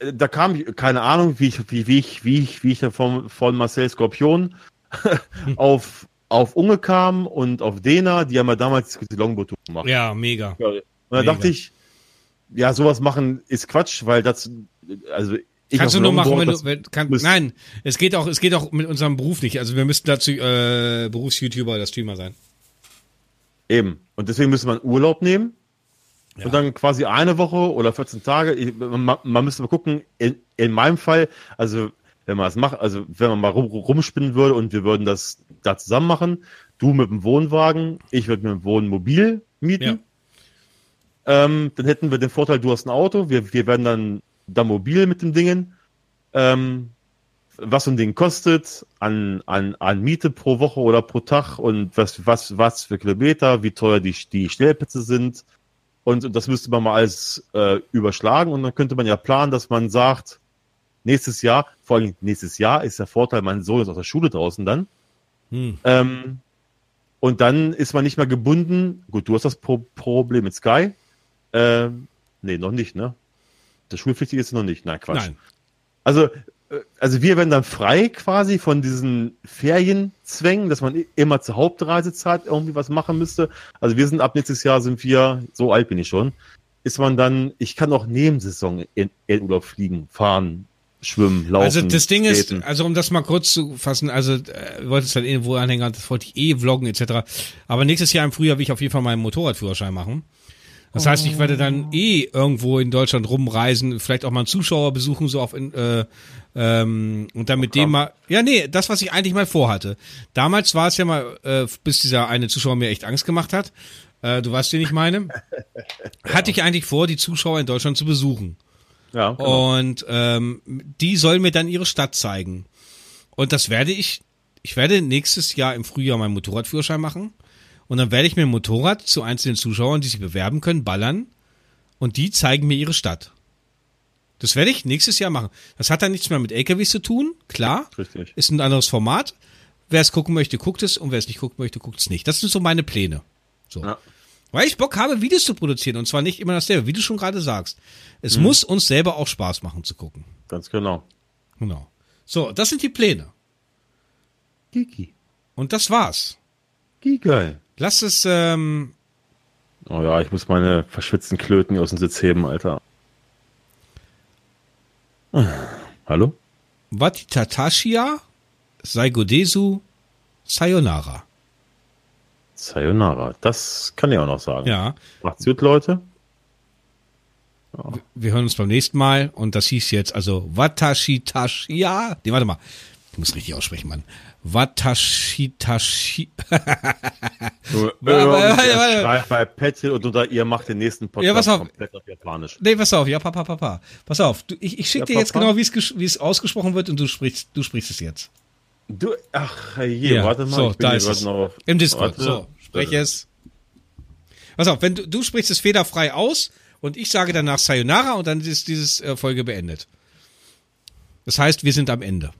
äh, da kam ich, keine Ahnung, wie ich, wie, wie ich, wie ich, wie ich da von, von Marcel Skorpion auf, auf Unge kam und auf Dena, die haben ja damals die Longboard-Tour gemacht. Ja, mega. Und da Mega. dachte ich, ja, sowas machen ist Quatsch, weil das, also ich Kannst du nur machen, wenn du, wenn, kann, nein, es geht auch, es geht auch mit unserem Beruf nicht. Also wir müssten dazu äh, Berufs-YouTuber oder Streamer sein. Eben. Und deswegen müsste man Urlaub nehmen. Ja. Und dann quasi eine Woche oder 14 Tage. Ich, man, man müsste mal gucken, in, in meinem Fall, also wenn man das macht, also wenn man mal rum, rumspinnen würde und wir würden das da zusammen machen, du mit dem Wohnwagen, ich würde mit dem Wohnmobil mieten, ähm, dann hätten wir den Vorteil, du hast ein Auto, wir, wir werden dann da mobil mit den Dingen. Ähm, was so ein Ding kostet an, an, an Miete pro Woche oder pro Tag und was, was, was für Kilometer, wie teuer die, die Stellplätze sind. Und das müsste man mal alles äh, überschlagen und dann könnte man ja planen, dass man sagt, nächstes Jahr, vor allem nächstes Jahr ist der Vorteil, mein Sohn ist aus der Schule draußen dann. Hm. Ähm, Und dann ist man nicht mehr gebunden. Gut, du hast das Pro Problem mit Sky. Ähm, nee, noch nicht, ne? Das Schulpflichtige ist noch nicht. Nein, Quatsch. Nein. Also, äh, also wir werden dann frei quasi von diesen Ferienzwängen, dass man immer zur Hauptreisezeit irgendwie was machen müsste. Also wir sind ab nächstes Jahr sind wir, so alt bin ich schon, ist man dann, ich kann auch Nebensaison in, in Urlaub fliegen, fahren, schwimmen, laufen. Also das Ding ist, also um das mal kurz zu fassen, also äh, wolltest dann irgendwo anhängen, das wollte ich eh vloggen etc. Aber nächstes Jahr im Frühjahr will ich auf jeden Fall meinen Motorradführerschein machen. Das heißt, ich werde dann eh irgendwo in Deutschland rumreisen, vielleicht auch mal einen Zuschauer besuchen, so auf in, äh, ähm, und dann mit dem mal. Ja, nee, das, was ich eigentlich mal vorhatte. Damals war es ja mal, äh, bis dieser eine Zuschauer mir echt Angst gemacht hat. Äh, du weißt, den ich meine. Hatte ich eigentlich vor, die Zuschauer in Deutschland zu besuchen. ja, genau. Und ähm, die sollen mir dann ihre Stadt zeigen. Und das werde ich, ich werde nächstes Jahr im Frühjahr meinen Motorradführerschein machen. Und dann werde ich mir ein Motorrad zu einzelnen Zuschauern, die sich bewerben können, ballern. Und die zeigen mir ihre Stadt. Das werde ich nächstes Jahr machen. Das hat dann nichts mehr mit LKWs zu tun, klar. Richtig. Ist ein anderes Format. Wer es gucken möchte, guckt es. Und wer es nicht gucken möchte, guckt es nicht. Das sind so meine Pläne. So. Ja. Weil ich Bock habe, Videos zu produzieren. Und zwar nicht immer dasselbe, wie du schon gerade sagst. Es muss uns selber auch Spaß machen zu gucken. Ganz genau. Genau. So, das sind die Pläne. Kiki. Und das war's. Geil. Lass es, ähm, Oh ja, ich muss meine verschwitzten Klöten aus dem Sitz heben, Alter. Hallo? Watitatashia, Saigodesu, Sayonara. Sayonara. Das kann ich auch noch sagen. Ja, Macht's gut, Leute. wir hören uns beim nächsten Mal. Und das hieß jetzt also Watashitashia. Nee, warte mal. Ich muss richtig aussprechen, Mann. Watashitashi. Schreibt bei Petzl und unter ihr macht den nächsten Podcast Ja, pass auf. komplett auf Japanisch. Nee, pass auf, ja, papa, papa. Pass auf, du, ich, ich schicke dir jetzt genau, wie es ausgesprochen wird und du sprichst, du sprichst es jetzt. Du, ach je, Ja, warte mal. so, da ist es. noch auf- Im Discord. Warte. So, sprech es. Pass auf, wenn du, du sprichst es fehlerfrei aus und ich sage danach Sayonara und dann ist dieses äh, Folge beendet. Das heißt, wir sind am Ende.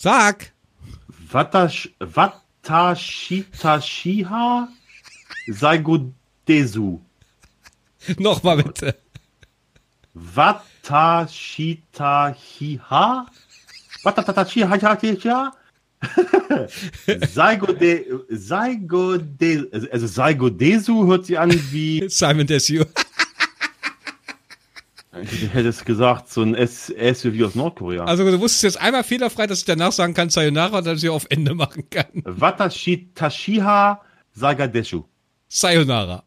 Sag! Watash, Watashitashiha Saigodesu. Nochmal bitte. Watashitahiha Watatashiha Saigode, Saigode, also Saigodesu hört sich an wie, Simon Desue. Ich hätte es gesagt, so ein S SUV aus Nordkorea. Also du wusstest jetzt einmal fehlerfrei, dass ich danach sagen kann Sayonara und dann sie auf Ende machen kann. Watashitashiha Saigadeshu. Sayonara.